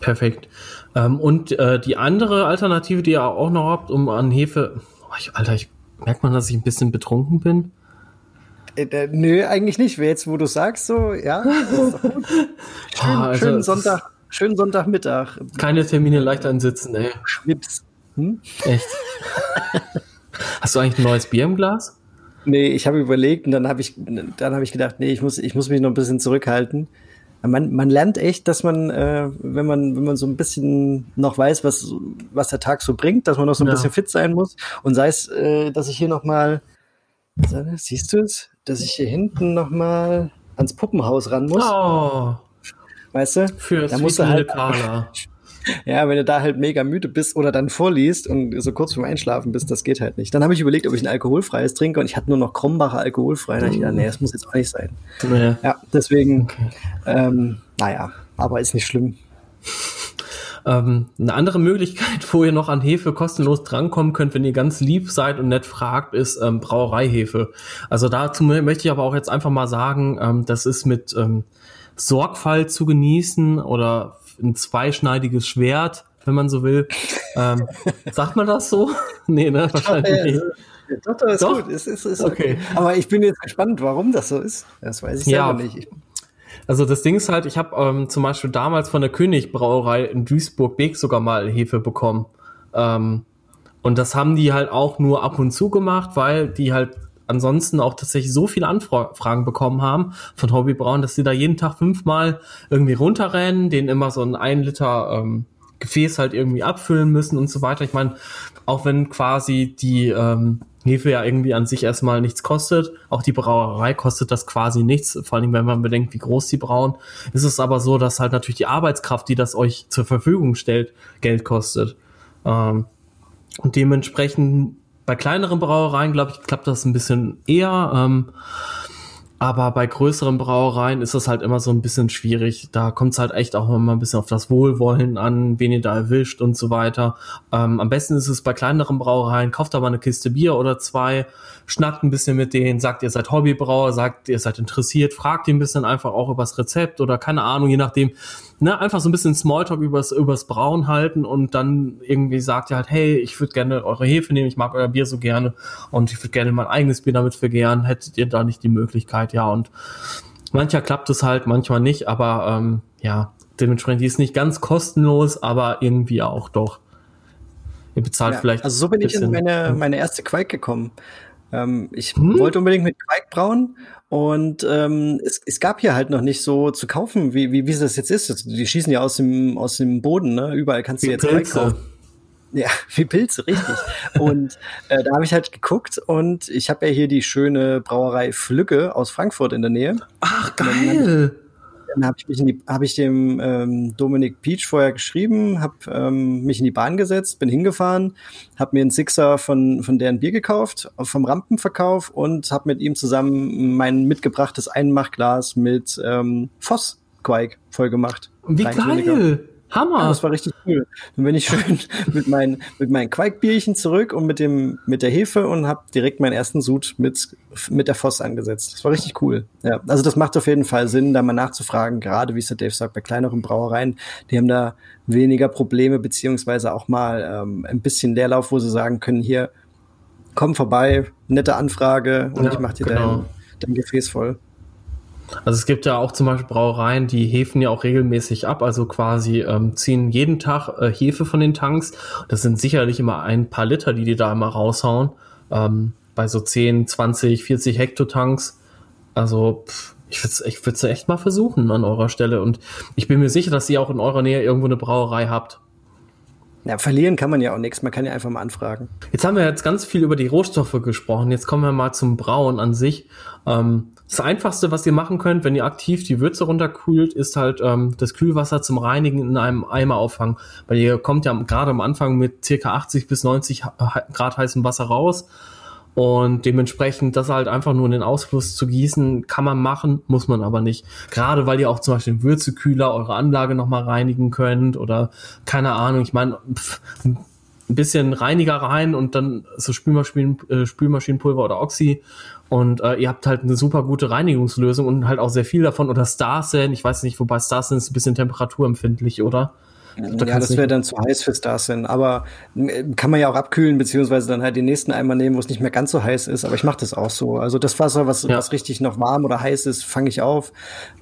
Perfekt. Ähm, und äh, die andere Alternative, die ihr auch noch habt, um an Hefe. Oh, Alter, ich merkt man, dass ich ein bisschen betrunken bin. Äh, nö, eigentlich nicht. Jetzt, wo du sagst, so, ja. Schön, ah, also, schönen Sonntag, schönen Sonntagmittag. Keine Termine leicht ansitzen, ey. Schwips. Hm? Echt? Hast du eigentlich ein neues Bier im Glas? Nee, ich habe überlegt und dann habe ich, dann habe ich gedacht, nee, ich muss, ich muss mich noch ein bisschen zurückhalten. Man, man lernt echt, dass man, äh, wenn man, wenn man so ein bisschen noch weiß, was, was der Tag so bringt, dass man noch so ein ja. bisschen fit sein muss. Und sei es, äh, dass ich hier noch mal, siehst du es? Dass ich hier hinten nochmal ans Puppenhaus ran muss. Oh. Weißt du? Für da musst du halt, Ja, wenn du da halt mega müde bist oder dann vorliest und so kurz vorm Einschlafen bist, das geht halt nicht. Dann habe ich überlegt, ob ich ein alkoholfreies trinke und ich hatte nur noch Krombacher alkoholfrei. Dann habe ich gedacht, nee, das muss jetzt auch nicht sein. Nee. Ja, deswegen, okay. ähm, naja, aber ist nicht schlimm. Ähm, eine andere Möglichkeit, wo ihr noch an Hefe kostenlos drankommen könnt, wenn ihr ganz lieb seid und nett fragt, ist ähm, Brauereihefe. Also dazu möchte ich aber auch jetzt einfach mal sagen, ähm, das ist mit ähm, Sorgfalt zu genießen oder ein zweischneidiges Schwert, wenn man so will. Ähm, sagt man das so? nee, ne? Wahrscheinlich nicht. Doch, doch, ist doch? gut. Es ist, ist okay. okay. Aber ich bin jetzt gespannt, warum das so ist. Das weiß ich selber ja. nicht. Ich also das Ding ist halt, ich habe ähm, zum Beispiel damals von der Königbrauerei in Duisburg-Beek sogar mal Hefe bekommen. Ähm, und das haben die halt auch nur ab und zu gemacht, weil die halt ansonsten auch tatsächlich so viele Anfragen bekommen haben von Hobbybrauen, dass sie da jeden Tag fünfmal irgendwie runterrennen, denen immer so ein ein Liter ähm, Gefäß halt irgendwie abfüllen müssen und so weiter. Ich meine, auch wenn quasi die ähm, Hefe ja irgendwie an sich erstmal nichts kostet. Auch die Brauerei kostet das quasi nichts, vor allem wenn man bedenkt, wie groß die brauen. Ist es aber so, dass halt natürlich die Arbeitskraft, die das euch zur Verfügung stellt, Geld kostet. Ähm, und dementsprechend bei kleineren Brauereien, glaube ich, klappt das ein bisschen eher. Ähm, aber bei größeren Brauereien ist das halt immer so ein bisschen schwierig. Da kommt es halt echt auch immer ein bisschen auf das Wohlwollen an, wen ihr da erwischt und so weiter. Ähm, am besten ist es bei kleineren Brauereien, kauft da mal eine Kiste Bier oder zwei, schnackt ein bisschen mit denen, sagt, ihr seid Hobbybrauer, sagt, ihr seid interessiert, fragt ihn ein bisschen einfach auch übers Rezept oder keine Ahnung, je nachdem, ne, einfach so ein bisschen Smalltalk übers, übers Brauen halten und dann irgendwie sagt ihr halt, hey, ich würde gerne eure Hefe nehmen, ich mag euer Bier so gerne und ich würde gerne mein eigenes Bier damit vergären, hättet ihr da nicht die Möglichkeit, ja, und mancher klappt es halt, manchmal nicht, aber ähm, ja, dementsprechend die ist nicht ganz kostenlos, aber irgendwie auch doch. Ihr bezahlt ja, vielleicht. Also so bin ich in meine, meine erste Quake gekommen. Ähm, ich hm? wollte unbedingt mit Quake brauen und ähm, es, es gab hier halt noch nicht so zu kaufen, wie, wie, wie das jetzt ist. Die schießen ja aus dem, aus dem Boden, ne? Überall kannst du wie jetzt Pilze. kaufen. Ja, wie Pilze, richtig. und äh, da habe ich halt geguckt und ich habe ja hier die schöne Brauerei Flücke aus Frankfurt in der Nähe. Ach, geil. Dann habe ich mich in die, habe ich dem ähm, Dominik Peach vorher geschrieben, habe ähm, mich in die Bahn gesetzt, bin hingefahren, habe mir einen Sixer von von deren Bier gekauft vom Rampenverkauf und habe mit ihm zusammen mein mitgebrachtes Einmachglas mit ähm, Voss Quake voll gemacht. Wie geil! Hammer. Ja, das war richtig cool. Dann bin ich schön mit meinen mit meinen Quaikbierchen zurück und mit dem mit der Hefe und habe direkt meinen ersten Sud mit mit der Voss angesetzt. Das war richtig cool. Ja, also das macht auf jeden Fall Sinn, da mal nachzufragen. Gerade wie es der Dave sagt, bei kleineren Brauereien, die haben da weniger Probleme beziehungsweise auch mal ähm, ein bisschen Leerlauf, wo sie sagen können, hier komm vorbei, nette Anfrage und ja, ich mach dir genau. dein, dein Gefäß voll. Also es gibt ja auch zum Beispiel Brauereien, die hefen ja auch regelmäßig ab, also quasi ähm, ziehen jeden Tag äh, Hefe von den Tanks. Das sind sicherlich immer ein paar Liter, die die da immer raushauen. Ähm, bei so 10, 20, 40 Hektotanks. Also pff, ich würde es ich würd's echt mal versuchen an eurer Stelle. Und ich bin mir sicher, dass ihr auch in eurer Nähe irgendwo eine Brauerei habt. Ja, verlieren kann man ja auch nichts. Man kann ja einfach mal anfragen. Jetzt haben wir jetzt ganz viel über die Rohstoffe gesprochen. Jetzt kommen wir mal zum Brauen an sich. Ähm, das Einfachste, was ihr machen könnt, wenn ihr aktiv die Würze runterkühlt, ist halt ähm, das Kühlwasser zum Reinigen in einem Eimer auffangen. Weil ihr kommt ja gerade am Anfang mit circa 80 bis 90 Grad heißem Wasser raus. Und dementsprechend das halt einfach nur in den Ausfluss zu gießen, kann man machen, muss man aber nicht. Gerade weil ihr auch zum Beispiel den Würzekühler, eure Anlage nochmal reinigen könnt oder keine Ahnung, ich meine, ein bisschen Reiniger rein und dann so Spülmaschinen, äh, Spülmaschinenpulver oder Oxy und äh, ihr habt halt eine super gute Reinigungslösung und halt auch sehr viel davon. Oder Starsen, ich weiß nicht, wobei Starsen ist ein bisschen temperaturempfindlich, oder? Da ja, das wäre dann zu heiß für Starsin. Aber kann man ja auch abkühlen, beziehungsweise dann halt den nächsten Eimer nehmen, wo es nicht mehr ganz so heiß ist. Aber ich mache das auch so. Also das Wasser, was, ja. was richtig noch warm oder heiß ist, fange ich auf,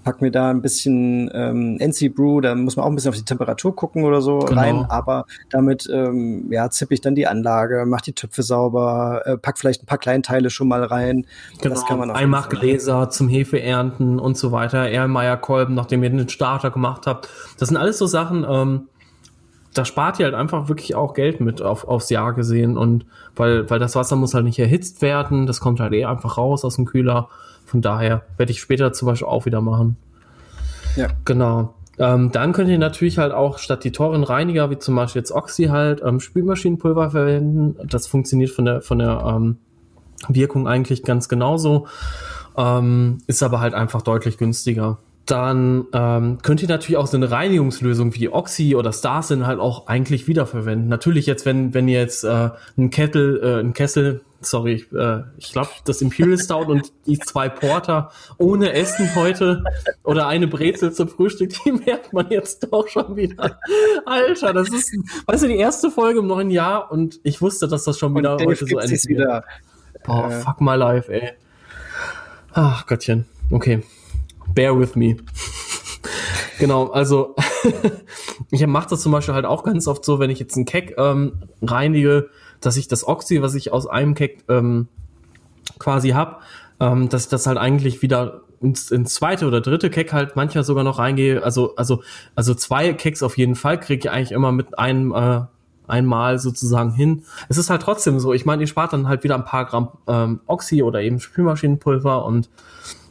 pack mir da ein bisschen ähm, NC Brew, da muss man auch ein bisschen auf die Temperatur gucken oder so genau. rein. Aber damit ähm, ja, zippe ich dann die Anlage, mach die Töpfe sauber, äh, pack vielleicht ein paar Kleinteile schon mal rein. Genau. Das kann man auch Einmachgläser zum Hefeernten und so weiter. Erlenmeyer-Kolben, nachdem ihr den Starter gemacht habt. Das sind alles so Sachen, ähm, da spart ihr halt einfach wirklich auch Geld mit auf, aufs Jahr gesehen und weil, weil das Wasser muss halt nicht erhitzt werden, das kommt halt eh einfach raus aus dem Kühler. Von daher werde ich später zum Beispiel auch wieder machen. Ja. Genau. Ähm, dann könnt ihr natürlich halt auch statt die teuren Reiniger, wie zum Beispiel jetzt Oxy halt, ähm, Spülmaschinenpulver verwenden. Das funktioniert von der, von der ähm, Wirkung eigentlich ganz genauso. Ähm, ist aber halt einfach deutlich günstiger dann ähm, könnt ihr natürlich auch so eine Reinigungslösung wie Oxy oder Starsin halt auch eigentlich wiederverwenden. Natürlich jetzt, wenn wenn ihr jetzt äh, einen Kettel, äh, einen Kessel, sorry, äh, ich glaube das Imperial Stout und die zwei Porter ohne Essen heute oder eine Brezel zum Frühstück, die merkt man jetzt doch schon wieder. Alter, das ist, weißt du, die erste Folge im neuen Jahr und ich wusste, dass das schon wieder und heute so endet. Wieder. Boah, äh, fuck my life, ey. Ach Gottchen. Okay bear with me. genau, also ich mache das zum Beispiel halt auch ganz oft so, wenn ich jetzt einen Keck ähm, reinige, dass ich das Oxy, was ich aus einem Keck ähm, quasi hab, ähm, dass ich das halt eigentlich wieder ins, ins zweite oder dritte Keck halt manchmal sogar noch reingehe. Also, also, also zwei Kecks auf jeden Fall kriege ich eigentlich immer mit einem äh, einmal sozusagen hin. Es ist halt trotzdem so, ich meine, ihr spart dann halt wieder ein paar Gramm ähm, Oxy oder eben Spülmaschinenpulver und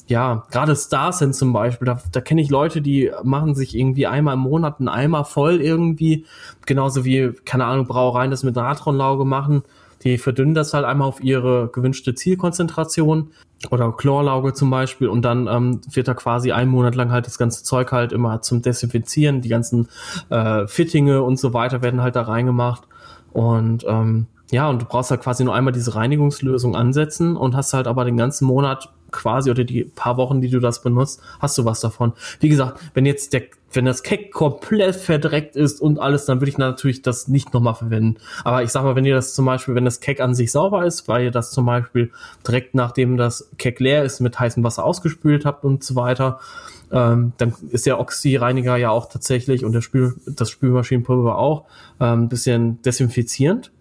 ja, gerade Starsen zum Beispiel, da, da kenne ich Leute, die machen sich irgendwie einmal im Monat einen Eimer voll irgendwie, genauso wie, keine Ahnung, Brauereien das mit Natronlauge machen. Die verdünnen das halt einmal auf ihre gewünschte Zielkonzentration oder Chlorlauge zum Beispiel. Und dann ähm, wird da quasi einen Monat lang halt das ganze Zeug halt immer zum Desinfizieren, die ganzen äh, Fittinge und so weiter werden halt da reingemacht. Und ähm, ja, und du brauchst halt quasi nur einmal diese Reinigungslösung ansetzen und hast halt aber den ganzen Monat quasi oder die paar Wochen, die du das benutzt, hast du was davon. Wie gesagt, wenn jetzt der, wenn das Keck komplett verdreckt ist und alles, dann würde ich natürlich das nicht nochmal verwenden. Aber ich sag mal, wenn ihr das zum Beispiel, wenn das Keck an sich sauber ist, weil ihr das zum Beispiel direkt nachdem das Keck leer ist mit heißem Wasser ausgespült habt und so weiter, ähm, dann ist der Oxy-Reiniger ja auch tatsächlich und der Spül, das Spülmaschinenpulver auch ähm, ein bisschen desinfizierend.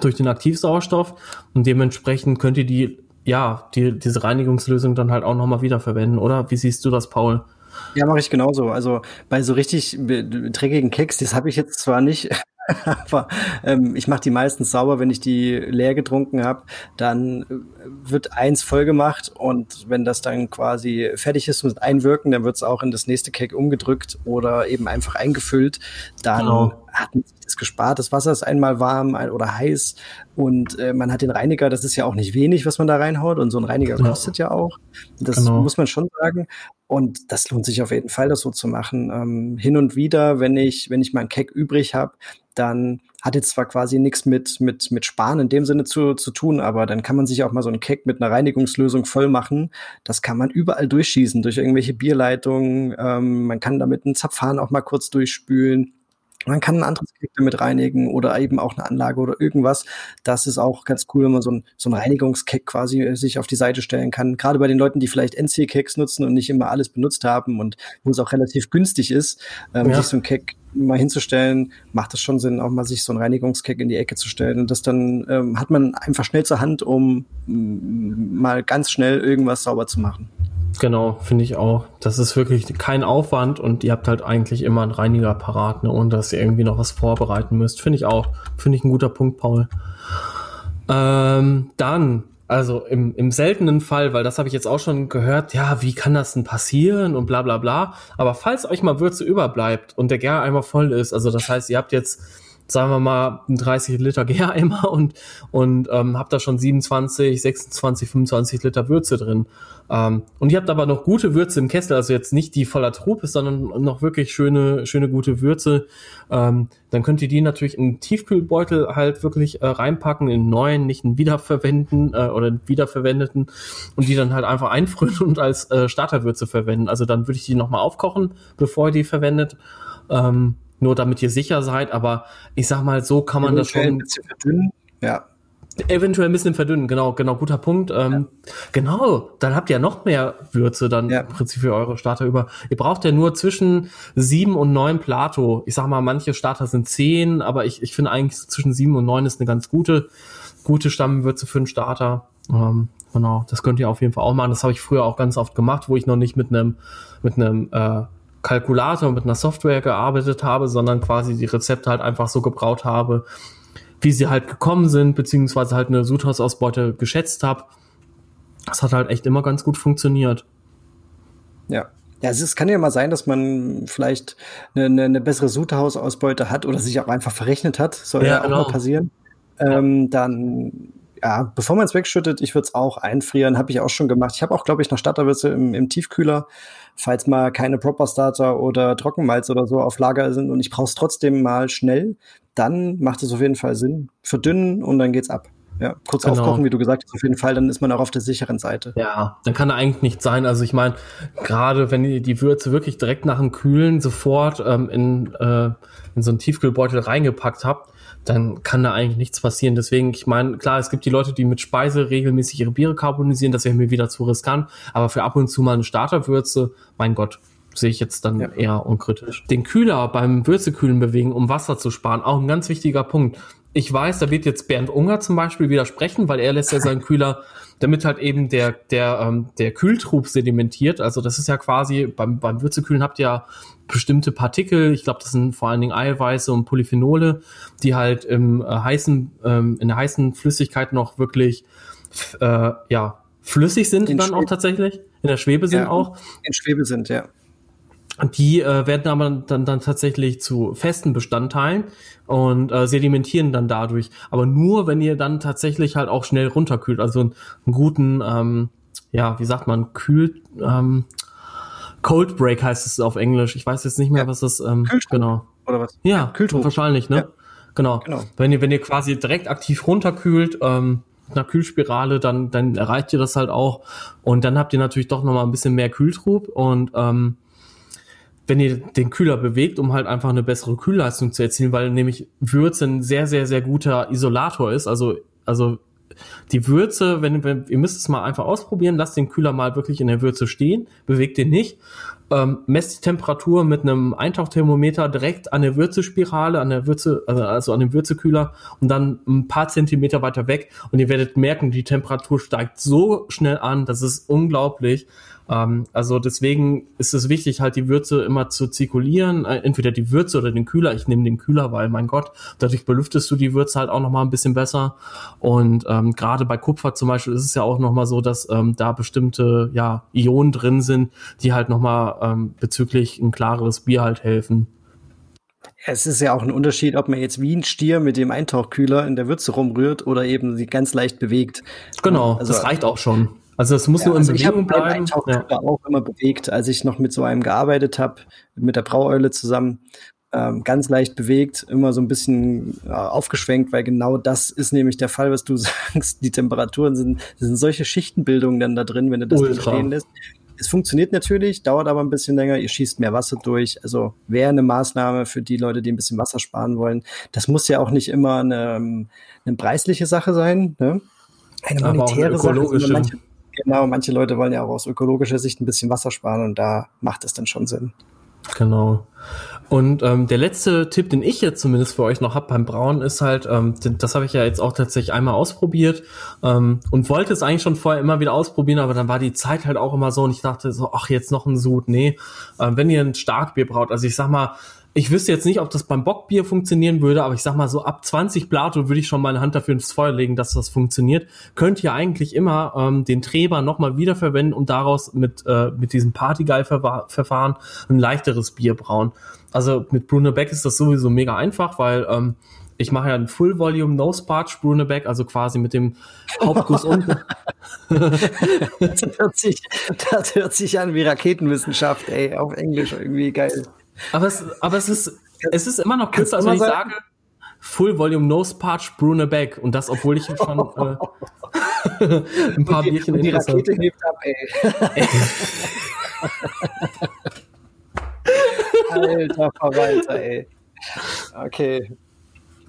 durch den Aktivsauerstoff und dementsprechend könnt ihr die, ja, die, diese Reinigungslösung dann halt auch nochmal wiederverwenden, oder? Wie siehst du das, Paul? Ja, mache ich genauso. Also bei so richtig dreckigen Keks, das habe ich jetzt zwar nicht Aber ähm, ich mache die meistens sauber, wenn ich die leer getrunken habe. Dann äh, wird eins voll gemacht und wenn das dann quasi fertig ist mit Einwirken, dann wird es auch in das nächste Cake umgedrückt oder eben einfach eingefüllt. Dann genau. Hat man sich das gespart. Das Wasser ist einmal warm oder heiß und äh, man hat den Reiniger. Das ist ja auch nicht wenig, was man da reinhaut und so ein Reiniger genau. kostet ja auch. Das genau. muss man schon sagen. Und das lohnt sich auf jeden Fall, das so zu machen. Ähm, hin und wieder, wenn ich, wenn ich mal ein Keck übrig habe, dann hat jetzt zwar quasi nichts mit, mit, mit Sparen in dem Sinne zu, zu tun, aber dann kann man sich auch mal so ein Keck mit einer Reinigungslösung voll machen. Das kann man überall durchschießen, durch irgendwelche Bierleitungen. Ähm, man kann damit einen Zapfhahn auch mal kurz durchspülen. Man kann ein anderes Keck damit reinigen oder eben auch eine Anlage oder irgendwas. Das ist auch ganz cool, wenn man so ein, so ein Reinigungskeck quasi äh, sich auf die Seite stellen kann. Gerade bei den Leuten, die vielleicht NC-Kecks nutzen und nicht immer alles benutzt haben und wo es auch relativ günstig ist, ähm, ja. sich so ein Keck mal hinzustellen, macht es schon Sinn, auch mal sich so ein Reinigungskeck in die Ecke zu stellen. Und das dann ähm, hat man einfach schnell zur Hand, um mal ganz schnell irgendwas sauber zu machen. Genau, finde ich auch. Das ist wirklich kein Aufwand und ihr habt halt eigentlich immer einen Reiniger parat, ne, ohne dass ihr irgendwie noch was vorbereiten müsst. Finde ich auch. Finde ich ein guter Punkt, Paul. Ähm, dann, also im, im seltenen Fall, weil das habe ich jetzt auch schon gehört, ja, wie kann das denn passieren und bla bla bla. Aber falls euch mal Würze überbleibt und der Gäreimer voll ist, also das heißt, ihr habt jetzt sagen wir mal, ein 30 Liter Gäreimer und, und ähm, habt da schon 27, 26, 25 Liter Würze drin. Ähm, und ihr habt aber noch gute Würze im Kessel, also jetzt nicht die voller Trup ist, sondern noch wirklich schöne, schöne gute Würze. Ähm, dann könnt ihr die natürlich in einen Tiefkühlbeutel halt wirklich äh, reinpacken, in neuen, nicht einen wiederverwenden äh, oder wiederverwendeten und die dann halt einfach einfrieren und als äh, Starterwürze verwenden. Also dann würde ich die nochmal aufkochen, bevor ihr die verwendet. Ähm, nur damit ihr sicher seid, aber ich sag mal, so kann man das schon. Ein bisschen verdünnen. Ja. Eventuell ein bisschen verdünnen, genau, genau, guter Punkt. Ähm, ja. Genau, dann habt ihr ja noch mehr Würze dann ja. im Prinzip für eure Starter über. Ihr braucht ja nur zwischen sieben und neun Plato. Ich sag mal, manche Starter sind zehn, aber ich, ich finde eigentlich zwischen sieben und neun ist eine ganz gute, gute Stammwürze für einen Starter. Ähm, genau, das könnt ihr auf jeden Fall auch machen. Das habe ich früher auch ganz oft gemacht, wo ich noch nicht mit einem mit einem äh, Kalkulator mit einer Software gearbeitet habe, sondern quasi die Rezepte halt einfach so gebraut habe, wie sie halt gekommen sind, beziehungsweise halt eine Sudhausausbeute geschätzt habe. Das hat halt echt immer ganz gut funktioniert. Ja. Ja, es kann ja mal sein, dass man vielleicht eine, eine, eine bessere Sudhausausbeute hat oder sich auch einfach verrechnet hat. Soll ja, ja auch genau. mal passieren. Ähm, dann ja, bevor man es wegschüttet, ich würde es auch einfrieren, habe ich auch schon gemacht. Ich habe auch, glaube ich, noch Starterwürze im, im Tiefkühler, falls mal keine Proper Starter oder Trockenmalz oder so auf Lager sind und ich brauche es trotzdem mal schnell, dann macht es auf jeden Fall Sinn. Verdünnen und dann geht's ab. Ja, kurz genau. aufkochen, wie du gesagt hast, auf jeden Fall, dann ist man auch auf der sicheren Seite. Ja, dann kann er eigentlich nicht sein. Also ich meine, gerade wenn ihr die Würze wirklich direkt nach dem Kühlen sofort ähm, in, äh, in so einen Tiefkühlbeutel reingepackt habt, dann kann da eigentlich nichts passieren. Deswegen, ich meine, klar, es gibt die Leute, die mit Speise regelmäßig ihre Biere karbonisieren, das wäre mir wieder zu riskant, aber für ab und zu mal eine Starterwürze, mein Gott, sehe ich jetzt dann ja. eher unkritisch. Den Kühler beim Würzekühlen bewegen, um Wasser zu sparen, auch ein ganz wichtiger Punkt. Ich weiß, da wird jetzt Bernd Unger zum Beispiel widersprechen, weil er lässt ja seinen Kühler damit halt eben der, der, ähm, der Kühltrub sedimentiert. Also das ist ja quasi, beim, beim Würzekühlen habt ihr ja bestimmte Partikel, ich glaube, das sind vor allen Dingen Eiweiße und Polyphenole, die halt im äh, heißen, ähm, in der heißen Flüssigkeit noch wirklich äh, ja, flüssig sind in dann Schwebe. auch tatsächlich. In der Schwebe sind ja, auch. In Schwebe sind, ja. Die äh, werden aber dann, dann tatsächlich zu festen Bestandteilen und äh, sedimentieren dann dadurch. Aber nur, wenn ihr dann tatsächlich halt auch schnell runterkühlt. Also einen, einen guten, ähm, ja, wie sagt man, kühlt, ähm, Cold Break heißt es auf Englisch. Ich weiß jetzt nicht mehr, ja. was das, ähm, genau. Oder was? Ja, Kühltrupp. wahrscheinlich, ne? Ja. Genau. genau. Wenn ihr, wenn ihr quasi direkt aktiv runterkühlt, ähm, mit einer Kühlspirale, dann, dann erreicht ihr das halt auch. Und dann habt ihr natürlich doch nochmal ein bisschen mehr Kühltrub und, ähm, wenn ihr den Kühler bewegt, um halt einfach eine bessere Kühlleistung zu erzielen, weil nämlich Würze ein sehr, sehr, sehr guter Isolator ist. Also, also die Würze, wenn, wenn ihr müsst es mal einfach ausprobieren, lasst den Kühler mal wirklich in der Würze stehen, bewegt den nicht. Ähm, messt die Temperatur mit einem Eintauchthermometer direkt an der Würzespirale, an der Würze, also, also an dem Würzekühler und dann ein paar Zentimeter weiter weg. Und ihr werdet merken, die Temperatur steigt so schnell an, das ist unglaublich. Ähm, also deswegen ist es wichtig, halt die Würze immer zu zirkulieren. Äh, entweder die Würze oder den Kühler. Ich nehme den Kühler, weil, mein Gott, dadurch belüftest du die Würze halt auch nochmal ein bisschen besser. Und ähm, gerade bei Kupfer zum Beispiel ist es ja auch nochmal so, dass ähm, da bestimmte ja, Ionen drin sind, die halt nochmal ähm, bezüglich ein klareres Bier halt helfen. Es ist ja auch ein Unterschied, ob man jetzt wie ein Stier mit dem Eintauchkühler in der Würze rumrührt oder eben sie ganz leicht bewegt. Genau, also, das reicht auch schon. Also es muss ja, nur in also Bewegung bleiben. Ich habe ja. auch immer bewegt, als ich noch mit so einem gearbeitet habe, mit der Braueule zusammen. Ähm, ganz leicht bewegt, immer so ein bisschen äh, aufgeschwenkt, weil genau das ist nämlich der Fall, was du sagst. Die Temperaturen sind, sind solche Schichtenbildungen dann da drin, wenn du das Ultra. stehen lässt. Es funktioniert natürlich, dauert aber ein bisschen länger. Ihr schießt mehr Wasser durch. Also wäre eine Maßnahme für die Leute, die ein bisschen Wasser sparen wollen. Das muss ja auch nicht immer eine, eine preisliche Sache sein. Ne? Eine monetäre Sache. Genau, manche Leute wollen ja auch aus ökologischer Sicht ein bisschen Wasser sparen und da macht es dann schon Sinn. Genau. Und ähm, der letzte Tipp, den ich jetzt zumindest für euch noch hab beim Brauen, ist halt, ähm, das habe ich ja jetzt auch tatsächlich einmal ausprobiert ähm, und wollte es eigentlich schon vorher immer wieder ausprobieren, aber dann war die Zeit halt auch immer so und ich dachte so, ach, jetzt noch ein Sud. Nee, ähm, wenn ihr ein Starkbier braut, also ich sag mal, ich wüsste jetzt nicht, ob das beim Bockbier funktionieren würde, aber ich sag mal so ab 20 Plato würde ich schon meine Hand dafür ins Feuer legen, dass das funktioniert. Könnt ihr eigentlich immer ähm, den Treber nochmal wiederverwenden und daraus mit, äh, mit diesem Partyguy-Verfahren ein leichteres Bier brauen. Also mit Bruno Beck ist das sowieso mega einfach, weil ähm, ich mache ja ein Full Volume No Sparge Brunebeck, also quasi mit dem Hauptguss unten. das, hört sich, das hört sich an wie Raketenwissenschaft, ey, auf Englisch irgendwie geil. Aber es, aber es ist, es ist immer noch kürzer, als wenn ich sage, Full Volume Nose Parch Brune Beck. Und das, obwohl ich schon äh, ein paar die, Bierchen in Die Rakete hebt ab, ey. Alter Verwalter, ey. Okay.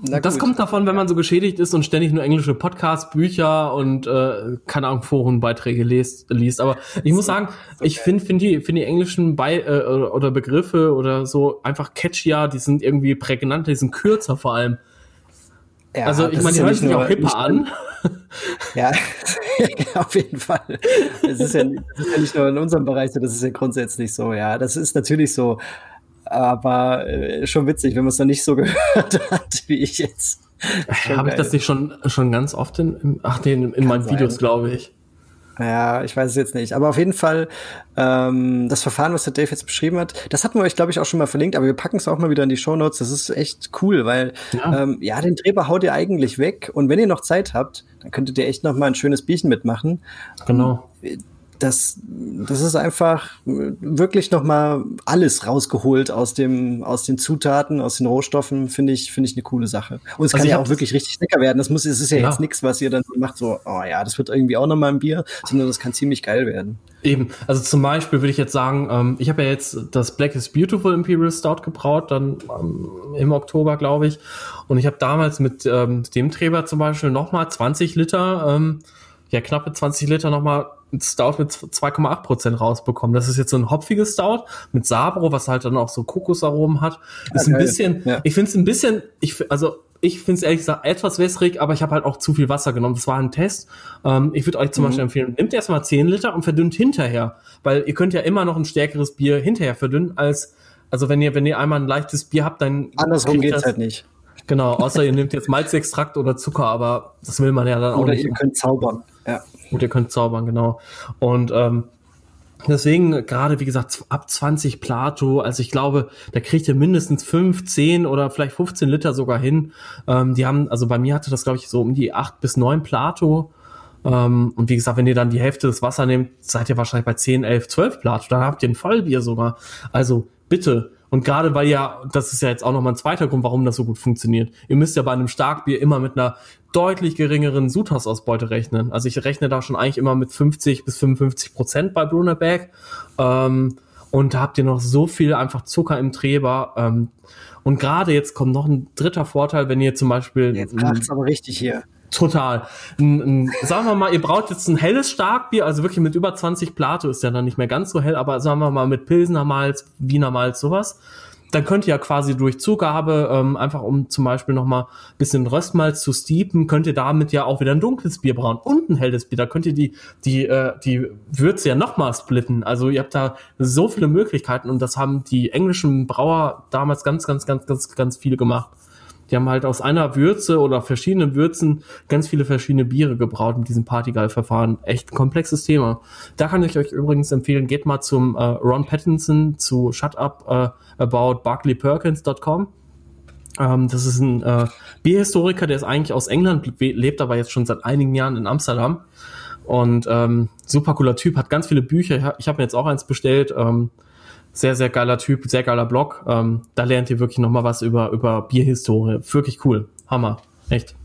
Das kommt davon, wenn man so geschädigt ist und ständig nur englische Podcasts, Bücher und äh, keine Ahnung Forenbeiträge liest, liest. Aber ich muss sagen, okay. ich finde find die, find die englischen Bei äh, oder Begriffe oder so einfach catchier. Die sind irgendwie prägnanter, die sind kürzer vor allem. Ja, also ich meine, die hören sich auch hipper an. Ja, auf jeden Fall. Es ist, ja, das ist ja nicht nur in unserem Bereich so, das ist ja grundsätzlich so, ja. Das ist natürlich so aber äh, schon witzig, wenn man es noch nicht so gehört hat, wie ich jetzt. Habe ich das nicht schon, schon ganz oft in, ach, nee, in, in meinen sein. Videos, glaube ich. Ja, ich weiß es jetzt nicht. Aber auf jeden Fall, ähm, das Verfahren, was der Dave jetzt beschrieben hat, das hatten wir euch, glaube ich, auch schon mal verlinkt, aber wir packen es auch mal wieder in die Show Notes. Das ist echt cool, weil ja. Ähm, ja, den Treber haut ihr eigentlich weg. Und wenn ihr noch Zeit habt, dann könntet ihr echt noch mal ein schönes Bierchen mitmachen. Genau das, das ist einfach wirklich noch mal alles rausgeholt aus dem, aus den Zutaten, aus den Rohstoffen, finde ich, finde ich eine coole Sache. Und es also kann ja auch wirklich richtig lecker werden. Das muss, es ist ja, ja. jetzt nichts, was ihr dann macht, so, oh ja, das wird irgendwie auch noch mal ein Bier, sondern das kann ziemlich geil werden. Eben, also zum Beispiel würde ich jetzt sagen, ähm, ich habe ja jetzt das Black is Beautiful Imperial Stout gebraut, dann ähm, im Oktober, glaube ich. Und ich habe damals mit ähm, dem Treber zum Beispiel nochmal 20 Liter, ähm, ja knappe 20 Liter nochmal Stout mit 2,8 Prozent rausbekommen. Das ist jetzt so ein hopfiges Stout mit Sabro, was halt dann auch so Kokosaromen hat. Ist ja, ein bisschen, ja. ich finde es ein bisschen, ich, also ich finde es ehrlich gesagt etwas wässrig, aber ich habe halt auch zu viel Wasser genommen. Das war ein Test. Ähm, ich würde euch zum mhm. Beispiel empfehlen, nehmt erstmal 10 Liter und verdünnt hinterher. Weil ihr könnt ja immer noch ein stärkeres Bier hinterher verdünnen, als, also wenn ihr, wenn ihr einmal ein leichtes Bier habt, dann. Andersrum geht's das, halt nicht. Genau, außer ihr nehmt jetzt Malzextrakt oder Zucker, aber das will man ja dann auch oder nicht. Oder ihr könnt zaubern. Ja. Gut, ihr könnt zaubern, genau. Und ähm, Deswegen gerade, wie gesagt, ab 20 Plato, also ich glaube, da kriegt ihr mindestens 5, 10 oder vielleicht 15 Liter sogar hin. Ähm, die haben, also bei mir hatte das, glaube ich, so um die 8 bis 9 Plato. Ähm, und wie gesagt, wenn ihr dann die Hälfte des Wasser nehmt, seid ihr wahrscheinlich bei 10, 11, 12 Plato. Dann habt ihr ein Vollbier sogar. Also bitte, und gerade weil ja, das ist ja jetzt auch nochmal ein zweiter Grund, warum das so gut funktioniert. Ihr müsst ja bei einem Starkbier immer mit einer deutlich geringeren Sudhausausbeute rechnen. Also ich rechne da schon eigentlich immer mit 50 bis 55 Prozent bei Brunerberg. Ähm, und da habt ihr noch so viel einfach Zucker im Treber. Ähm, und gerade jetzt kommt noch ein dritter Vorteil, wenn ihr zum Beispiel. Jetzt kracht's aber richtig hier. Total. N, n, sagen wir mal, ihr braucht jetzt ein helles Starkbier, also wirklich mit über 20 Plato ist ja dann nicht mehr ganz so hell, aber sagen wir mal mit Pilsener Malz, Wiener Malz, sowas. Dann könnt ihr ja quasi durch Zugabe, ähm, einfach um zum Beispiel nochmal ein bisschen Röstmalz zu steepen, könnt ihr damit ja auch wieder ein dunkles Bier brauen und ein helles Bier. Da könnt ihr die, die, äh, die Würze ja nochmal splitten. Also ihr habt da so viele Möglichkeiten und das haben die englischen Brauer damals ganz, ganz, ganz, ganz, ganz viele gemacht. Die haben halt aus einer Würze oder verschiedenen Würzen ganz viele verschiedene Biere gebraut mit diesem Partygeil-Verfahren. Echt ein komplexes Thema. Da kann ich euch übrigens empfehlen, geht mal zum äh, Ron Pattinson zu Shut Up äh, About BarclayPerkins.com. Ähm, das ist ein äh, Bierhistoriker, der ist eigentlich aus England, lebt aber jetzt schon seit einigen Jahren in Amsterdam. Und ähm, super cooler Typ, hat ganz viele Bücher. Ich habe mir jetzt auch eins bestellt. Ähm, sehr, sehr geiler Typ, sehr geiler Blog. Ähm, da lernt ihr wirklich nochmal was über, über Bierhistorie. Wirklich cool. Hammer. Echt.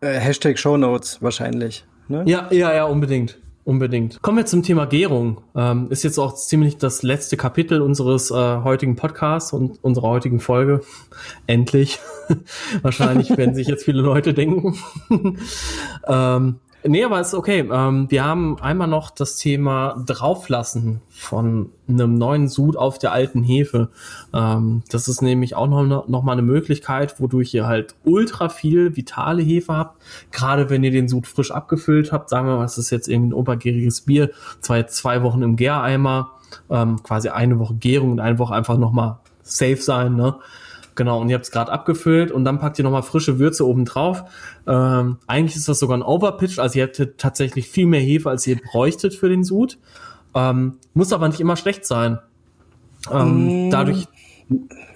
Äh, Hashtag Shownotes wahrscheinlich. Ne? Ja, ja, ja, unbedingt. Unbedingt. Kommen wir zum Thema Gärung. Ähm, ist jetzt auch ziemlich das letzte Kapitel unseres äh, heutigen Podcasts und unserer heutigen Folge. Endlich. Wahrscheinlich werden sich jetzt viele Leute denken. ähm, Nee, aber ist okay. Ähm, wir haben einmal noch das Thema Drauflassen von einem neuen Sud auf der alten Hefe. Ähm, das ist nämlich auch noch, noch mal eine Möglichkeit, wodurch ihr halt ultra viel vitale Hefe habt. Gerade wenn ihr den Sud frisch abgefüllt habt, sagen wir mal, es ist jetzt irgendwie ein obergäriges Bier, zwei, zwei Wochen im Gäreimer, ähm, quasi eine Woche Gärung und eine Woche einfach noch mal safe sein, ne? Genau, und ihr habt es gerade abgefüllt und dann packt ihr nochmal frische Würze oben drauf. Ähm, eigentlich ist das sogar ein Overpitch, also ihr hättet tatsächlich viel mehr Hefe, als ihr bräuchtet für den Sud. Ähm, muss aber nicht immer schlecht sein. Ähm, mm, dadurch.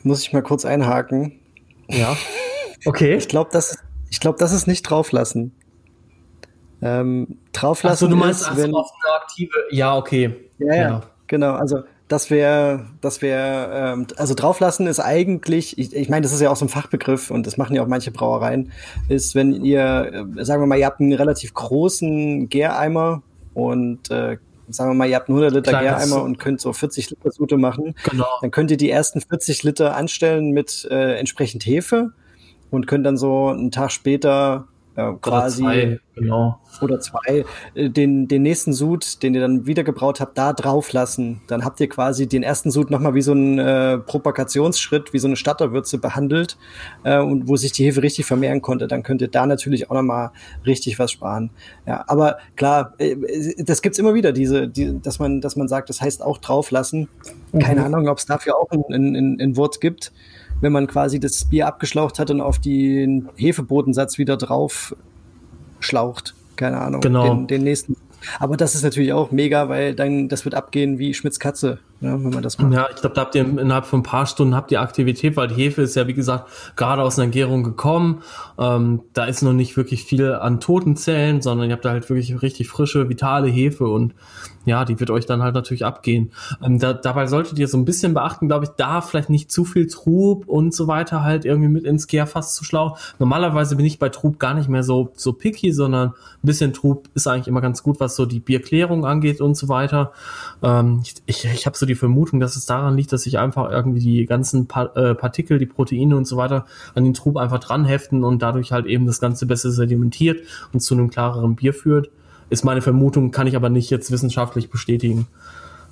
Muss ich mal kurz einhaken. Ja. Okay. Ich glaube, das, ich glaube, das ist nicht drauflassen. Ähm, drauflassen. Achso, du meinst ist, wenn, auf eine aktive. Ja, okay. Ja, ja, ja. genau. Also das wäre, das wäre, ähm, also drauflassen ist eigentlich, ich, ich meine, das ist ja auch so ein Fachbegriff und das machen ja auch manche Brauereien, ist, wenn ihr, äh, sagen wir mal, ihr habt einen relativ großen Gäreimer und äh, sagen wir mal, ihr habt einen 100 Liter Kleines. Gäreimer und könnt so 40 Liter Sute machen, genau. dann könnt ihr die ersten 40 Liter anstellen mit äh, entsprechend Hefe und könnt dann so einen Tag später äh, quasi oder zwei, genau. oder zwei äh, den, den nächsten Sud, den ihr dann wieder gebraut habt, da drauf lassen. Dann habt ihr quasi den ersten Sud nochmal wie so ein äh, Propagationsschritt, wie so eine Starterwürze behandelt äh, und wo sich die Hefe richtig vermehren konnte. Dann könnt ihr da natürlich auch nochmal richtig was sparen. Ja, aber klar, äh, das gibt's immer wieder, diese, die, dass man, dass man sagt, das heißt auch drauflassen. Keine mhm. Ahnung, ob es dafür auch ein, ein, ein Wort gibt wenn man quasi das Bier abgeschlaucht hat und auf den Hefebodensatz wieder drauf schlaucht. Keine Ahnung. Genau. Den, den nächsten. Aber das ist natürlich auch mega, weil dann das wird abgehen wie Schmitz Katze ja, wenn man das macht. Ja, ich glaube, da habt ihr innerhalb von ein paar Stunden habt ihr Aktivität, weil die Hefe ist ja, wie gesagt, gerade aus einer Gärung gekommen. Ähm, da ist noch nicht wirklich viel an toten Zellen, sondern ihr habt da halt wirklich richtig frische, vitale Hefe und ja, die wird euch dann halt natürlich abgehen. Ähm, da, dabei solltet ihr so ein bisschen beachten, glaube ich, da vielleicht nicht zu viel Trub und so weiter halt irgendwie mit ins Gärfass zu schlauchen. Normalerweise bin ich bei Trub gar nicht mehr so, so picky, sondern ein bisschen Trub ist eigentlich immer ganz gut, was so die Bierklärung angeht und so weiter. Ähm, ich ich, ich habe so die Vermutung, dass es daran liegt, dass sich einfach irgendwie die ganzen pa äh, Partikel, die Proteine und so weiter an den Trub einfach dran heften und dadurch halt eben das Ganze besser sedimentiert und zu einem klareren Bier führt. Ist meine Vermutung, kann ich aber nicht jetzt wissenschaftlich bestätigen.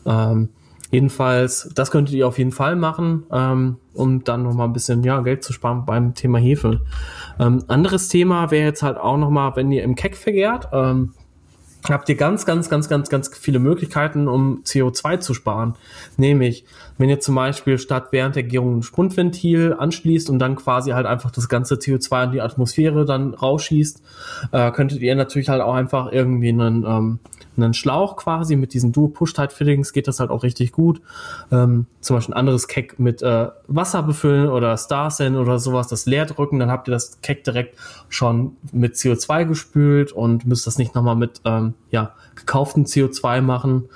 Ähm, jedenfalls, das könntet ihr auf jeden Fall machen, ähm, um dann nochmal ein bisschen ja, Geld zu sparen beim Thema Hefe. Ähm, anderes Thema wäre jetzt halt auch nochmal, wenn ihr im Keck vergärt. Ähm, habt ihr ganz, ganz, ganz, ganz, ganz viele Möglichkeiten, um CO2 zu sparen. Nämlich, wenn ihr zum Beispiel statt während der Gärung ein Spundventil anschließt und dann quasi halt einfach das ganze CO2 in die Atmosphäre dann rausschießt, äh, könntet ihr natürlich halt auch einfach irgendwie einen, ähm, einen Schlauch quasi mit diesen Duo-Push-Tight-Fittings geht das halt auch richtig gut. Ähm, zum Beispiel ein anderes Keck mit äh, Wasser befüllen oder Starsen oder sowas, das leer drücken, dann habt ihr das Keck direkt schon mit CO2 gespült und müsst das nicht nochmal mit ähm, ja, gekauften CO2 machen.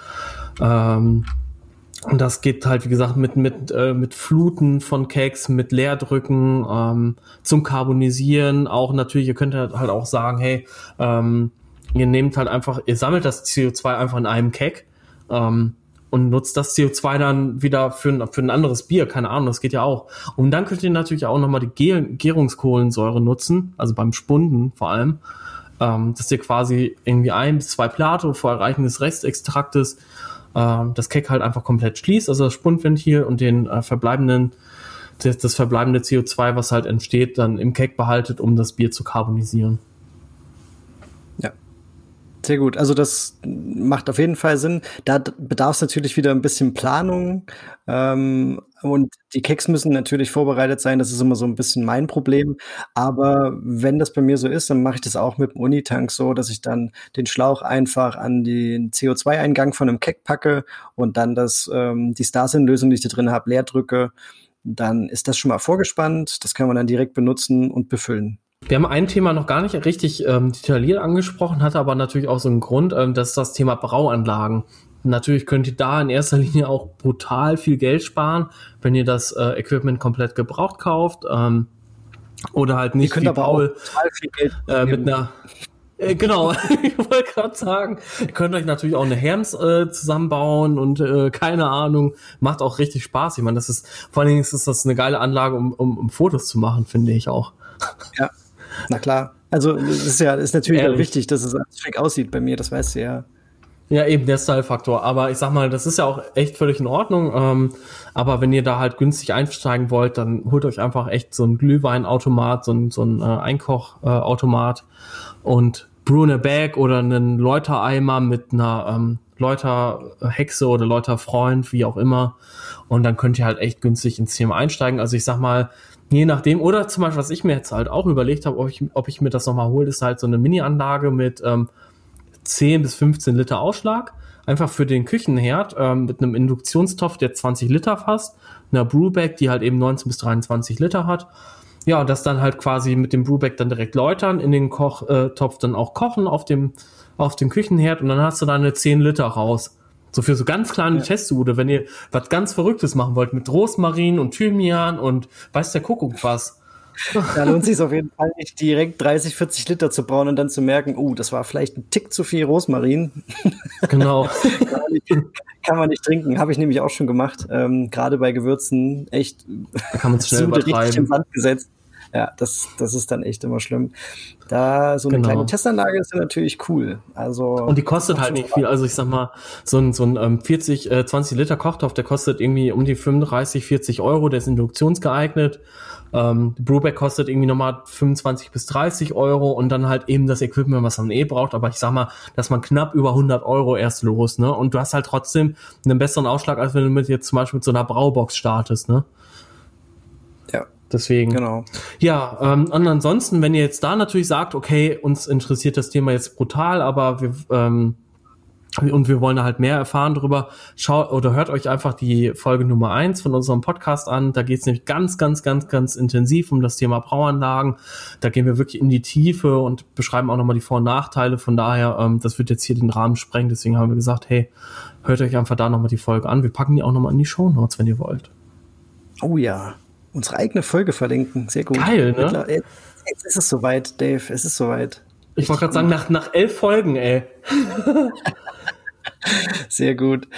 Ähm, und das geht halt, wie gesagt, mit, mit, äh, mit Fluten von Cakes, mit Leerdrücken, ähm, zum Carbonisieren. Auch natürlich, ihr könnt halt auch sagen, hey, ähm, ihr nehmt halt einfach, ihr sammelt das CO2 einfach in einem Keck ähm, und nutzt das CO2 dann wieder für ein, für ein anderes Bier, keine Ahnung, das geht ja auch. Und dann könnt ihr natürlich auch nochmal die Gärungskohlensäure nutzen, also beim Spunden vor allem, ähm, dass ihr quasi irgendwie ein bis zwei Plato vor Erreichen des Restextraktes ähm, das Keck halt einfach komplett schließt, also das Spundventil und den äh, verbleibenden das, das verbleibende CO2, was halt entsteht, dann im Keck behaltet, um das Bier zu karbonisieren. Sehr gut. Also das macht auf jeden Fall Sinn. Da bedarf es natürlich wieder ein bisschen Planung. Ähm, und die Keks müssen natürlich vorbereitet sein. Das ist immer so ein bisschen mein Problem. Aber wenn das bei mir so ist, dann mache ich das auch mit dem Unitank so, dass ich dann den Schlauch einfach an den CO2-Eingang von einem Keck packe und dann das, ähm, die Starsin-Lösung, die ich da drin habe, leer drücke. Dann ist das schon mal vorgespannt. Das kann man dann direkt benutzen und befüllen. Wir haben ein Thema noch gar nicht richtig ähm, detailliert angesprochen, hatte aber natürlich auch so einen Grund, ähm, das ist das Thema Brauanlagen. Natürlich könnt ihr da in erster Linie auch brutal viel Geld sparen, wenn ihr das äh, Equipment komplett gebraucht kauft. Ähm, oder halt nicht wie Paul äh, mit einer äh, genau, ich wollte gerade sagen, ihr könnt euch natürlich auch eine Herms äh, zusammenbauen und äh, keine Ahnung, macht auch richtig Spaß. Ich meine, das ist vor allen Dingen ist das eine geile Anlage, um, um, um Fotos zu machen, finde ich auch. Ja, na klar. Also es ist ja ist natürlich auch wichtig, dass es schick aussieht bei mir, das weißt du ja. Ja, eben der Style-Faktor. Aber ich sag mal, das ist ja auch echt völlig in Ordnung. Ähm, aber wenn ihr da halt günstig einsteigen wollt, dann holt euch einfach echt so ein Glühweinautomat, so ein, so ein äh, Einkochautomat und brew in a bag oder einen Läutereimer mit einer ähm, Läuterhexe oder Läuterfreund, wie auch immer. Und dann könnt ihr halt echt günstig ins Thema einsteigen. Also ich sag mal, Je nachdem, oder zum Beispiel, was ich mir jetzt halt auch überlegt habe, ob ich, ob ich mir das nochmal hole, ist halt so eine Mini-Anlage mit ähm, 10 bis 15 Liter Ausschlag. Einfach für den Küchenherd ähm, mit einem Induktionstopf, der 20 Liter fasst, einer Brewback, die halt eben 19 bis 23 Liter hat. Ja, das dann halt quasi mit dem Brewback dann direkt läutern, in den Kochtopf äh, dann auch kochen auf dem, auf dem Küchenherd und dann hast du da eine 10 Liter raus. So für so ganz kleine ja. Testsude, wenn ihr was ganz Verrücktes machen wollt mit Rosmarin und Thymian und weiß der Kuckuck was. Da lohnt sich auf jeden Fall nicht direkt 30, 40 Liter zu brauen und dann zu merken, uh, das war vielleicht ein Tick zu viel Rosmarin. Genau. kann, man nicht, kann, man nicht, trinken, habe ich nämlich auch schon gemacht. Ähm, Gerade bei Gewürzen echt da kann man schnell übertreiben. richtig im Sand gesetzt ja, das, das ist dann echt immer schlimm. Da so eine genau. kleine Testanlage ist ja natürlich cool. Also und die kostet halt nicht viel. Also ich sag mal, so ein, so ein ähm, 40, äh, 20 Liter Kochtopf, der kostet irgendwie um die 35, 40 Euro. Der ist induktionsgeeignet. Ähm, Brewback kostet irgendwie nochmal 25 bis 30 Euro und dann halt eben das Equipment, was man eh braucht. Aber ich sag mal, dass man knapp über 100 Euro erst los, ne? Und du hast halt trotzdem einen besseren Ausschlag, als wenn du mit jetzt zum Beispiel mit so einer Braubox startest, ne? Deswegen. Genau. Ja, ähm, und ansonsten, wenn ihr jetzt da natürlich sagt, okay, uns interessiert das Thema jetzt brutal, aber wir ähm, und wir wollen da halt mehr erfahren darüber, schaut oder hört euch einfach die Folge Nummer eins von unserem Podcast an. Da geht es nämlich ganz, ganz, ganz, ganz intensiv um das Thema Brauanlagen. Da gehen wir wirklich in die Tiefe und beschreiben auch nochmal die Vor- und Nachteile. Von daher, ähm, das wird jetzt hier den Rahmen sprengen. Deswegen haben wir gesagt, hey, hört euch einfach da nochmal die Folge an. Wir packen die auch nochmal in die Show Notes, wenn ihr wollt. Oh ja, unsere eigene Folge verlinken. Sehr gut. Geil, ne? Jetzt, jetzt ist es soweit, Dave. Es ist soweit. Ich wollte gerade sagen, nach, nach elf Folgen, ey. Sehr gut.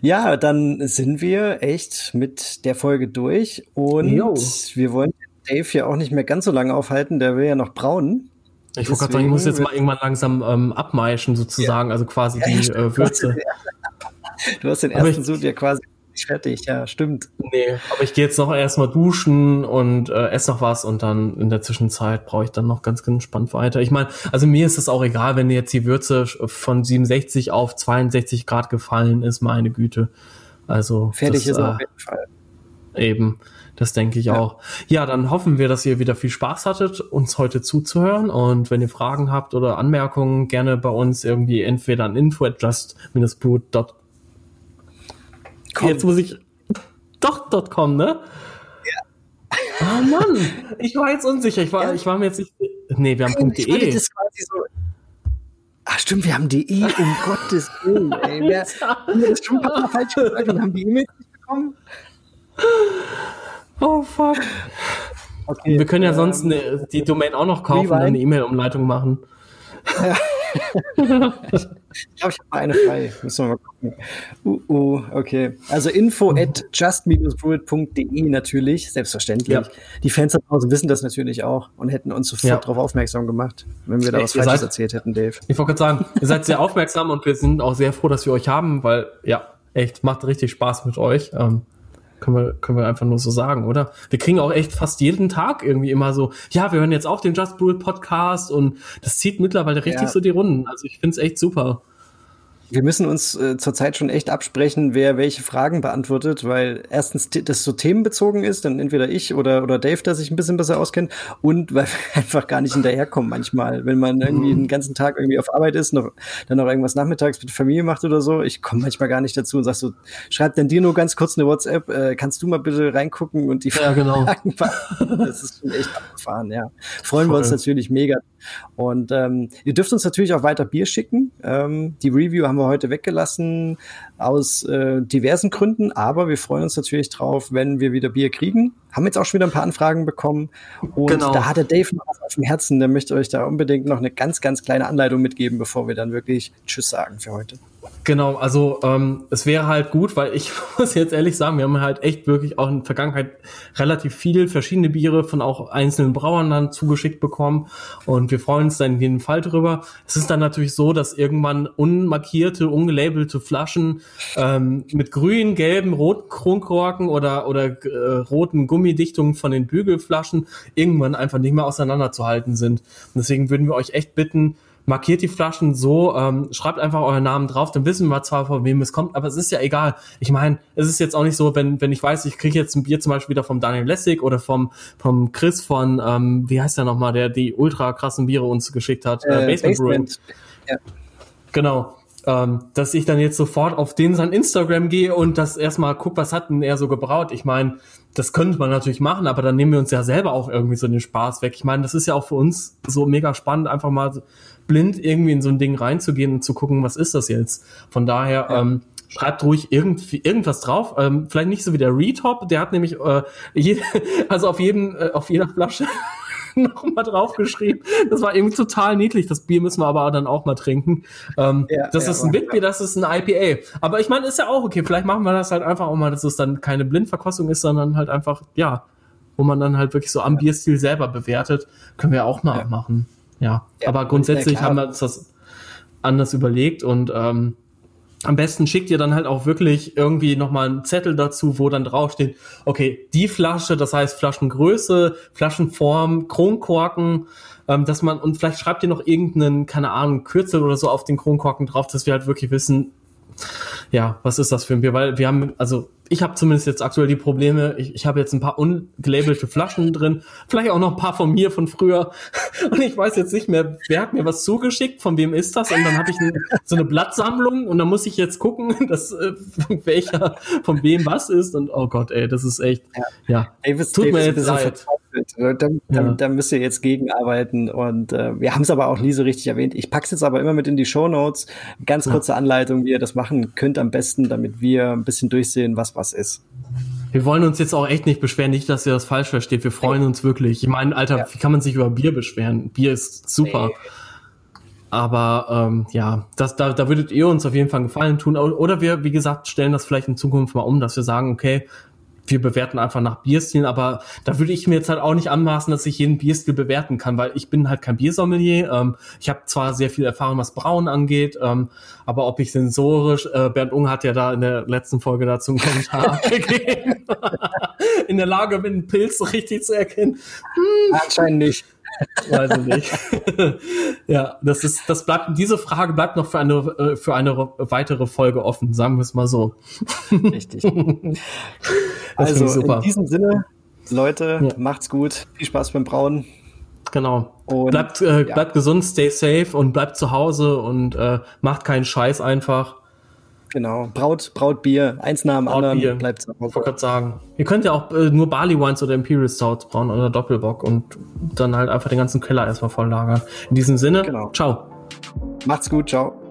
Ja, dann sind wir echt mit der Folge durch und jo. wir wollen Dave ja auch nicht mehr ganz so lange aufhalten, der will ja noch brauen. Ich wollte gerade sagen, ich muss jetzt mal irgendwann langsam ähm, abmeischen sozusagen, ja. also quasi ja, die äh, Würze. Du hast den ersten Sud ja quasi nicht fertig, ja, stimmt. Nee, aber ich gehe jetzt noch erstmal duschen und äh, esse noch was und dann in der Zwischenzeit brauche ich dann noch ganz entspannt weiter. Ich meine, also mir ist es auch egal, wenn jetzt die Würze von 67 auf 62 Grad gefallen ist, meine Güte. Also fertig das, ist äh, auf jeden Fall. Eben, das denke ich ja. auch. Ja, dann hoffen wir, dass ihr wieder viel Spaß hattet, uns heute zuzuhören. Und wenn ihr Fragen habt oder Anmerkungen, gerne bei uns irgendwie entweder an info at just-brewcom Komm. Jetzt muss ich doch dort kommen, ne? Ja. Oh Mann, ich war jetzt unsicher. Ich war, ja. ich war mir jetzt nicht. Nee, wir haben .de. Ich das quasi so. Ach stimmt, wir haben .de, um Gottes Willen, ey. Wir, haben wir das schon ein paar Mal falsch gesagt und haben die E-Mails nicht bekommen? Oh fuck. Okay, wir können ja ähm, sonst eine, die Domain auch noch kaufen und eine E-Mail-Umleitung machen. Ja. Ich glaube, ich habe mal eine frei. Müssen wir mal gucken. Uh, uh, okay. Also info at just-brewit.de natürlich, selbstverständlich. Ja. Die Fans da draußen wissen das natürlich auch und hätten uns sofort ja. darauf aufmerksam gemacht, wenn wir da was Falsches seid, erzählt hätten, Dave. Ich wollte gerade sagen, ihr seid sehr aufmerksam und wir sind auch sehr froh, dass wir euch haben, weil, ja, echt, macht richtig Spaß mit euch. Ähm, können wir, können wir einfach nur so sagen, oder? Wir kriegen auch echt fast jeden Tag irgendwie immer so, ja, wir hören jetzt auch den Just Brewed Podcast und das zieht mittlerweile richtig ja. so die Runden. Also ich finde es echt super wir müssen uns äh, zurzeit schon echt absprechen, wer welche Fragen beantwortet, weil erstens das so themenbezogen ist, dann entweder ich oder, oder Dave, der sich ein bisschen besser auskennt, und weil wir einfach gar nicht hinterherkommen manchmal. Wenn man irgendwie mhm. den ganzen Tag irgendwie auf Arbeit ist, noch, dann noch irgendwas nachmittags mit der Familie macht oder so, ich komme manchmal gar nicht dazu und sag so, schreib dann dir nur ganz kurz eine WhatsApp, äh, kannst du mal bitte reingucken und die ja, genau. Fragen Das ist schon echt abgefahren, ja. Freuen Voll. wir uns natürlich mega. Und ähm, ihr dürft uns natürlich auch weiter Bier schicken. Ähm, die Review haben wir heute weggelassen aus äh, diversen Gründen, aber wir freuen uns natürlich drauf, wenn wir wieder Bier kriegen. Haben jetzt auch schon wieder ein paar Anfragen bekommen und genau. da hat der Dave noch auf dem Herzen, der möchte euch da unbedingt noch eine ganz, ganz kleine Anleitung mitgeben, bevor wir dann wirklich Tschüss sagen für heute. Genau, also ähm, es wäre halt gut, weil ich muss jetzt ehrlich sagen, wir haben halt echt wirklich auch in der Vergangenheit relativ viel verschiedene Biere von auch einzelnen Brauern dann zugeschickt bekommen und wir freuen uns dann in jedem Fall drüber. Es ist dann natürlich so, dass irgendwann unmarkierte, ungelabelte Flaschen ähm, mit grün, gelben, roten Kronkorken oder oder äh, roten Gummidichtungen von den Bügelflaschen irgendwann einfach nicht mehr auseinanderzuhalten sind. Und deswegen würden wir euch echt bitten, markiert die Flaschen so, ähm, schreibt einfach euren Namen drauf, dann wissen wir zwar, von wem es kommt, aber es ist ja egal. Ich meine, es ist jetzt auch nicht so, wenn, wenn ich weiß, ich kriege jetzt ein Bier zum Beispiel wieder vom Daniel Lessig oder vom, vom Chris von, ähm, wie heißt der nochmal, der die ultra krassen Biere uns geschickt hat, äh, äh Basement, Basement. Ja. Genau. Ähm, dass ich dann jetzt sofort auf den sein Instagram gehe und das erstmal guck, was hat denn er so gebraut. Ich meine, das könnte man natürlich machen, aber dann nehmen wir uns ja selber auch irgendwie so den Spaß weg. Ich meine, das ist ja auch für uns so mega spannend, einfach mal blind irgendwie in so ein Ding reinzugehen und zu gucken, was ist das jetzt. Von daher, ja. ähm, schreibt ruhig irgendwie irgendwas drauf. Ähm, vielleicht nicht so wie der Retop, der hat nämlich äh, jede, also auf jedem, äh, auf jeder Flasche nochmal draufgeschrieben. Das war irgendwie total niedlich. Das Bier müssen wir aber dann auch mal trinken. Ähm, ja, das ja, ist ein Witbier, das ist ein IPA. Aber ich meine, ist ja auch okay. Vielleicht machen wir das halt einfach auch mal, dass es dann keine Blindverkostung ist, sondern halt einfach, ja, wo man dann halt wirklich so am Bierstil selber bewertet. Können wir auch mal machen. Ja, ja aber grundsätzlich haben wir uns das anders überlegt und ähm, am besten schickt ihr dann halt auch wirklich irgendwie nochmal einen Zettel dazu, wo dann draufsteht, okay, die Flasche, das heißt Flaschengröße, Flaschenform, Kronkorken, ähm, dass man, und vielleicht schreibt ihr noch irgendeinen, keine Ahnung, Kürzel oder so auf den Kronkorken drauf, dass wir halt wirklich wissen, ja, was ist das für ein Bier? Weil wir haben, also ich habe zumindest jetzt aktuell die Probleme, ich, ich habe jetzt ein paar ungelabelte Flaschen drin, vielleicht auch noch ein paar von mir von früher und ich weiß jetzt nicht mehr, wer hat mir was zugeschickt, von wem ist das und dann habe ich ein, so eine Blattsammlung und dann muss ich jetzt gucken, dass äh, welcher von wem was ist und oh Gott, ey, das ist echt, ja, ja. Davis, tut Davis mir jetzt leid. Da, da, ja. da müsst ihr jetzt gegenarbeiten und äh, wir haben es aber auch nie so richtig erwähnt. Ich pack's jetzt aber immer mit in die Show Notes. Ganz kurze ja. Anleitung, wie ihr das machen könnt am besten, damit wir ein bisschen durchsehen, was was ist. Wir wollen uns jetzt auch echt nicht beschweren, nicht, dass ihr das falsch versteht. Wir freuen uns wirklich. Ich meine, Alter, ja. wie kann man sich über Bier beschweren? Bier ist super. Nee. Aber ähm, ja, das, da, da würdet ihr uns auf jeden Fall einen Gefallen tun. Oder wir, wie gesagt, stellen das vielleicht in Zukunft mal um, dass wir sagen, okay, wir bewerten einfach nach Bierstilen, aber da würde ich mir jetzt halt auch nicht anmaßen, dass ich jeden Bierstil bewerten kann, weil ich bin halt kein Biersommelier. Ähm, ich habe zwar sehr viel Erfahrung, was Brauen angeht, ähm, aber ob ich sensorisch, äh, Bernd Ung hat ja da in der letzten Folge dazu einen Kommentar gegeben, in der Lage bin, einen Pilz so richtig zu erkennen. Hm. Anscheinend nicht. Weiß ich nicht. ja, das ist, das bleibt, diese Frage bleibt noch für eine, äh, für eine weitere Folge offen, sagen wir es mal so. Richtig. also, in diesem Sinne, Leute, ja. macht's gut. Viel Spaß beim Brauen. Genau. Und, bleibt, äh, ja. bleibt gesund, stay safe und bleibt zu Hause und äh, macht keinen Scheiß einfach. Genau, Braut, Brautbier, eins nach dem Brautbier. anderen bleibt Ich wollte gerade sagen. Ihr könnt ja auch äh, nur Barley Wines oder Imperial Stouts brauen oder Doppelbock und dann halt einfach den ganzen Keller erstmal voll lagern. In diesem Sinne, genau. ciao. Macht's gut, ciao.